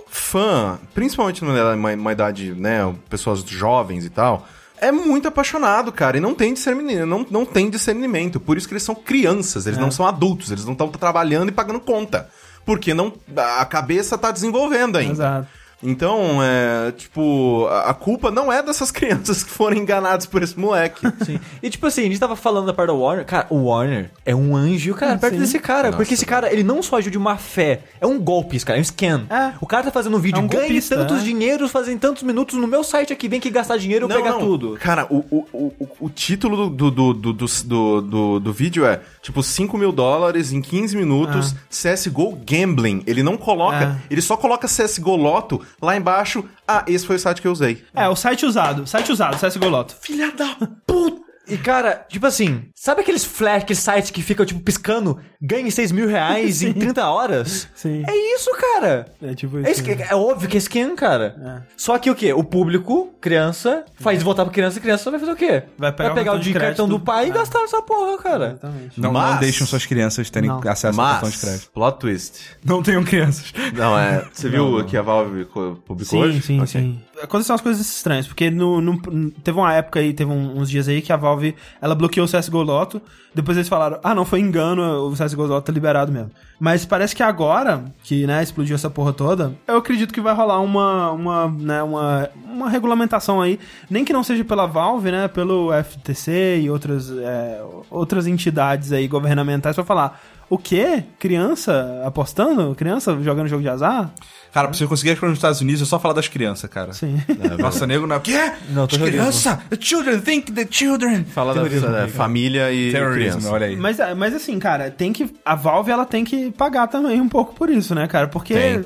S4: fã, principalmente numa, numa idade, né, pessoas jovens e tal, é muito apaixonado, cara, e não tem discernimento, não, não tem discernimento. Por isso que eles são crianças, eles não são adultos, eles não estão trabalhando e pagando conta. Porque não, a cabeça tá desenvolvendo ainda.
S3: Exato.
S4: Então, é, tipo, a culpa não é dessas crianças que foram enganadas por esse moleque.
S1: Sim. E tipo assim, a gente tava falando da parte do Warner. Cara, o Warner é um anjo, cara, perto
S3: Sim.
S1: desse cara.
S4: Nossa,
S1: porque esse cara, ele não só agiu de má fé, é um golpe, esse cara, é um scam.
S3: É.
S1: O cara tá fazendo um vídeo,
S3: É um
S1: ganhe
S3: golpista,
S1: tantos
S3: é.
S1: dinheiros, fazem tantos minutos no meu site aqui, vem aqui gastar dinheiro, eu
S4: Não,
S1: pegar
S4: não.
S1: tudo.
S4: Cara, o, o, o, o título do, do, do, do, do, do, do vídeo é, tipo, 5 mil dólares em 15 minutos, CSGO Gambling. Ele não coloca, ele só coloca CSGO Loto lá embaixo. Ah, esse foi o site que eu usei.
S3: É, o site usado, site usado, CSGO Loto.
S1: Filha da puta! E cara, tipo assim, sabe aqueles flash, aqueles sites que ficam, tipo, piscando, ganhe 6 mil reais em 30 horas?
S3: Sim.
S1: É isso, cara!
S3: É tipo
S1: É,
S3: isso.
S1: esque- é óbvio que é scam, cara.
S3: É.
S1: Só que o quê? O público, criança, faz voltar pra criança, criança vai fazer o quê?
S3: Vai pegar o
S1: o
S3: cartão
S1: de
S3: de
S1: cartão do
S3: crédito.
S1: pai e
S3: É.
S1: gastar nessa porra, cara.
S3: Exatamente.
S2: Não,
S4: Mas-
S2: não deixam suas crianças terem
S3: Não.
S2: acesso ao cartão de
S4: Mas,
S2: crédito.
S4: plot twist.
S2: Não tenham crianças.
S4: Não, é, você viu
S2: Não, não.
S4: que a Valve co- publicou
S3: Sim,
S4: hoje?
S3: sim,
S4: Ok.
S3: sim. Aconteceram umas coisas estranhas, porque no, no- teve uma época aí, teve um- uns dias aí que a Valve, ela bloqueou o CSGO Loto, depois eles falaram, ah não, foi engano, o CSGO Loto tá liberado mesmo. Mas parece que agora, que, né, explodiu essa porra toda, eu acredito que vai rolar uma, uma, né, uma, uma regulamentação aí, nem que não seja pela Valve, né, pelo FTC e outras, é, outras entidades aí governamentais pra falar, o quê? Criança apostando? Criança jogando jogo de azar?
S2: Cara, pra você conseguir as coisas nos Estados Unidos, é só falar das crianças, cara.
S3: Sim.
S2: Nossa, nego não é. O quê?
S1: Não, terrorismo.
S2: criança! The children think the children!
S4: Fala da
S1: Terrorismo,
S4: é,
S1: cara.
S4: família e
S2: Terrorismo,
S4: criança.
S2: olha aí.
S3: Mas, mas assim, cara, tem que. A Valve ela tem que pagar também um pouco por isso, né, cara? Porque
S4: Tem.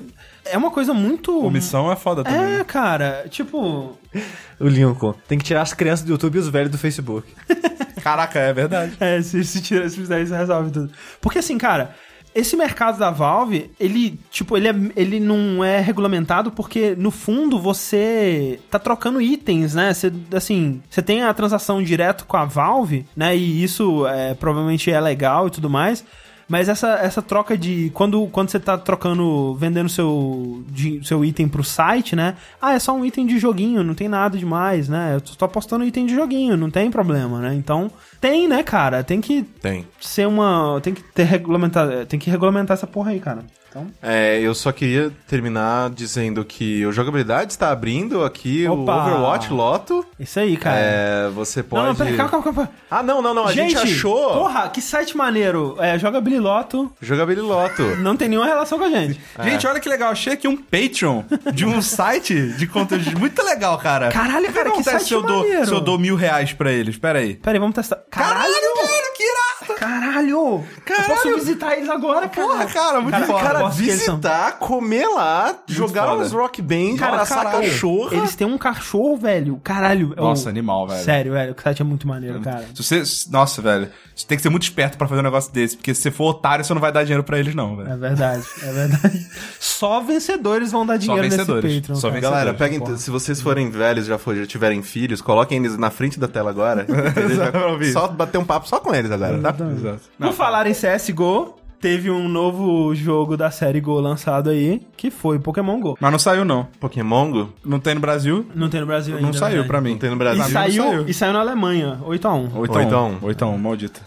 S3: É uma coisa muito.
S2: Comissão é foda também.
S3: É, cara, tipo.
S1: O Lincoln. Tem que tirar as crianças do YouTube e os velhos do Facebook.
S2: Caraca, é verdade.
S3: É, se, se, tira, se fizer isso, resolve tudo. Porque assim, cara. Esse mercado da Valve, ele, tipo, ele, é, ele não é regulamentado porque, no fundo, você tá trocando itens, né? Você, assim, você tem a transação direto com a Valve, né? E isso é, provavelmente é legal e tudo mais. Mas essa, essa troca de. Quando, quando você tá trocando, vendendo seu, de, seu item pro site, né? Ah, é só um item de joguinho, não tem nada demais, né? Eu tô apostando item de joguinho, não tem problema, né? Então, tem, né, cara? Tem que
S4: Tem.
S3: ser uma. Tem que ter regulamentar. Tem que regulamentar essa porra aí, cara. Então.
S4: É, eu só queria terminar dizendo que o Jogabilidade está abrindo aqui
S3: Opa!
S4: o Overwatch Loto.
S3: Isso aí, cara.
S4: É, você pode...
S3: Não, não, pera, calma, calma, calma.
S4: Ah, não, não, não. A gente, achou
S3: Porra, que site maneiro. É, joga Bililoto.
S4: Jogabilidade Loto.
S3: Não tem nenhuma relação com a gente.
S2: Gente, olha que legal. Achei aqui um Patreon de um site de conteúdo muito legal, cara.
S3: Caralho, cara, que site
S2: se eu dou,
S3: maneiro.
S2: se eu dou mil reais pra eles? Pera aí.
S3: Pera aí, vamos testar. Caralho!
S2: cara, que irado!
S3: Caralho! Eu posso visitar eles agora, cara.
S2: Porra, cara, muito
S3: Cara,
S2: foda.
S3: cara,
S4: Cara, visitar, comer lá, jogar
S2: foda.
S4: uns rock band,
S3: Cara,
S4: abraçar
S3: caralho,
S4: cachorro.
S3: Eles têm um cachorro, velho. Caralho. é
S2: Nossa, animal, velho.
S3: Sério, velho. O site é muito maneiro, cara.
S2: Se você. Nossa, velho. Você tem que ser muito esperto pra fazer um negócio desse. Porque se você for otário, você não vai dar dinheiro pra eles, não, velho.
S3: É verdade, é verdade. Só vencedores vão dar dinheiro
S2: vencedores.
S3: nesse Patreon.
S2: Só vencedores.
S4: Galera, peguem,
S3: Porra.
S4: se vocês forem velhos, já, for, já tiverem filhos, coloquem eles na frente da tela agora. Já- só bater um papo só com eles agora, tá?
S2: Exato.
S3: Por falar em CSGO, teve um novo jogo da série Go lançado aí, que foi Pokémon Go.
S2: Mas não saiu, não.
S4: Pokémon Go?
S2: Não tem no Brasil.
S3: Não tem no Brasil ainda.
S2: Não saiu
S3: verdade.
S2: pra mim.
S4: Não tem no
S3: E
S4: Brasil.
S2: não
S3: saiu,
S2: saiu.
S3: e saiu na Alemanha, 8x1.
S2: 8
S4: Ou então-
S2: 8 1 maldita.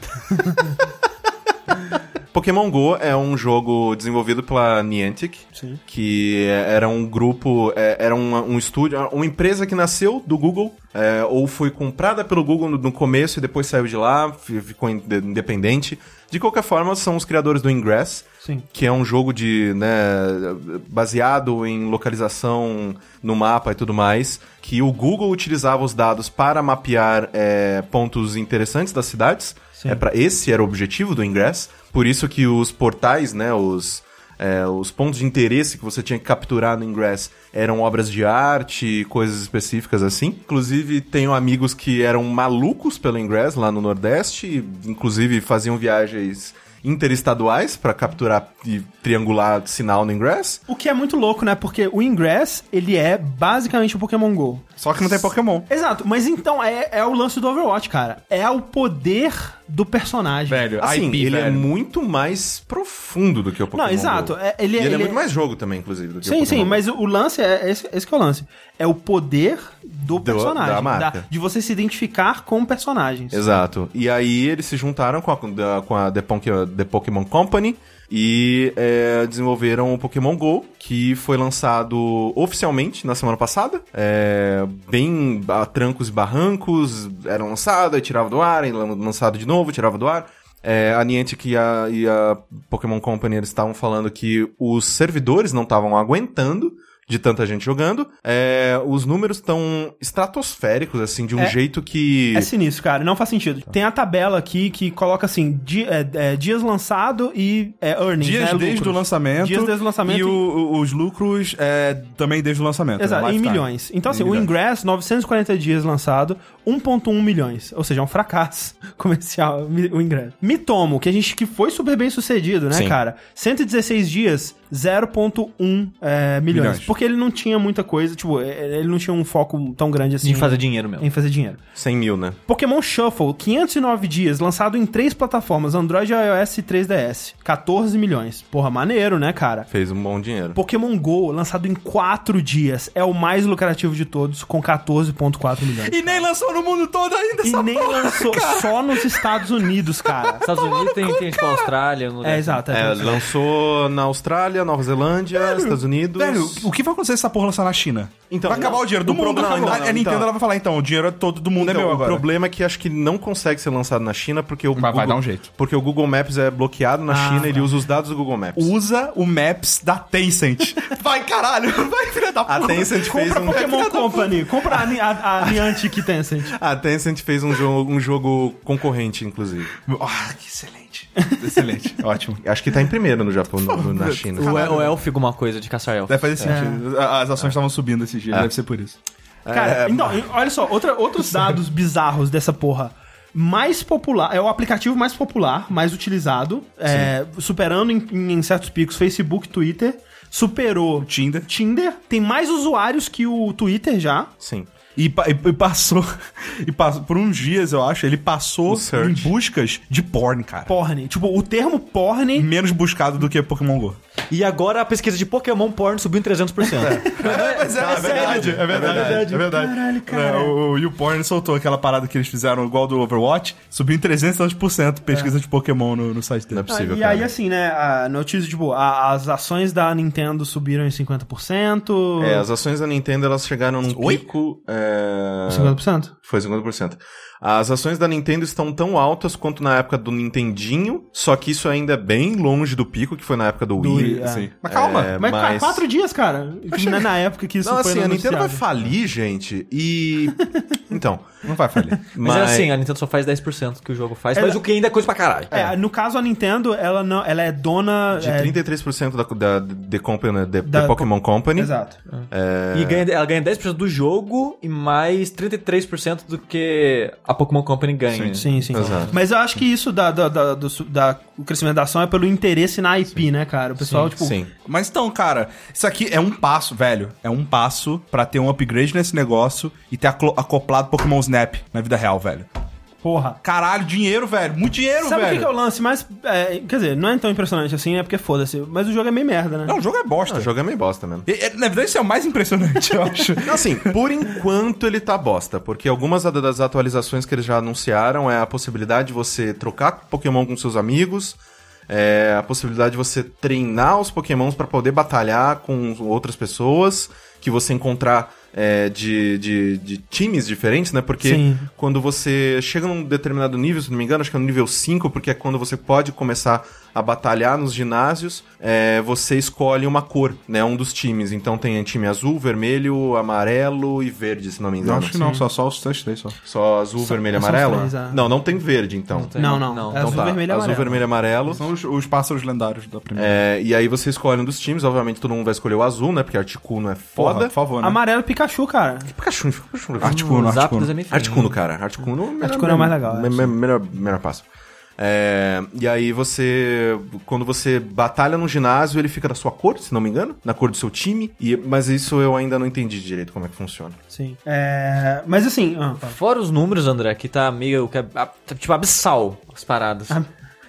S4: Pokémon Go é um jogo desenvolvido pela Niantic,
S3: Sim.
S4: que era um grupo, é, era um, um estúdio, uma empresa que nasceu do Google, é, ou foi comprada pelo Google no, começo e depois saiu de lá, fi- ficou inde- independente. De qualquer forma, são os criadores do Ingress,
S3: Sim.
S4: que é um jogo de, né, baseado em localização no mapa e tudo mais, que o Google utilizava os dados para mapear é, pontos interessantes das cidades.
S3: Sim.
S4: É para esse era o objetivo do Ingress. Por isso que os portais, né, os é, os pontos de interesse que você tinha que capturar no Ingress eram obras de arte, coisas específicas assim. Inclusive, tenho amigos que eram malucos pelo Ingress lá no Nordeste, inclusive faziam viagens interestaduais para capturar e triangular sinal no Ingress.
S3: O que é muito louco, né? Porque o Ingress, ele é basicamente o Pokémon GO.
S2: Só que não tem Pokémon.
S3: Exato, mas então é, é o lance do Overwatch, cara. É o poder do personagem.
S2: Velho,
S4: Assim,
S2: IP,
S4: ele é
S2: velho.
S4: muito mais profundo do que o Pokémon
S3: Não, exato. É- ele,
S4: E ele, é
S3: ele
S4: muito mais jogo também, inclusive, do que o
S3: Sim,
S4: Pokémon
S3: sim,
S4: Go.
S3: mas o o lance é esse, esse que é o lance. É o poder do, personagem.
S4: da marca.
S3: de você se identificar com personagens.
S4: Exato. E aí eles se juntaram com a, da- com a The, Pon- The Pokémon Company e é, desenvolveram o Pokémon GO, que foi lançado oficialmente na semana passada. É, bem a trancos e barrancos, era lançado, aí tirava do ar, aí lan- lançado de novo, tirava do ar. É, a Niantic e a, e a Pokémon Company estavam falando que os servidores não estavam aguentando de tanta gente jogando. É, os números estão estratosféricos, assim, de um
S3: É-
S4: jeito que...
S3: É sinistro, cara. Não faz sentido. Tem a tabela aqui que coloca assim, di- é, é, dias lançado e é, earnings,
S2: Dias
S3: né,
S2: desde
S3: lucros.
S2: o lançamento.
S3: Dias desde o lançamento.
S2: E o- o- os lucros é, também desde o lançamento. né?
S3: Exato, em
S2: Lifetime.
S3: milhões. Então, assim,
S2: Em
S3: o
S2: milhões.
S3: Ingress, 940 dias lançado, 1.1 milhões. Ou seja, é um fracasso comercial o Ingress. Mitomo, que a gente que foi super bem sucedido, né,
S4: Sim.
S3: cara? 116 dias, 0.1 é, milhões.
S2: Milhões.
S3: Porque ele não tinha muita coisa, tipo, é, ele não tinha um foco tão grande assim.
S1: De fazer dinheiro mesmo.
S3: Em fazer dinheiro.
S4: 100 mil, né?
S3: Pokémon Shuffle, 509 dias, lançado em três plataformas, Android, iOS e 3DS. 14 milhões. Porra, maneiro, né, cara?
S4: Fez um bom dinheiro.
S3: Pokémon GO, lançado em 4 dias, é o mais lucrativo de todos, com 14,4 milhões.
S2: E nem lançou no mundo todo ainda
S3: E
S2: essa
S3: nem
S2: porra,
S3: lançou
S2: cara.
S3: só nos Estados Unidos, cara.
S1: Estados Unidos tem, tem tipo Austrália. No
S3: É, exato. É,
S4: É, lançou na Austrália, Nova Zelândia, Estados Unidos.
S2: Velho, o que vai acontecer se essa porra lançar na China?
S4: Então,
S2: vai acabar
S4: não,
S2: o dinheiro do
S4: o
S2: mundo.
S4: problema-
S2: acabou.
S4: não,
S2: a
S4: não,
S2: a Nintendo
S4: então.
S2: ela vai falar, então, o dinheiro é todo do mundo é
S4: Então,
S2: meu
S4: o
S2: agora.
S4: problema é que acho que não consegue ser lançado na China porque o
S2: Mas vai
S4: Google,
S2: dar um jeito.
S4: Porque o Google Maps é bloqueado na
S3: Ah,
S4: China,
S3: vai.
S4: ele usa os dados do Google Maps.
S2: Usa o Maps da Tencent. vai, caralho. Vai, filha da
S4: A
S2: puta.
S4: Tencent fez
S3: Compra
S4: um
S3: Pokémon Company. Compra a, a, a Niantic Tencent.
S4: A Tencent fez um jogo, um jogo concorrente, inclusive.
S2: Ah, que excelente. Excelente. Ótimo.
S4: Acho que tá em primeiro no Japão, no- no- na China.
S1: O, o Elf alguma coisa de caçar elfos.
S2: Deve fazer sentido. As ações estavam subindo esses dias,
S4: É.
S2: deve ser por isso.
S3: Cara,
S4: É,
S3: então, olha só, outra, outros dados bizarros dessa porra. Mais popular, é o aplicativo mais popular, mais utilizado, é, superando em, em certos picos Facebook, Twitter, superou
S2: Tinder.
S3: Tinder, tem mais usuários que o Twitter já.
S4: Sim.
S2: E, e- e passou, e passou. Por uns dias, eu acho, ele passou em buscas de porn, cara.
S3: Porn. Tipo, o termo porn.
S2: Menos buscado do que Pokémon GO.
S1: E agora a pesquisa de Pokémon Porn subiu em 300%.
S2: Mas é, é verdade, é verdade, é verdade.
S3: Caralho, cara.
S2: É, o, o YouPorn soltou aquela parada que eles fizeram igual do Overwatch, subiu em 300% pesquisa de Pokémon no, no site
S4: Não é
S2: dele.
S4: possível,
S3: e
S4: cara.
S3: aí, assim, né, a notícia, tipo, a- as ações da Nintendo subiram em 50%.
S4: É, as ações da Nintendo, elas chegaram num
S2: Oi?
S4: pico... É...
S3: 50%?
S4: Foi 50%. As ações da Nintendo estão tão altas quanto na época do Nintendinho, só que isso ainda é bem longe do pico que foi na época do Wii.
S3: Wii, é.
S4: Sim.
S2: Mas calma,
S4: É,
S3: Mas, cara, quatro dias, cara. Na, na época que isso
S4: Não,
S3: foi
S4: assim, a Nintendo vai falir, gente, e... Então,
S2: Não vai falir.
S1: Mas, é assim, a Nintendo só faz 10% que o jogo faz, mas o que ainda é coisa pra caralho.
S3: É, no caso, a Nintendo, ela não, ela é dona...
S4: De
S3: é,
S4: 33% da, da The, Company, the,
S3: Da-
S4: the Pokémon Company.
S3: Exato.
S1: E ganha, ela ganha 10% do jogo e mais 33% do que a Pokémon Company ganha.
S3: Sim, sim.
S4: Exato.
S3: Mas eu acho que isso da, da, da- do, da- o crescimento da ação é pelo interesse na IP, né, cara? O pessoal, tipo,
S4: Sim.
S2: Mas então, cara, isso aqui é um passo, velho. É um passo pra ter um upgrade nesse negócio e ter acoplado Pokémon Snap na vida real, velho.
S3: Porra.
S2: Caralho, dinheiro, velho. Muito dinheiro,
S3: Sabe o que,
S2: velho.
S3: que é o lance mais. é, quer dizer, não é tão impressionante assim, é porque foda-se. Mas o jogo é meio merda, né?
S2: Não, o jogo é bosta.
S4: Ah, o jogo é meio bosta mesmo.
S2: E- e, Na verdade, isso é o mais impressionante, eu acho.
S4: Não, Assim, por enquanto ele tá bosta, porque algumas da- das atualizações que eles já anunciaram é a possibilidade de você trocar Pokémon com seus amigos, é a possibilidade de você treinar os Pokémons pra poder batalhar com outras pessoas, que você encontrar é, de, de, de times diferentes, né? Porque
S3: Sim.
S4: quando você chega num determinado nível, se não me engano, acho que é no nível 5, porque é quando você pode começar a batalhar nos ginásios, é, você escolhe uma cor, né? Um dos times. Então tem time azul, vermelho, amarelo e verde, se não me
S2: Não,
S4: engano.
S2: acho que não, só, só os três só.
S4: Só azul, vermelho e
S3: só
S4: amarelo?
S3: três, é.
S4: Não, não tem verde, então.
S1: tem.
S3: Não, não.
S1: Não.
S3: É
S4: Então
S3: azul,
S4: tá,
S3: vermelho e
S4: azul,
S3: amarelo.
S4: vermelho e amarelo.
S2: São os, os pássaros lendários da primeira.
S4: É, e aí você escolhe um dos times, obviamente todo mundo vai escolher o azul, né? Porque Articuno é
S2: Porra,
S4: foda.
S2: por favor, né?
S3: Amarelo Pikachu, cara.
S4: Pikachu, Pikachu.
S2: Articuno,
S1: Os
S2: Articuno.
S1: Zapdos é.
S4: Articuno, cara. Articuno, melhor-
S3: Articuno é o mais legal,
S4: me-
S3: é.
S4: me- melhor, melhor passo. É, e aí você, quando você batalha no ginásio, ele fica da sua cor, se não me engano, na cor do seu time. E, mas isso eu ainda não entendi direito como é que funciona.
S3: Sim. É... Mas assim. ah.
S1: Fora os números, André, que tá meio. que é- ah, tipo, abissal as paradas.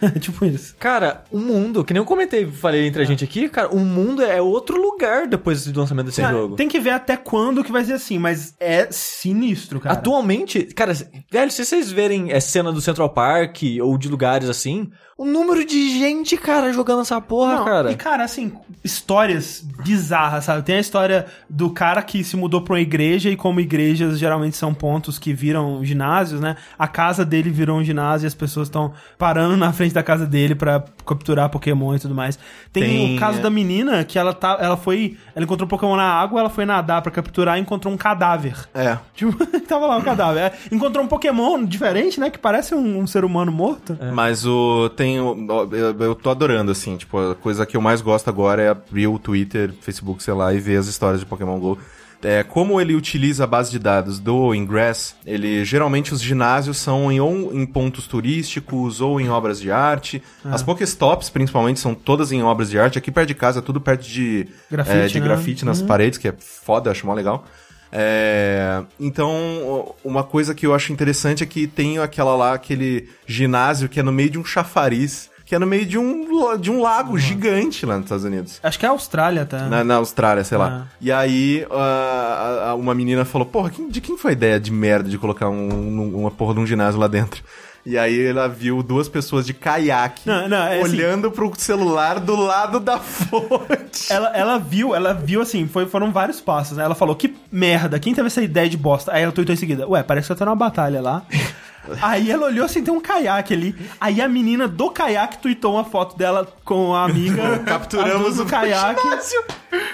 S3: tipo isso.
S1: Cara, o mundo, que nem eu comentei, falei entre a gente aqui, cara, o mundo é outro lugar depois do lançamento desse
S3: Cara,
S1: jogo.
S3: tem que ver até quando que vai ser assim, mas é sinistro, cara.
S1: Atualmente, cara, velho, se vocês verem é, cena do Central Park ou de lugares assim, o número de gente, cara, jogando essa porra,
S3: Não,
S1: cara.
S3: E, cara, assim, histórias bizarras, sabe? Tem a história do cara que se mudou pra uma igreja e como igrejas geralmente são pontos que viram ginásios, né? A casa dele virou um ginásio e as pessoas estão parando na frente da casa dele pra capturar Pokémon e tudo mais. Tem,
S4: Tem,
S3: o caso
S4: é.
S3: da menina que ela tá, ela foi, ela encontrou um Pokémon na água, ela foi nadar pra capturar e encontrou um cadáver.
S4: É.
S3: Tipo, tava lá um cadáver. É, Encontrou um Pokémon diferente, né? Que parece um, um ser humano morto.
S4: Mas o. Tem. O- ó, Eu, tô adorando, assim. Tipo, a coisa que eu mais gosto agora é abrir o Twitter, Facebook, sei lá, e ver as histórias de Pokémon GO. É, como ele utiliza a base de dados do Ingress, ele geralmente os ginásios são em, ou em pontos turísticos ou em obras de arte. As Pokéstops, principalmente, são todas em obras de arte. Aqui perto de casa, é tudo perto de
S3: Grafite,
S4: é, de
S3: né?
S4: grafite nas paredes, que é foda, acho mó legal. É, então, uma coisa que eu acho interessante é que tem aquela lá, aquele ginásio que é no meio de um chafariz, que é no meio de um, de um lago gigante lá nos Estados Unidos.
S3: Acho que é a Austrália, tá?
S4: Na, na Austrália, sei lá. E aí, a- uma menina falou, porra, de quem foi a ideia de merda de colocar um- um- uma porra de um ginásio lá dentro? E aí ela viu duas pessoas de caiaque
S3: Não, não, é assim-
S4: olhando pro celular do lado da fonte.
S3: Ela, ela viu, ela viu assim, foi, foram vários passos, né? Ela falou, que merda, quem teve essa ideia de bosta? Aí ela tweetou em seguida, ué, parece que eu tô numa batalha lá. Aí ela olhou assim, tem um caiaque ali. Aí a menina do caiaque tweetou uma foto dela com a amiga.
S4: Capturamos o
S3: caiaque.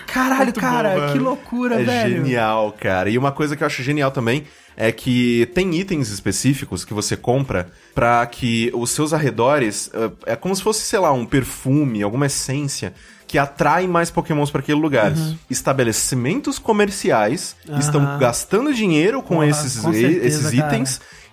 S3: Caralho,
S4: Muito
S3: cara,
S4: bom,
S3: que loucura,
S4: é
S3: velho.
S4: genial, cara. E uma coisa que eu acho genial também é que tem itens específicos que você compra pra que os seus arredores eh, é como se fosse, sei lá, um perfume, alguma essência que atrai mais pokémons pra aquele lugar. Estabelecimentos comerciais estão
S3: Uhum. Aham.
S4: gastando dinheiro com
S3: Porra,
S4: esses,
S3: com certeza,
S4: esses
S3: cara.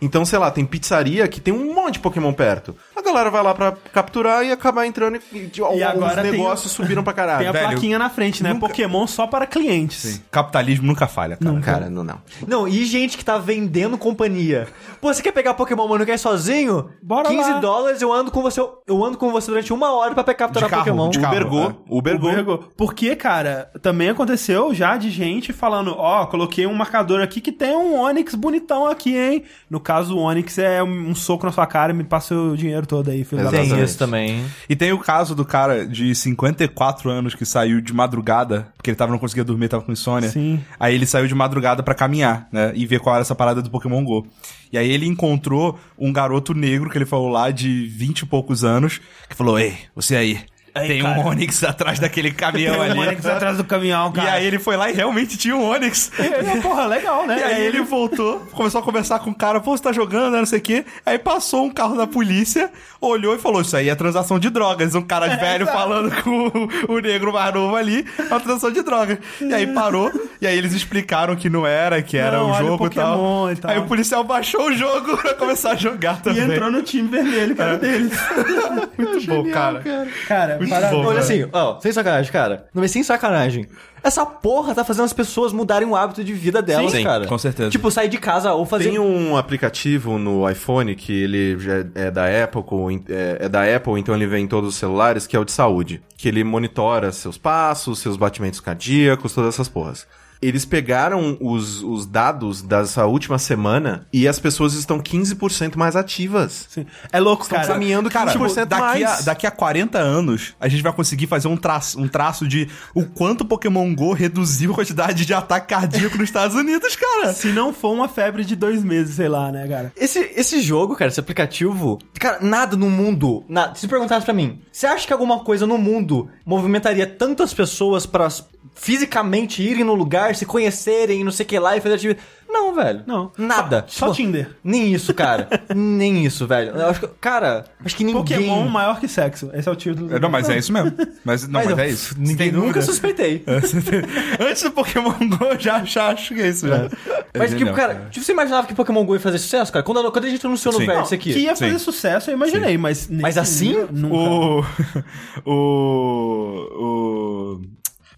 S4: Então, sei lá, tem pizzaria que tem um monte de Pokémon perto. A galera vai lá pra capturar e acabar entrando e, e,
S3: E agora
S4: os
S3: tem-
S4: negócios subiram pra caralho.
S3: Tem a
S2: velho,
S3: plaquinha na frente, né?
S2: nunca-
S3: Pokémon só para clientes.
S2: Capitalismo nunca falha, cara.
S4: Cara, não, não.
S1: Não, e gente que tá vendendo companhia. Pô, você quer pegar Pokémon, mas não quer sozinho?
S3: Bora
S1: 15
S3: lá.
S1: dólares, eu ando com você. Eu ando com você durante uma hora pra capturar
S2: De carro,
S1: Pokémon.
S2: de carro.
S4: Ubergou,
S2: é.
S4: Ubergou.
S3: Ubergou. Porque, cara, também aconteceu já de gente falando, ó, coloquei um marcador aqui que tem um Onix bonitão aqui, hein? No caso, o Onix é um, um soco na sua cara e me passa o dinheiro toda aí.
S4: Exatamente.
S1: Tem isso também.
S2: E tem o caso do cara de 54 anos que saiu de madrugada, porque ele tava não conseguia dormir, tava com insônia.
S3: Sim.
S2: Aí ele saiu de madrugada pra caminhar, né? E ver qual era essa parada do Pokémon GO. E aí ele encontrou um garoto negro que ele falou lá de 20 e poucos anos, que falou: Ei, você aí.
S3: Aí,
S2: tem
S3: cara.
S2: um Onix atrás daquele caminhão ali.
S3: O Onix atrás do caminhão,
S2: E
S3: cara.
S2: aí ele foi lá e realmente tinha um Onix.
S3: É, porra, legal, né?
S2: E aí ele voltou, começou a conversar com o cara, pô, você tá jogando, né, não sei o quê. Aí passou um carro da polícia, olhou e falou, isso aí é transação de drogas. Um cara velho
S3: exato.
S2: falando com o, negro mais novo ali, é uma transação de drogas. E aí parou, e aí eles explicaram que não era, que era
S3: Não,
S2: o jogo e tal.
S3: E tal.
S2: Aí o policial baixou o jogo pra começar a jogar
S3: E
S2: também.
S3: entrou no time vermelho, cara, deles.
S2: Muito bom, cara.
S3: Cara,
S2: Muito bom,
S1: Olha assim, ó, sem sacanagem, cara. Não é sem sacanagem. Essa porra tá fazendo as pessoas mudarem o hábito de vida delas,
S2: Sim,
S1: cara.
S2: com certeza.
S1: Tipo, sair de casa ou fazer.
S4: Tem um aplicativo no iPhone que ele já é da Apple, é, é da Apple, então ele vem em todos os celulares, que é o de saúde. Que ele monitora seus passos, seus batimentos cardíacos, todas essas porras. Eles pegaram os, os dados dessa última semana e as pessoas estão 15% mais ativas.
S3: Sim. É louco, cara.
S4: caminhando
S2: Cara,
S4: 15%
S2: daqui a,
S4: mais.
S2: daqui a 40 anos, a gente vai conseguir fazer um traço, um traço de o quanto o Pokémon GO reduziu a quantidade de ataque cardíaco nos Estados Unidos, cara.
S3: Se não for uma febre de dois meses, sei lá, né, cara?
S1: Esse, esse jogo, cara, esse aplicativo. Cara, nada no mundo. Nada, se perguntasse pra mim, você acha que alguma coisa no mundo movimentaria tantas pessoas pra fisicamente irem no lugar, se conhecerem, não sei o que lá e fazer atividade? Não, velho.
S3: Não.
S1: Nada.
S3: Só
S1: Tipo,
S3: Tinder.
S1: Nem isso, cara. nem isso, velho. Eu acho que, cara, acho que ninguém.
S3: Pokémon maior que sexo. Esse é o título.
S2: Não, mas é isso mesmo. Mas, não, mas,
S1: eu-
S2: é isso.
S1: Ninguém nunca suspeitei.
S2: Antes do Pokémon GO, eu já, já acho que é isso, já. É
S1: Mas, tipo,
S2: genial,
S1: cara, tipo, você imaginava que Pokémon GO ia fazer sucesso, cara? Quando, quando a gente anunciou no
S2: Sim.
S1: Vértice
S3: Que
S1: aqui.
S3: ia fazer
S2: Sim.
S3: sucesso, eu imaginei, mas... nesse
S1: Mas assim?
S3: nível, Nunca.
S2: O. O. O.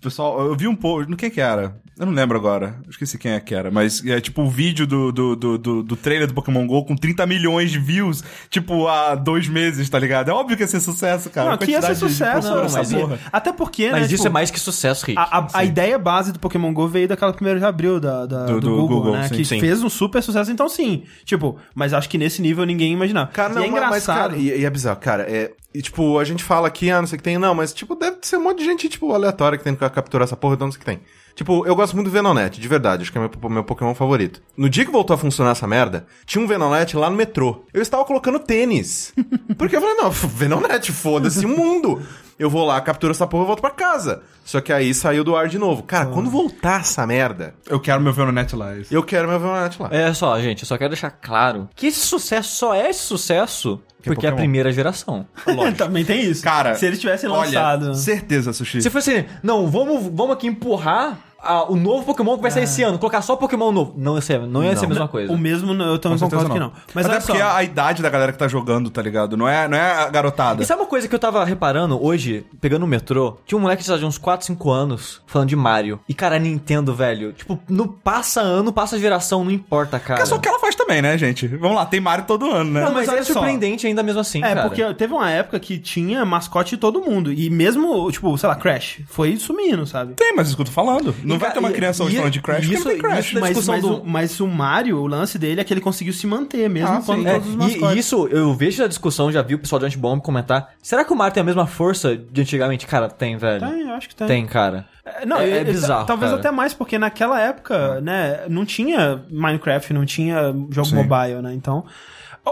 S2: Pessoal, eu vi um pouco. No que que era? Eu não lembro agora. Esqueci quem é que era. Mas é tipo o vídeo do, do, do, do, do trailer do Pokémon GO com 30 milhões de views, tipo, há dois meses, tá ligado? É óbvio que ia ser sucesso, cara.
S3: Não, que ia ser sucesso,
S2: essa
S3: sabia.
S2: porra.
S3: Até porque,
S1: Mas
S3: né,
S1: isso
S3: tipo,
S1: é mais que sucesso, Rick.
S3: A, a- a ideia base do Pokémon GO veio daquela primeira de abril da, da-
S2: Do-
S3: do,
S2: do
S3: Google,
S2: Google,
S3: né?
S2: sim,
S3: que
S2: sim.
S3: fez um super sucesso. Então, sim, tipo, mas acho que nesse nível ninguém imaginava.
S4: Cara, não,
S3: e é
S4: mas- mas,
S3: engraçado.
S4: cara, e, e é bizarro, cara, é... E, tipo, a gente fala aqui, ah, não sei o que tem, não, mas, tipo, deve ser um monte de gente, tipo, aleatória que tem que capturar essa porra, então não sei o que tem. Tipo, eu gosto muito do Venonete, de verdade, acho que é meu, meu Pokémon favorito. No dia que voltou a funcionar essa merda, tinha um Venonete lá no metrô. Eu estava colocando tênis. Porque eu falei, não, Venonete, foda-se o mundo. Eu vou lá, capturo essa porra e volto pra casa. Só que aí saiu do ar de novo. Cara, quando voltar essa merda,
S2: Eu quero meu Venonet lá. isso.
S4: eu quero meu Venonete lá.
S1: É só, gente, eu só quero deixar claro que esse sucesso só é esse sucesso
S2: Que é
S1: porque é a primeira geração.
S3: Também tem isso.
S2: Cara,
S3: se eles tivessem
S2: olha,
S3: lançado.
S2: certeza, Sushi.
S1: Se fosse, não, vamos, vamos aqui empurrar a- o novo Pokémon que vai sair esse ano, colocar só Pokémon novo. Não ia ser, não ia ser a mesma coisa.
S3: O mesmo, eu também
S2: Com certeza
S3: concordo que não. Mas
S2: Até
S3: olha
S2: porque
S3: só.
S2: a, idade da galera que tá jogando, tá ligado? Não é, não é a garotada.
S1: E sabe uma coisa que eu tava reparando hoje, pegando o metrô? Tinha um moleque sei lá, de uns 4, 5 anos falando de Mario. E, cara, a Nintendo, velho, tipo, no passa ano, passa geração, não importa, cara.
S2: É só o que ela faz também, né, gente? Vamos lá, tem Mario todo ano, né?
S1: Não, mas, é
S3: só.
S1: surpreendente ainda mesmo assim,
S3: É,
S1: cara.
S3: porque teve uma época que tinha mascote de todo mundo. E mesmo, tipo, sei lá, Crash, foi sumindo, sabe?
S2: Tem, mas isso tô falando. Não
S1: E,
S2: vai ter uma criança hoje falando de Crash,
S1: e
S2: porque
S1: isso-
S2: não tem Crash.
S1: isso
S3: Mas,
S1: discussão
S3: mas,
S1: do-
S3: o, mas o Mario, o lance dele é que ele conseguiu se manter, mesmo
S2: Ah,
S3: quando
S2: sim.
S1: É,
S3: todos os
S1: e,
S3: mascotes.
S1: e isso, eu vejo a discussão, já vi o pessoal do Antibomb comentar. Será que o Mario tem a mesma força de antigamente? Cara, tem, velho.
S3: Tem, eu acho que tem.
S1: Tem, cara.
S3: É, Não,
S1: É- é bizarro,
S3: Talvez
S1: cara.
S3: até mais, porque naquela época, né, não tinha Minecraft, não tinha jogo
S2: Sim.
S3: mobile, né? Então.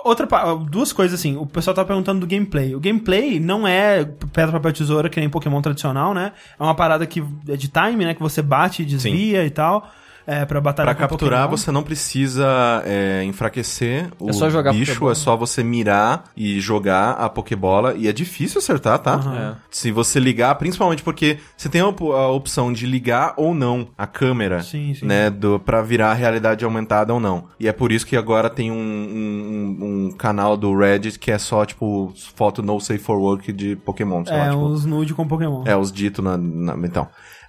S3: Outra, duas coisas assim, o pessoal tá perguntando do gameplay. O gameplay não é pedra, papel, tesoura, que nem Pokémon tradicional, né? É uma parada que é de time, né? Que você bate, desvia e tal. É, pra batalhar
S4: Pra
S3: com
S4: capturar,
S3: Pokémon.
S4: você não precisa é, enfraquecer o
S1: É só jogar
S4: bicho,
S1: Pokébola.
S4: é só você mirar e jogar a Pokébola. E é difícil acertar, tá?
S1: É.
S4: Se você ligar, principalmente porque você tem a, op- a opção de ligar ou não a câmera,
S3: Sim, sim.
S4: né? Do, pra virar realidade aumentada ou não. E é por isso que agora tem um, um, um- canal do Reddit que é só, tipo, foto no safe for work de Pokémon, sei lá,
S3: É,
S4: tipo,
S3: os nude com Pokémon.
S4: é, os ditos na, na- Então.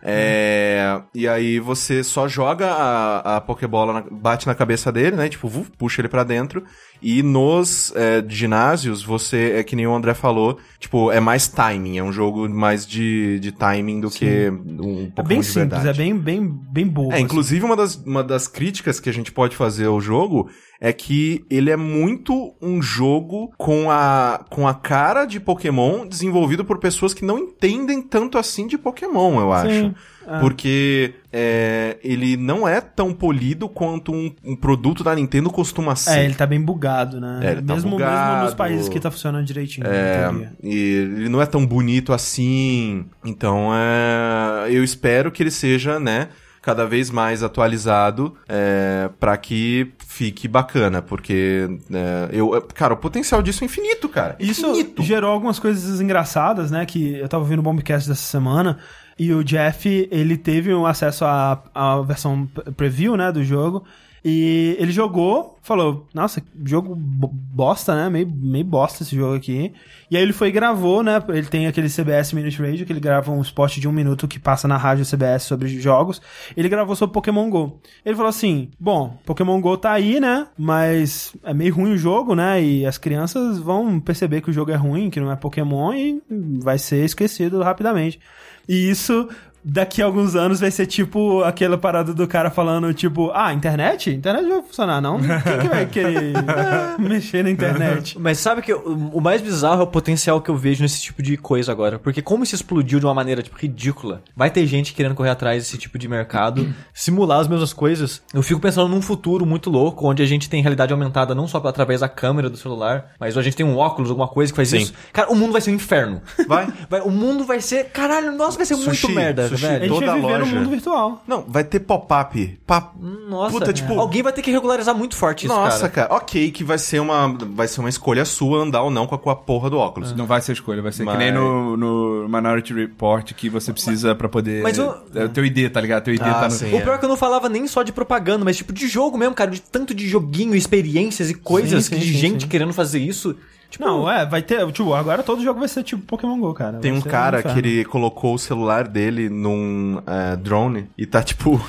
S4: É, e aí você só joga a, a Pokébola, na- bate na cabeça dele, né? Tipo, puxa ele pra dentro. E nos é, ginásios, você, é que nem o André falou, tipo, é mais timing, é um jogo mais de, de timing do que um
S3: É
S4: Pokémon
S3: bem
S4: de
S3: simples,
S4: verdade.
S3: é bem, bem, bem bobo.
S4: É,
S3: assim.
S4: inclusive uma das, uma das críticas que a gente pode fazer ao jogo é que ele é muito um jogo com a, com a cara de Pokémon desenvolvido por pessoas que não entendem tanto assim de Pokémon, eu acho.
S3: Sim, é.
S4: Porque é, ele não é tão polido quanto um, um produto da Nintendo costuma ser.
S3: É, ele tá bem bugado, né?
S4: É, ele tá
S3: mesmo, mesmo
S4: bugado.
S3: nos países que tá funcionando direitinho.
S4: É, e ele não é tão bonito assim. Então, é, eu espero que ele seja, né, cada vez mais atualizado é, para que fique bacana, porque é, eu, cara, o potencial disso é infinito, cara.
S3: Isso
S4: infinito.
S3: gerou algumas coisas engraçadas, né? Que eu tava ouvindo o Bombcast dessa semana e o Jeff, ele teve um acesso à, à versão preview, né, do jogo. E ele jogou, falou, nossa, jogo bo- bosta, né? Meio, meio bosta esse jogo aqui. E aí ele foi e gravou, né? Ele tem aquele CBS Minute Radio, que ele grava um spot de um minuto que passa na rádio CBS sobre jogos. Ele gravou sobre Pokémon GO. Ele falou assim, bom, Pokémon GO tá aí, né? Mas é meio ruim o jogo, né? E as crianças vão perceber que o jogo é ruim, que não é Pokémon e vai ser esquecido rapidamente. E isso daqui a alguns anos vai ser tipo aquela parada do cara falando, tipo, ah, internet? Internet não vai funcionar, não? Quem que vai querer mexer na internet?
S1: Mas sabe que o, mais bizarro é o potencial que eu vejo nesse tipo de coisa agora. Porque como isso explodiu de uma maneira, tipo, ridícula, vai ter gente querendo correr atrás desse tipo de mercado, simular as mesmas coisas. Eu fico pensando num futuro muito louco, onde a gente tem realidade aumentada não só através da câmera do celular, mas a gente tem um óculos, alguma coisa que faz
S4: Sim.
S1: isso. Cara, o mundo vai ser um inferno.
S4: Vai.
S1: Vai- o mundo vai ser. Caralho, nossa, vai ser
S4: Sushi,
S1: muito merda,
S4: sushi.
S3: A
S1: velho.
S3: gente
S4: Toda
S3: vai viver
S4: loja.
S3: no mundo virtual.
S4: Não, vai ter pop-up. Pa-
S1: Nossa,
S4: Puta, tipo-
S1: alguém vai ter que regularizar muito forte isso,
S4: Nossa,
S1: cara.
S4: cara. Ok, que vai ser uma vai ser uma escolha sua andar ou não com a, com a porra do óculos.
S2: Não vai ser escolha, vai ser
S4: Mas-
S2: que nem no, no Minority Report que você precisa pra poder.
S1: Mas o-
S2: É o teu ID, tá ligado? Teu ID
S4: Ah,
S2: tá no.
S4: sim.
S1: O pior é que eu não falava nem só de propaganda, mas tipo de jogo mesmo, cara, de tanto de joguinho, experiências e coisas
S3: Sim, sim,
S1: de
S3: sim,
S1: gente
S3: sim.
S1: querendo fazer isso. Tipo,
S3: Não, é, vai ter. Tipo, agora todo jogo vai ser tipo Pokémon GO, cara.
S4: Tem um cara que
S3: inferno.
S4: ele colocou o celular dele num é, drone e tá, tipo,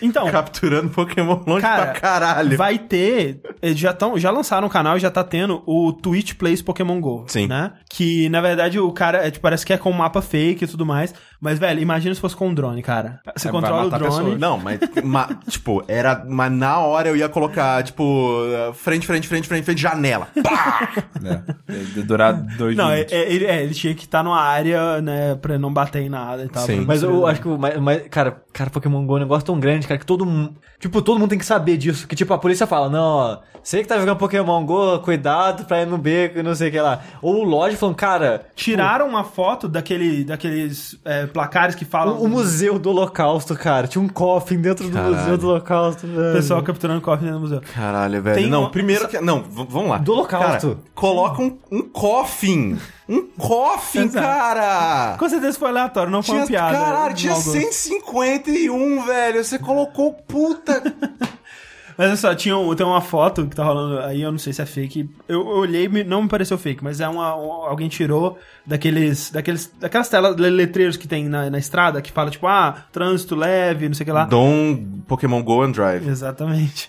S3: Então,
S4: capturando Pokémon longe
S3: Cara,
S4: pra caralho.
S3: vai ter. Eles já, tão, já lançaram o canal e já tá tendo o Twitch Plays Pokémon GO.
S4: Sim.
S3: Né? Que na verdade o cara é, tipo, parece que é com mapa fake e tudo mais. Mas, velho, imagina se fosse com um drone, cara. Você
S2: É,
S3: controla o drone.
S4: Não, mas, ma- tipo, era. Mas na hora eu ia colocar, tipo, frente, frente, frente, frente, frente, janela. Pá!
S2: É, durar dois
S3: Não, é,
S2: minutos.
S3: é, ele, é, ele tinha que estar numa área, né, pra não bater em nada e tal.
S4: Sim.
S3: não
S1: Mas eu acho que o mais, mais- cara, cara, Pokémon Go é um negócio tão grande, cara, que todo mundo, tipo, todo mundo tem que saber disso, que tipo, a polícia fala, não, ó, você que tá jogando Pokémon Go, cuidado pra ir no beco e não sei o que lá. Ou o Lodge falando, cara,
S3: Tiraram uma foto daquele, daqueles é, placares que falam.
S1: o, o museu do holocausto, cara, tinha um coffin dentro do
S4: Caralho.
S1: museu do holocausto, velho.
S3: Pessoal capturando cofre dentro do museu.
S4: Caralho, velho.
S3: Tem
S4: não,
S3: uma-
S4: primeiro que. Não, vamos lá.
S1: Do holocausto.
S4: Cara, coloca um, um coffin. Um coffin,
S3: Exato.
S4: cara!
S3: Com certeza foi aleatório, não foi
S4: Tinha,
S3: uma piada.
S4: caralho, tinha
S3: mau gosto.
S4: 151, velho. Você colocou puta.
S3: Mas olha só, tinha tem uma foto que tá rolando aí, eu não sei se é fake. Eu, eu olhei não me pareceu fake, mas é uma. um- alguém tirou daqueles. daqueles daquelas telas, le- letreiros que tem na, na estrada que fala, tipo, ah, trânsito leve, não sei o que lá.
S4: Dom Pokémon Go and Drive.
S3: Exatamente.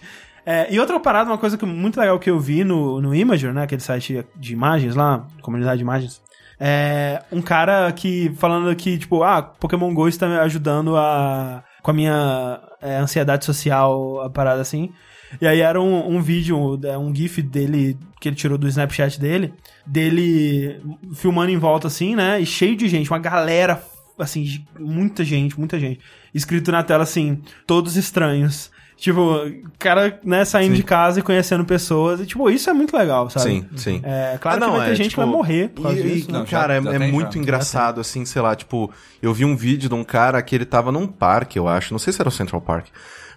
S3: É, e outra parada, uma coisa que, muito legal que eu vi no, no Imager, né? Aquele site de imagens lá, comunidade de imagens. É um cara que falando que, tipo, ah, Pokémon GO está me ajudando a. com a minha é, ansiedade social, a parada assim. E aí era um, um vídeo, é, um GIF dele que ele tirou do Snapchat dele, dele filmando em volta assim, né? E cheio de gente, uma galera, assim, muita gente, muita gente. Escrito na tela assim, todos estranhos. Tipo, cara, né, saindo de casa e conhecendo pessoas. E, tipo, isso é muito legal, sabe?
S4: Sim, sim.
S3: É, claro
S4: Ah,
S3: que
S4: não,
S3: vai ter
S4: é,
S3: gente que
S4: tipo,
S3: vai morrer por causa
S4: e,
S3: disso.
S4: e,
S3: né?
S2: Não, já-
S4: cara, é,
S2: já
S4: é
S2: tem,
S4: muito
S2: já.
S4: engraçado, assim, sei lá, tipo, eu vi um vídeo de um cara que ele tava num parque, eu acho, não sei se era o Central Park,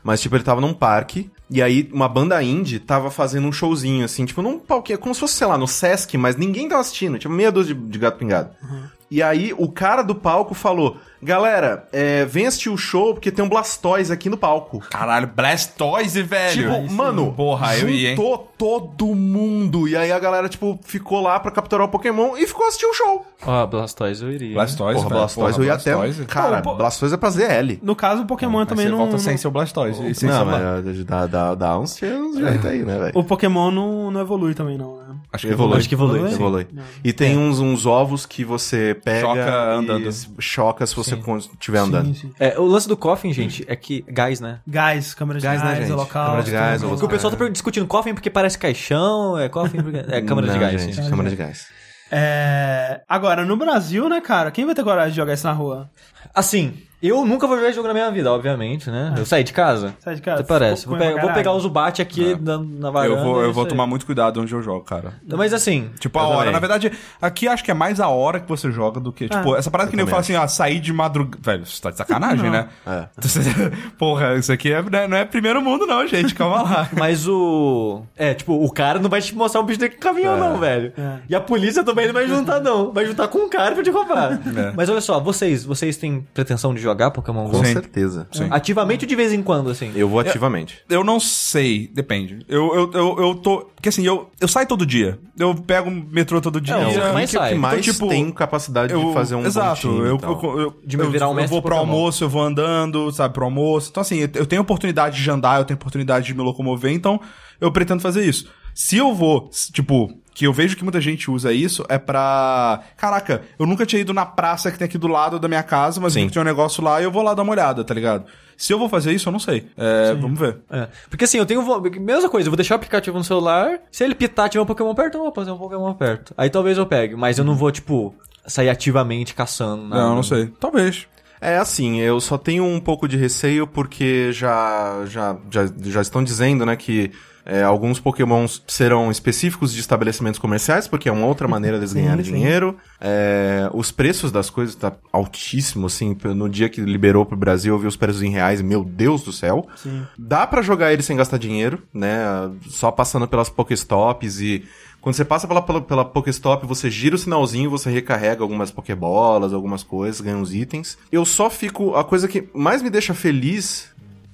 S4: mas, tipo, ele tava num parque, e aí uma banda indie tava fazendo um showzinho, assim, tipo, num palquinho, como se fosse, sei lá, no Sesc, mas ninguém tava assistindo, tipo, meia dúzia de, de gato pingado.
S3: Uhum.
S4: E aí o cara do palco falou: Galera, é, vem assistir o show porque tem um Blastoise aqui no palco.
S2: Caralho, Blastoise, velho.
S4: Tipo, mano,
S2: Porra, eu ia, hein?
S4: juntou todo mundo. E aí a galera, tipo, ficou lá pra capturar o Pokémon e ficou assistindo o show.
S1: Ó, Blastoise eu iria.
S2: Blastoise,
S4: Porra,
S2: velho.
S4: Blastoise
S2: Porra,
S4: eu ia
S2: Blastoise.
S4: até. Cara,
S3: Pô, pô-
S4: Blastoise é pra ZL.
S3: No caso, o Pokémon
S2: Mas
S3: também
S2: você
S3: não.
S2: volta
S3: não-
S2: sem seu Blastoise. e sem
S4: Não,
S2: seu
S4: mas
S2: Bla-
S4: é, dá, dá, dá uns uns jeito aí, né, velho?
S3: O Pokémon não, não evolui também, não. Né?
S2: Acho que
S4: Evolui.
S1: Acho que evolui.
S4: Evolui. E tem uns, uns ovos que você pega
S2: Choca
S4: e
S2: andando.
S4: choca se você estiver andando.
S3: Sim, sim.
S1: É, o lance do Coffin, gente, é que. Gás, né?
S3: Gás, câmera de
S4: Gás,
S3: gás,
S4: né, gente?
S3: local.
S4: Câmera de gás.
S1: Porque o pessoal tá discutindo Coffin porque parece caixão, é Coffin porque. É câmera de
S4: Não,
S1: gás,
S4: gente, câmera de gás.
S3: É... Agora, no Brasil, né, cara? Quem vai ter coragem de jogar isso na rua?
S1: Assim, eu nunca vou jogar esse jogo na minha vida, obviamente, né? Eu saí de casa.
S3: Sai de casa.
S1: Até parece. Vou, pe- vou pegar o Zubat aqui na, na varanda.
S2: Eu vou,
S1: é
S2: eu vou tomar muito cuidado onde eu jogo, cara.
S1: Mas assim,
S2: Tipo, a
S4: Eu
S2: hora.
S4: também.
S2: Na verdade, aqui acho que é mais a hora que você joga do que. Tipo, essa parada que nem eu falo assim, ah, sair de madrugada. Velho, isso tá de sacanagem, né?
S4: É.
S2: Porra, isso aqui é, né, não é primeiro mundo, não, gente. Calma lá.
S1: mas o. É, tipo, o cara não vai te mostrar um bicho daqui caminhão, não, velho.
S3: É.
S1: E a polícia também não vai juntar, não. Vai juntar com um cara pra te roubar.
S2: É.
S1: Mas olha só, vocês, vocês têm pretensão de jogar Pokémon Go?
S4: Com
S2: Sim.
S4: certeza.
S1: Ativamente ou de vez em quando, assim?
S4: Eu vou ativamente.
S2: Eu não sei, depende. Eu, eu, eu, eu tô. Porque assim, eu, eu saio todo dia. Eu pego metrô todo dia.
S1: É, o que
S4: o
S1: mais
S4: que, é o
S1: sai.
S4: que mais
S2: Então, tipo,
S4: tem capacidade
S2: eu,
S4: de fazer um
S2: Exato.
S4: bom time
S2: eu,
S4: tal.
S2: eu, eu,
S1: De
S2: eu,
S1: virar um
S2: eu
S1: mestre
S2: vou pro
S1: Pokémon.
S2: almoço, eu vou andando, sabe, pro almoço. Então, assim, eu, eu tenho oportunidade de andar, eu tenho oportunidade de me locomover, então eu pretendo fazer isso. Se eu vou, s- tipo, que eu vejo que muita gente usa isso, é pra. Caraca, eu nunca tinha ido na praça que tem aqui do lado da minha casa, mas
S4: Sim.
S2: tinha um negócio lá e eu vou lá dar uma olhada, tá ligado? Se eu vou fazer isso, eu não sei. É, vamos ver.
S1: É. Porque assim, eu tenho. Mesma coisa, eu vou deixar o aplicativo no celular. Se ele pitar, tiver um Pokémon perto, eu vou fazer um Pokémon perto. Aí talvez eu pegue. Mas eu não vou, tipo, sair ativamente caçando. nada.
S2: Não, não sei. Talvez.
S4: É assim, eu só tenho um pouco de receio porque já, já, já, já estão dizendo, né, que é, alguns pokémons serão específicos de estabelecimentos comerciais, porque é uma outra maneira deles ganharem dinheiro. É, os preços das coisas tá altíssimo, assim, no dia que liberou pro Brasil eu vi os preços em reais, meu Deus do céu.
S3: Sim.
S4: Dá pra jogar ele sem gastar dinheiro, né, só passando pelas Pokéstops e... Quando você passa pela, pela, pela Pokéstop, você gira o sinalzinho, você recarrega algumas Pokébolas, algumas coisas, ganha uns itens. Eu só fico. A coisa que mais me deixa feliz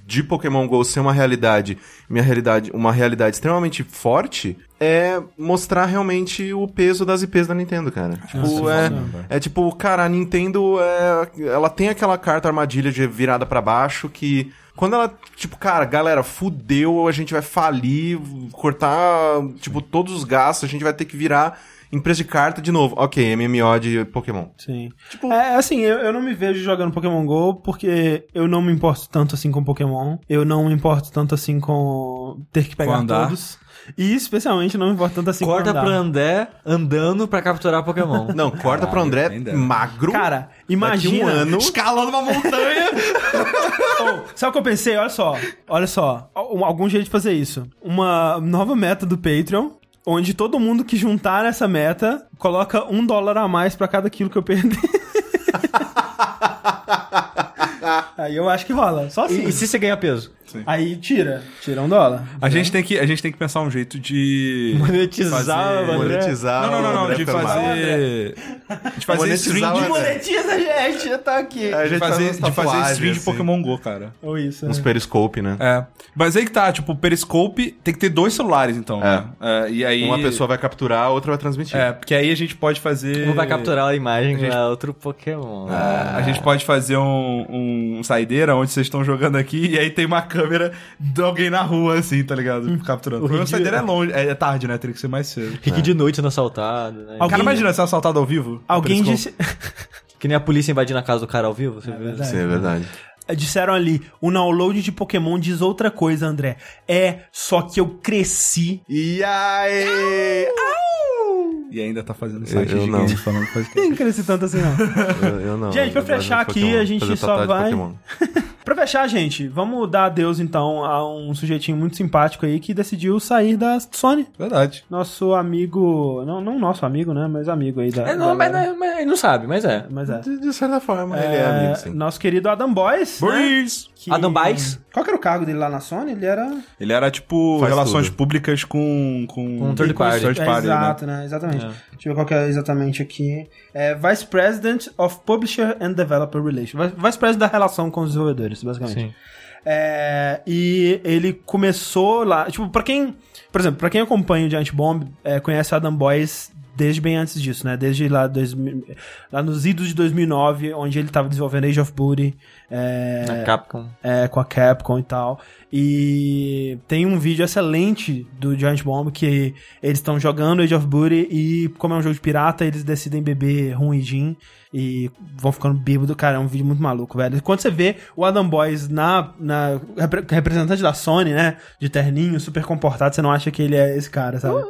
S4: de Pokémon GO ser uma realidade, minha realidade, uma realidade extremamente forte, é mostrar realmente o peso das IPs da Nintendo, cara. Tipo, é, é tipo, cara, a Nintendo, é, ela tem aquela carta armadilha de virada pra baixo que quando ela, tipo, cara, galera, fudeu, a gente vai falir, cortar, tipo, todos os gastos, a gente vai ter que virar empresa de carta de novo. Ok, MMO de Pokémon.
S3: Sim. é assim, eu, eu não me vejo jogando Pokémon GO porque eu não me importo tanto assim com Pokémon. Eu não me importo tanto assim com ter que pegar todos. E especialmente não me importo tanto assim
S1: Corta
S3: com andar.
S1: pro André andando pra capturar Pokémon.
S4: Não, corta pro André
S2: nem dera.
S4: magro.
S3: Cara, imagina.
S4: um ano.
S2: Escalando uma montanha!
S3: Oh, sabe o que eu pensei? Olha só. Olha só. Al- Algum jeito de fazer isso. Uma nova meta do Patreon. Onde todo mundo que juntar essa meta coloca um dólar a mais pra cada quilo que eu perder. Aí eu acho que rola. Só assim.
S1: e, e se você ganhar peso?
S3: Aí tira. Tira um dólar.
S2: A gente, tem que, a gente tem que pensar um jeito de.
S1: Monetizar,
S2: fazer-.
S4: Monetizar.
S2: Não, não, não, não. De fazer. De fazer stream de.
S3: Monetiza, gente. Já tá aqui.
S4: A
S2: De
S4: gente
S2: fazer,
S4: faz
S2: de fazer stream de. Pokémon Go, cara.
S3: Ou isso.
S4: Uns
S3: né?
S4: periscope, né?
S2: É. Mas aí que tá, tipo, o Periscope tem que ter dois celulares, então.
S4: É.
S2: né? É, e aí.
S4: Uma pessoa vai capturar, a outra vai transmitir.
S2: É, porque aí a gente pode fazer.
S1: Um vai capturar a imagem
S2: A gente-
S1: outro Pokémon.
S2: A gente pode fazer um, um saideira onde vocês estão jogando aqui e aí tem uma câmera de alguém na rua, assim, tá ligado? Capturando. O problema é que saideira é longe, é, é tarde, né? Teria que ser mais cedo.
S1: Rick de noite no assaltado, né?
S3: Alguém-
S2: Cara, imagina ser assaltado ao vivo.
S3: Alguém disse.
S1: Que nem a polícia invadindo a casa do cara ao vivo, você viu?
S3: verdade.
S4: Sim, é verdade.
S3: Disseram ali, o download de Pokémon diz outra coisa, André. É, só que eu cresci.
S4: E aí?
S2: E ainda tá fazendo
S4: Eu-
S2: site
S4: eu
S2: de
S4: não.
S2: games falando podcast.
S3: Nem cresci tanto assim, não.
S4: Eu, eu não.
S3: Gente, pra
S4: eu
S3: fechar aqui,
S4: Pokémon,
S3: a gente
S4: fazer
S3: só vai-
S4: Pokémon.
S3: pra fechar, gente, vamos dar adeus então a um sujeitinho muito simpático aí que decidiu sair da Sony.
S2: Verdade.
S3: Nosso amigo. Não, não nosso amigo, né? Mas amigo aí da.
S1: É, não, mas,
S3: galera.
S1: não- mas ele não sabe, mas é.
S3: Mas é.
S4: De, de certa forma, ele é amigo, sim.
S3: Nosso querido Adam Boyce. né?
S2: Breeze.
S3: Que-
S1: Adam Boyce?
S3: Qual que era o cargo dele lá na Sony? Ele era.
S2: Ele era tipo
S4: Faz
S2: relações
S4: tudo.
S2: públicas com. Com,
S1: Com third party.
S2: third party,
S3: É,
S2: né?
S3: exato, né? Exatamente. Deixa eu ver qual que é exatamente aqui. É Vice President of Publisher and Developer Relations. Vice President da relação com os desenvolvedores, basicamente.
S1: Sim.
S3: É, e ele começou lá. Tipo, pra quem. Por exemplo, pra quem acompanha o Giant Bomb, é, conhece o Adam Boyce desde bem antes disso, né? Desde lá, 2000, lá nos idos de 2009, onde ele tava desenvolvendo Age of Booty. É,
S1: Na Capcom.
S3: é, com a Capcom e tal. E tem um vídeo excelente do Giant Bomb que eles estão jogando Age of Booty e, como é um jogo de pirata, eles decidem beber rum e gin e vão ficando bêbado. Cara, é um vídeo muito maluco, velho. Quando você vê o Adam Boys na, na repre- representante da Sony, né, de terninho, super comportado, você não acha que ele é esse cara, sabe?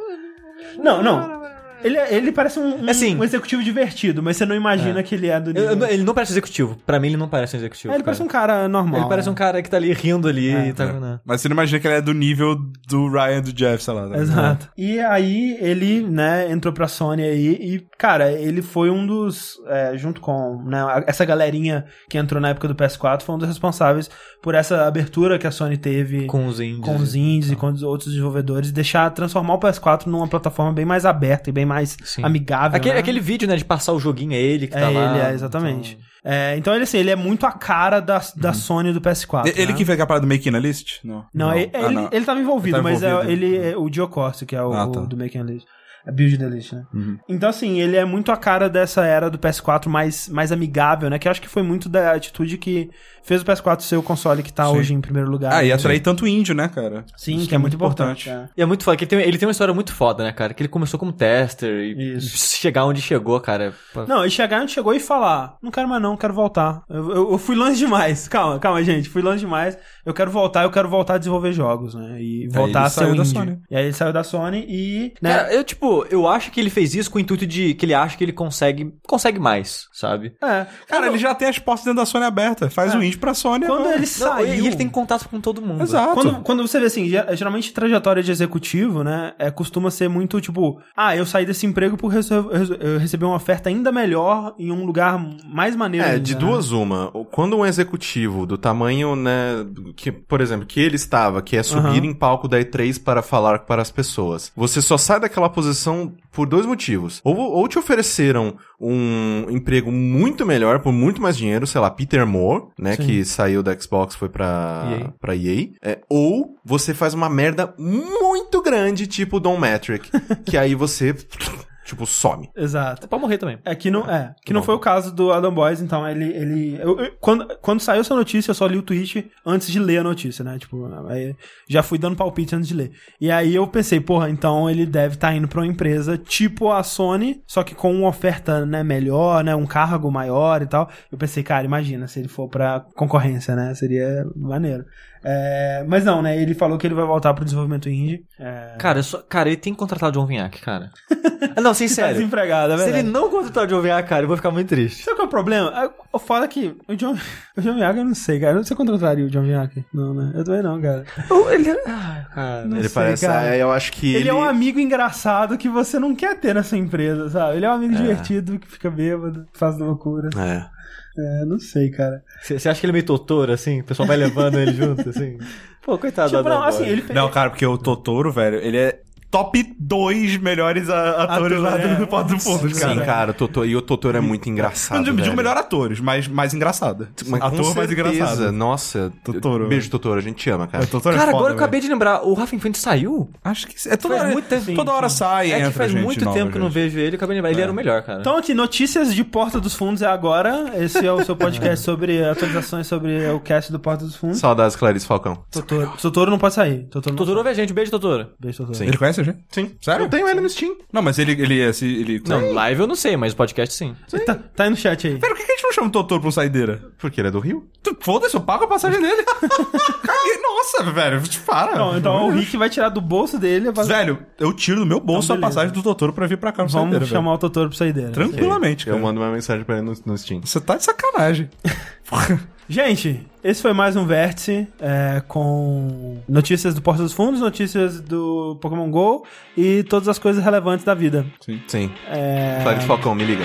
S3: Não, não. Ele, é- ele parece um, um,
S1: Assim-
S3: um executivo divertido, mas você não imagina que ele é do nível.
S1: eu ele não parece executivo. Pra mim, ele não parece um executivo.
S3: É, ele parece um cara normal.
S1: Ele parece um cara que tá ali rindo ali e tá.
S2: É.
S1: né?
S2: Mas você não imagina que ele é do nível do Ryan e do Jeff, sei lá. né?
S3: Exato. E aí ele, né, entrou pra Sony aí e, cara, ele foi um dos, é, junto com né, essa galerinha que entrou na época do PS4, foi um dos responsáveis por essa abertura que a Sony teve
S1: Com os indies.
S3: com os indies e com os outros desenvolvedores, deixar, transformar o PS4 numa plataforma bem mais aberta e bem mais
S1: Sim.
S3: amigável.
S1: Aquele,
S3: né?
S1: aquele vídeo, né, de passar o joguinho é ele que
S3: É
S1: tá lá.
S3: ele, é, exatamente. É, então ele, assim, ele é muito a cara da, da Sony do PS4.
S2: E- Ele
S3: né?
S2: que fez a parada do Making a List? Não.
S3: Não, ele,
S2: Ah,
S3: ele,
S2: não.
S3: ele tava envolvido,
S2: Ele tá
S3: mas é-
S2: envolvido.
S3: ele é o Dio Corsi, que é o,
S2: Ah,
S3: o
S2: tá.
S3: do Making a List. É Build the List, né?
S2: Uhum.
S3: Então, assim, ele é muito a cara dessa era do PS4 mais, mais amigável, né? Que eu acho que foi muito da atitude que fez o PS4 ser o console que tá
S2: Sim.
S3: hoje em primeiro lugar.
S2: Ah, e atrair tanto índio, né, cara?
S3: Sim,
S2: Isso
S3: que é muito importante. é.
S1: E é muito foda, que ele tem, ele tem uma história muito foda, né, cara? Que ele começou como tester e
S3: Isso.
S1: chegar onde chegou, cara.
S3: Não, e chegar onde chegou e falar: Não quero mais, não, quero voltar. Eu, eu- eu fui longe demais. Calma, calma, gente. Fui longe demais. Eu quero voltar, eu quero voltar a desenvolver jogos, né? E voltar
S2: ele
S3: a ser
S2: saiu
S3: um indie.
S2: Sony.
S3: E aí ele saiu da Sony e. Né,
S1: Cara, eu, tipo, eu acho que ele fez isso com o intuito de que ele acha que ele consegue, consegue mais, sabe?
S3: é.
S2: Cara, ele já tem as portas dentro da Sony abertas. Faz
S3: É.
S2: o indie pra Sony
S3: Quando
S2: agora.
S3: ele
S1: Não, e ele tem contato com todo mundo.
S2: Exato.
S3: Quando, quando você vê assim, ge- geralmente trajetória de executivo, né, é, costuma ser muito tipo, ah, eu saí desse emprego por eu receber uma oferta ainda melhor em um lugar mais maneiro.
S4: É,
S3: ainda,
S4: de
S3: né?
S4: duas uma. Quando um executivo do tamanho, né, que, por exemplo, que ele estava, que é subir
S3: Aham.
S4: em palco da E3 para falar para as pessoas, você só sai daquela posição por dois motivos. Ou, ou te ofereceram um emprego muito melhor, por muito mais dinheiro, sei lá, Peter Moore, né,
S3: Sim.
S4: que saiu da Xbox, foi pra
S1: EA.
S4: pra EA. É, ou você faz uma merda muito grande, tipo Don Matrick, que aí você, tipo, some.
S3: Exato.
S1: Pode morrer também.
S3: É que não, é, que não foi o caso do Adam Boys, então ele. ele eu- eu- quando, quando saiu essa notícia, eu só li o tweet antes de ler a notícia, né? Tipo, aí já fui dando palpite antes de ler. E aí eu pensei, porra, então ele deve estar indo pra uma empresa tipo a Sony, só que com uma oferta, né, melhor, né? Um cargo maior e tal. Eu pensei, cara, imagina se ele for pra concorrência, né? Seria maneiro. É, mas não, né? Ele falou que ele vai voltar pro desenvolvimento indie. É,
S1: Cara, eu só, cara, ele tem que contratar o John Vinhac, cara. Ah, não, sem
S3: tá desempregado, é
S1: Se ele não contratar o John Vinhac, cara, eu vou ficar muito triste.
S3: Sabe qual é o problema? É, O foda é que o John, o John Miyagi eu não sei, cara. Você contrataria o John Miyagi? Não, né? Eu também não, cara.
S1: Ele... Ah, cara.
S3: Não
S4: ele
S3: sei,
S4: parece,
S3: cara.
S4: é, eu acho que
S3: Ele, é um amigo engraçado que você não quer ter na sua empresa, sabe? Ele é um amigo divertido que fica bêbado, faz loucura.
S4: É.
S3: É, não sei, cara.
S1: Você acha que ele é meio Totoro, assim? O pessoal vai levando ele junto, assim? Pô, coitado
S3: Tipo,
S1: da
S3: não, assim, ele.
S2: Não, cara, porque o Totoro, velho, ele é top 2 melhores a- atores
S3: Ator,
S2: lá do,
S3: é.
S2: do Porto do Fundo,
S3: Sim,
S2: cara.
S4: Sim, cara, o Totoro, e o Totoro é muito engraçado.
S2: Não digo, melhor atores, mas mais engraçado.
S4: Mas
S2: Ator
S4: com
S2: mais
S4: certeza,
S2: engraçado.
S4: Nossa,
S2: Totoro,
S4: Beijo. Totoro, a gente te ama, cara.
S2: É, Totoro é
S1: Cara,
S2: foda,
S1: agora eu acabei de lembrar, o Rafa Infante saiu?
S2: Acho que é toda
S1: Faz
S2: hora,
S1: muito tempo.
S2: toda hora sai
S1: É que faz
S2: gente
S1: muito
S2: nova,
S1: tempo que eu não
S2: gente.
S1: vejo ele, acabei de lembrar. Ele era o melhor, cara.
S3: Então, aqui, notícias de Porta dos Fundos é agora. Esse é o seu podcast sobre atualizações sobre o cast do Porta dos Fundos.
S4: Saudades, Clarice Falcão.
S3: Totoro, Totoro não pode sair. Totoro
S1: Totoro ouve a gente, beijo, Totoro.
S3: Beijo, Totoro.
S4: Sim.
S2: Ele conhece
S4: Sim.
S2: Sério?
S4: Eu tenho ele no Steam.
S2: Não, mas ele... ele, ele, ele...
S1: Não, live eu não sei, mas podcast sim.
S3: Tá, tá aí no chat aí.
S2: Pera, por que que a gente não chama o Totoro pra um saideira?
S4: Porque ele é do Rio.
S2: Tu- Foda-se, eu pago a passagem dele. Caguei, nossa, velho, te para.
S3: Não, então o Rick vai tirar do bolso dele. Vai...
S2: Velho, eu tiro do meu bolso
S3: Então,
S2: a passagem do Totoro pra vir pra cá no
S3: Vamos
S2: saideira,
S3: chamar o Totoro pra saideira.
S2: velho. Tranquilamente,
S4: Eu
S2: cara.
S4: mando uma mensagem pra ele no, no Steam.
S2: Você tá de sacanagem.
S3: Gente, esse foi mais um Vértice é, com notícias do Porta dos Fundos, notícias do Pokémon GO e todas as coisas relevantes da vida.
S4: Sim.
S3: É...
S4: Flag Falcão, me liga.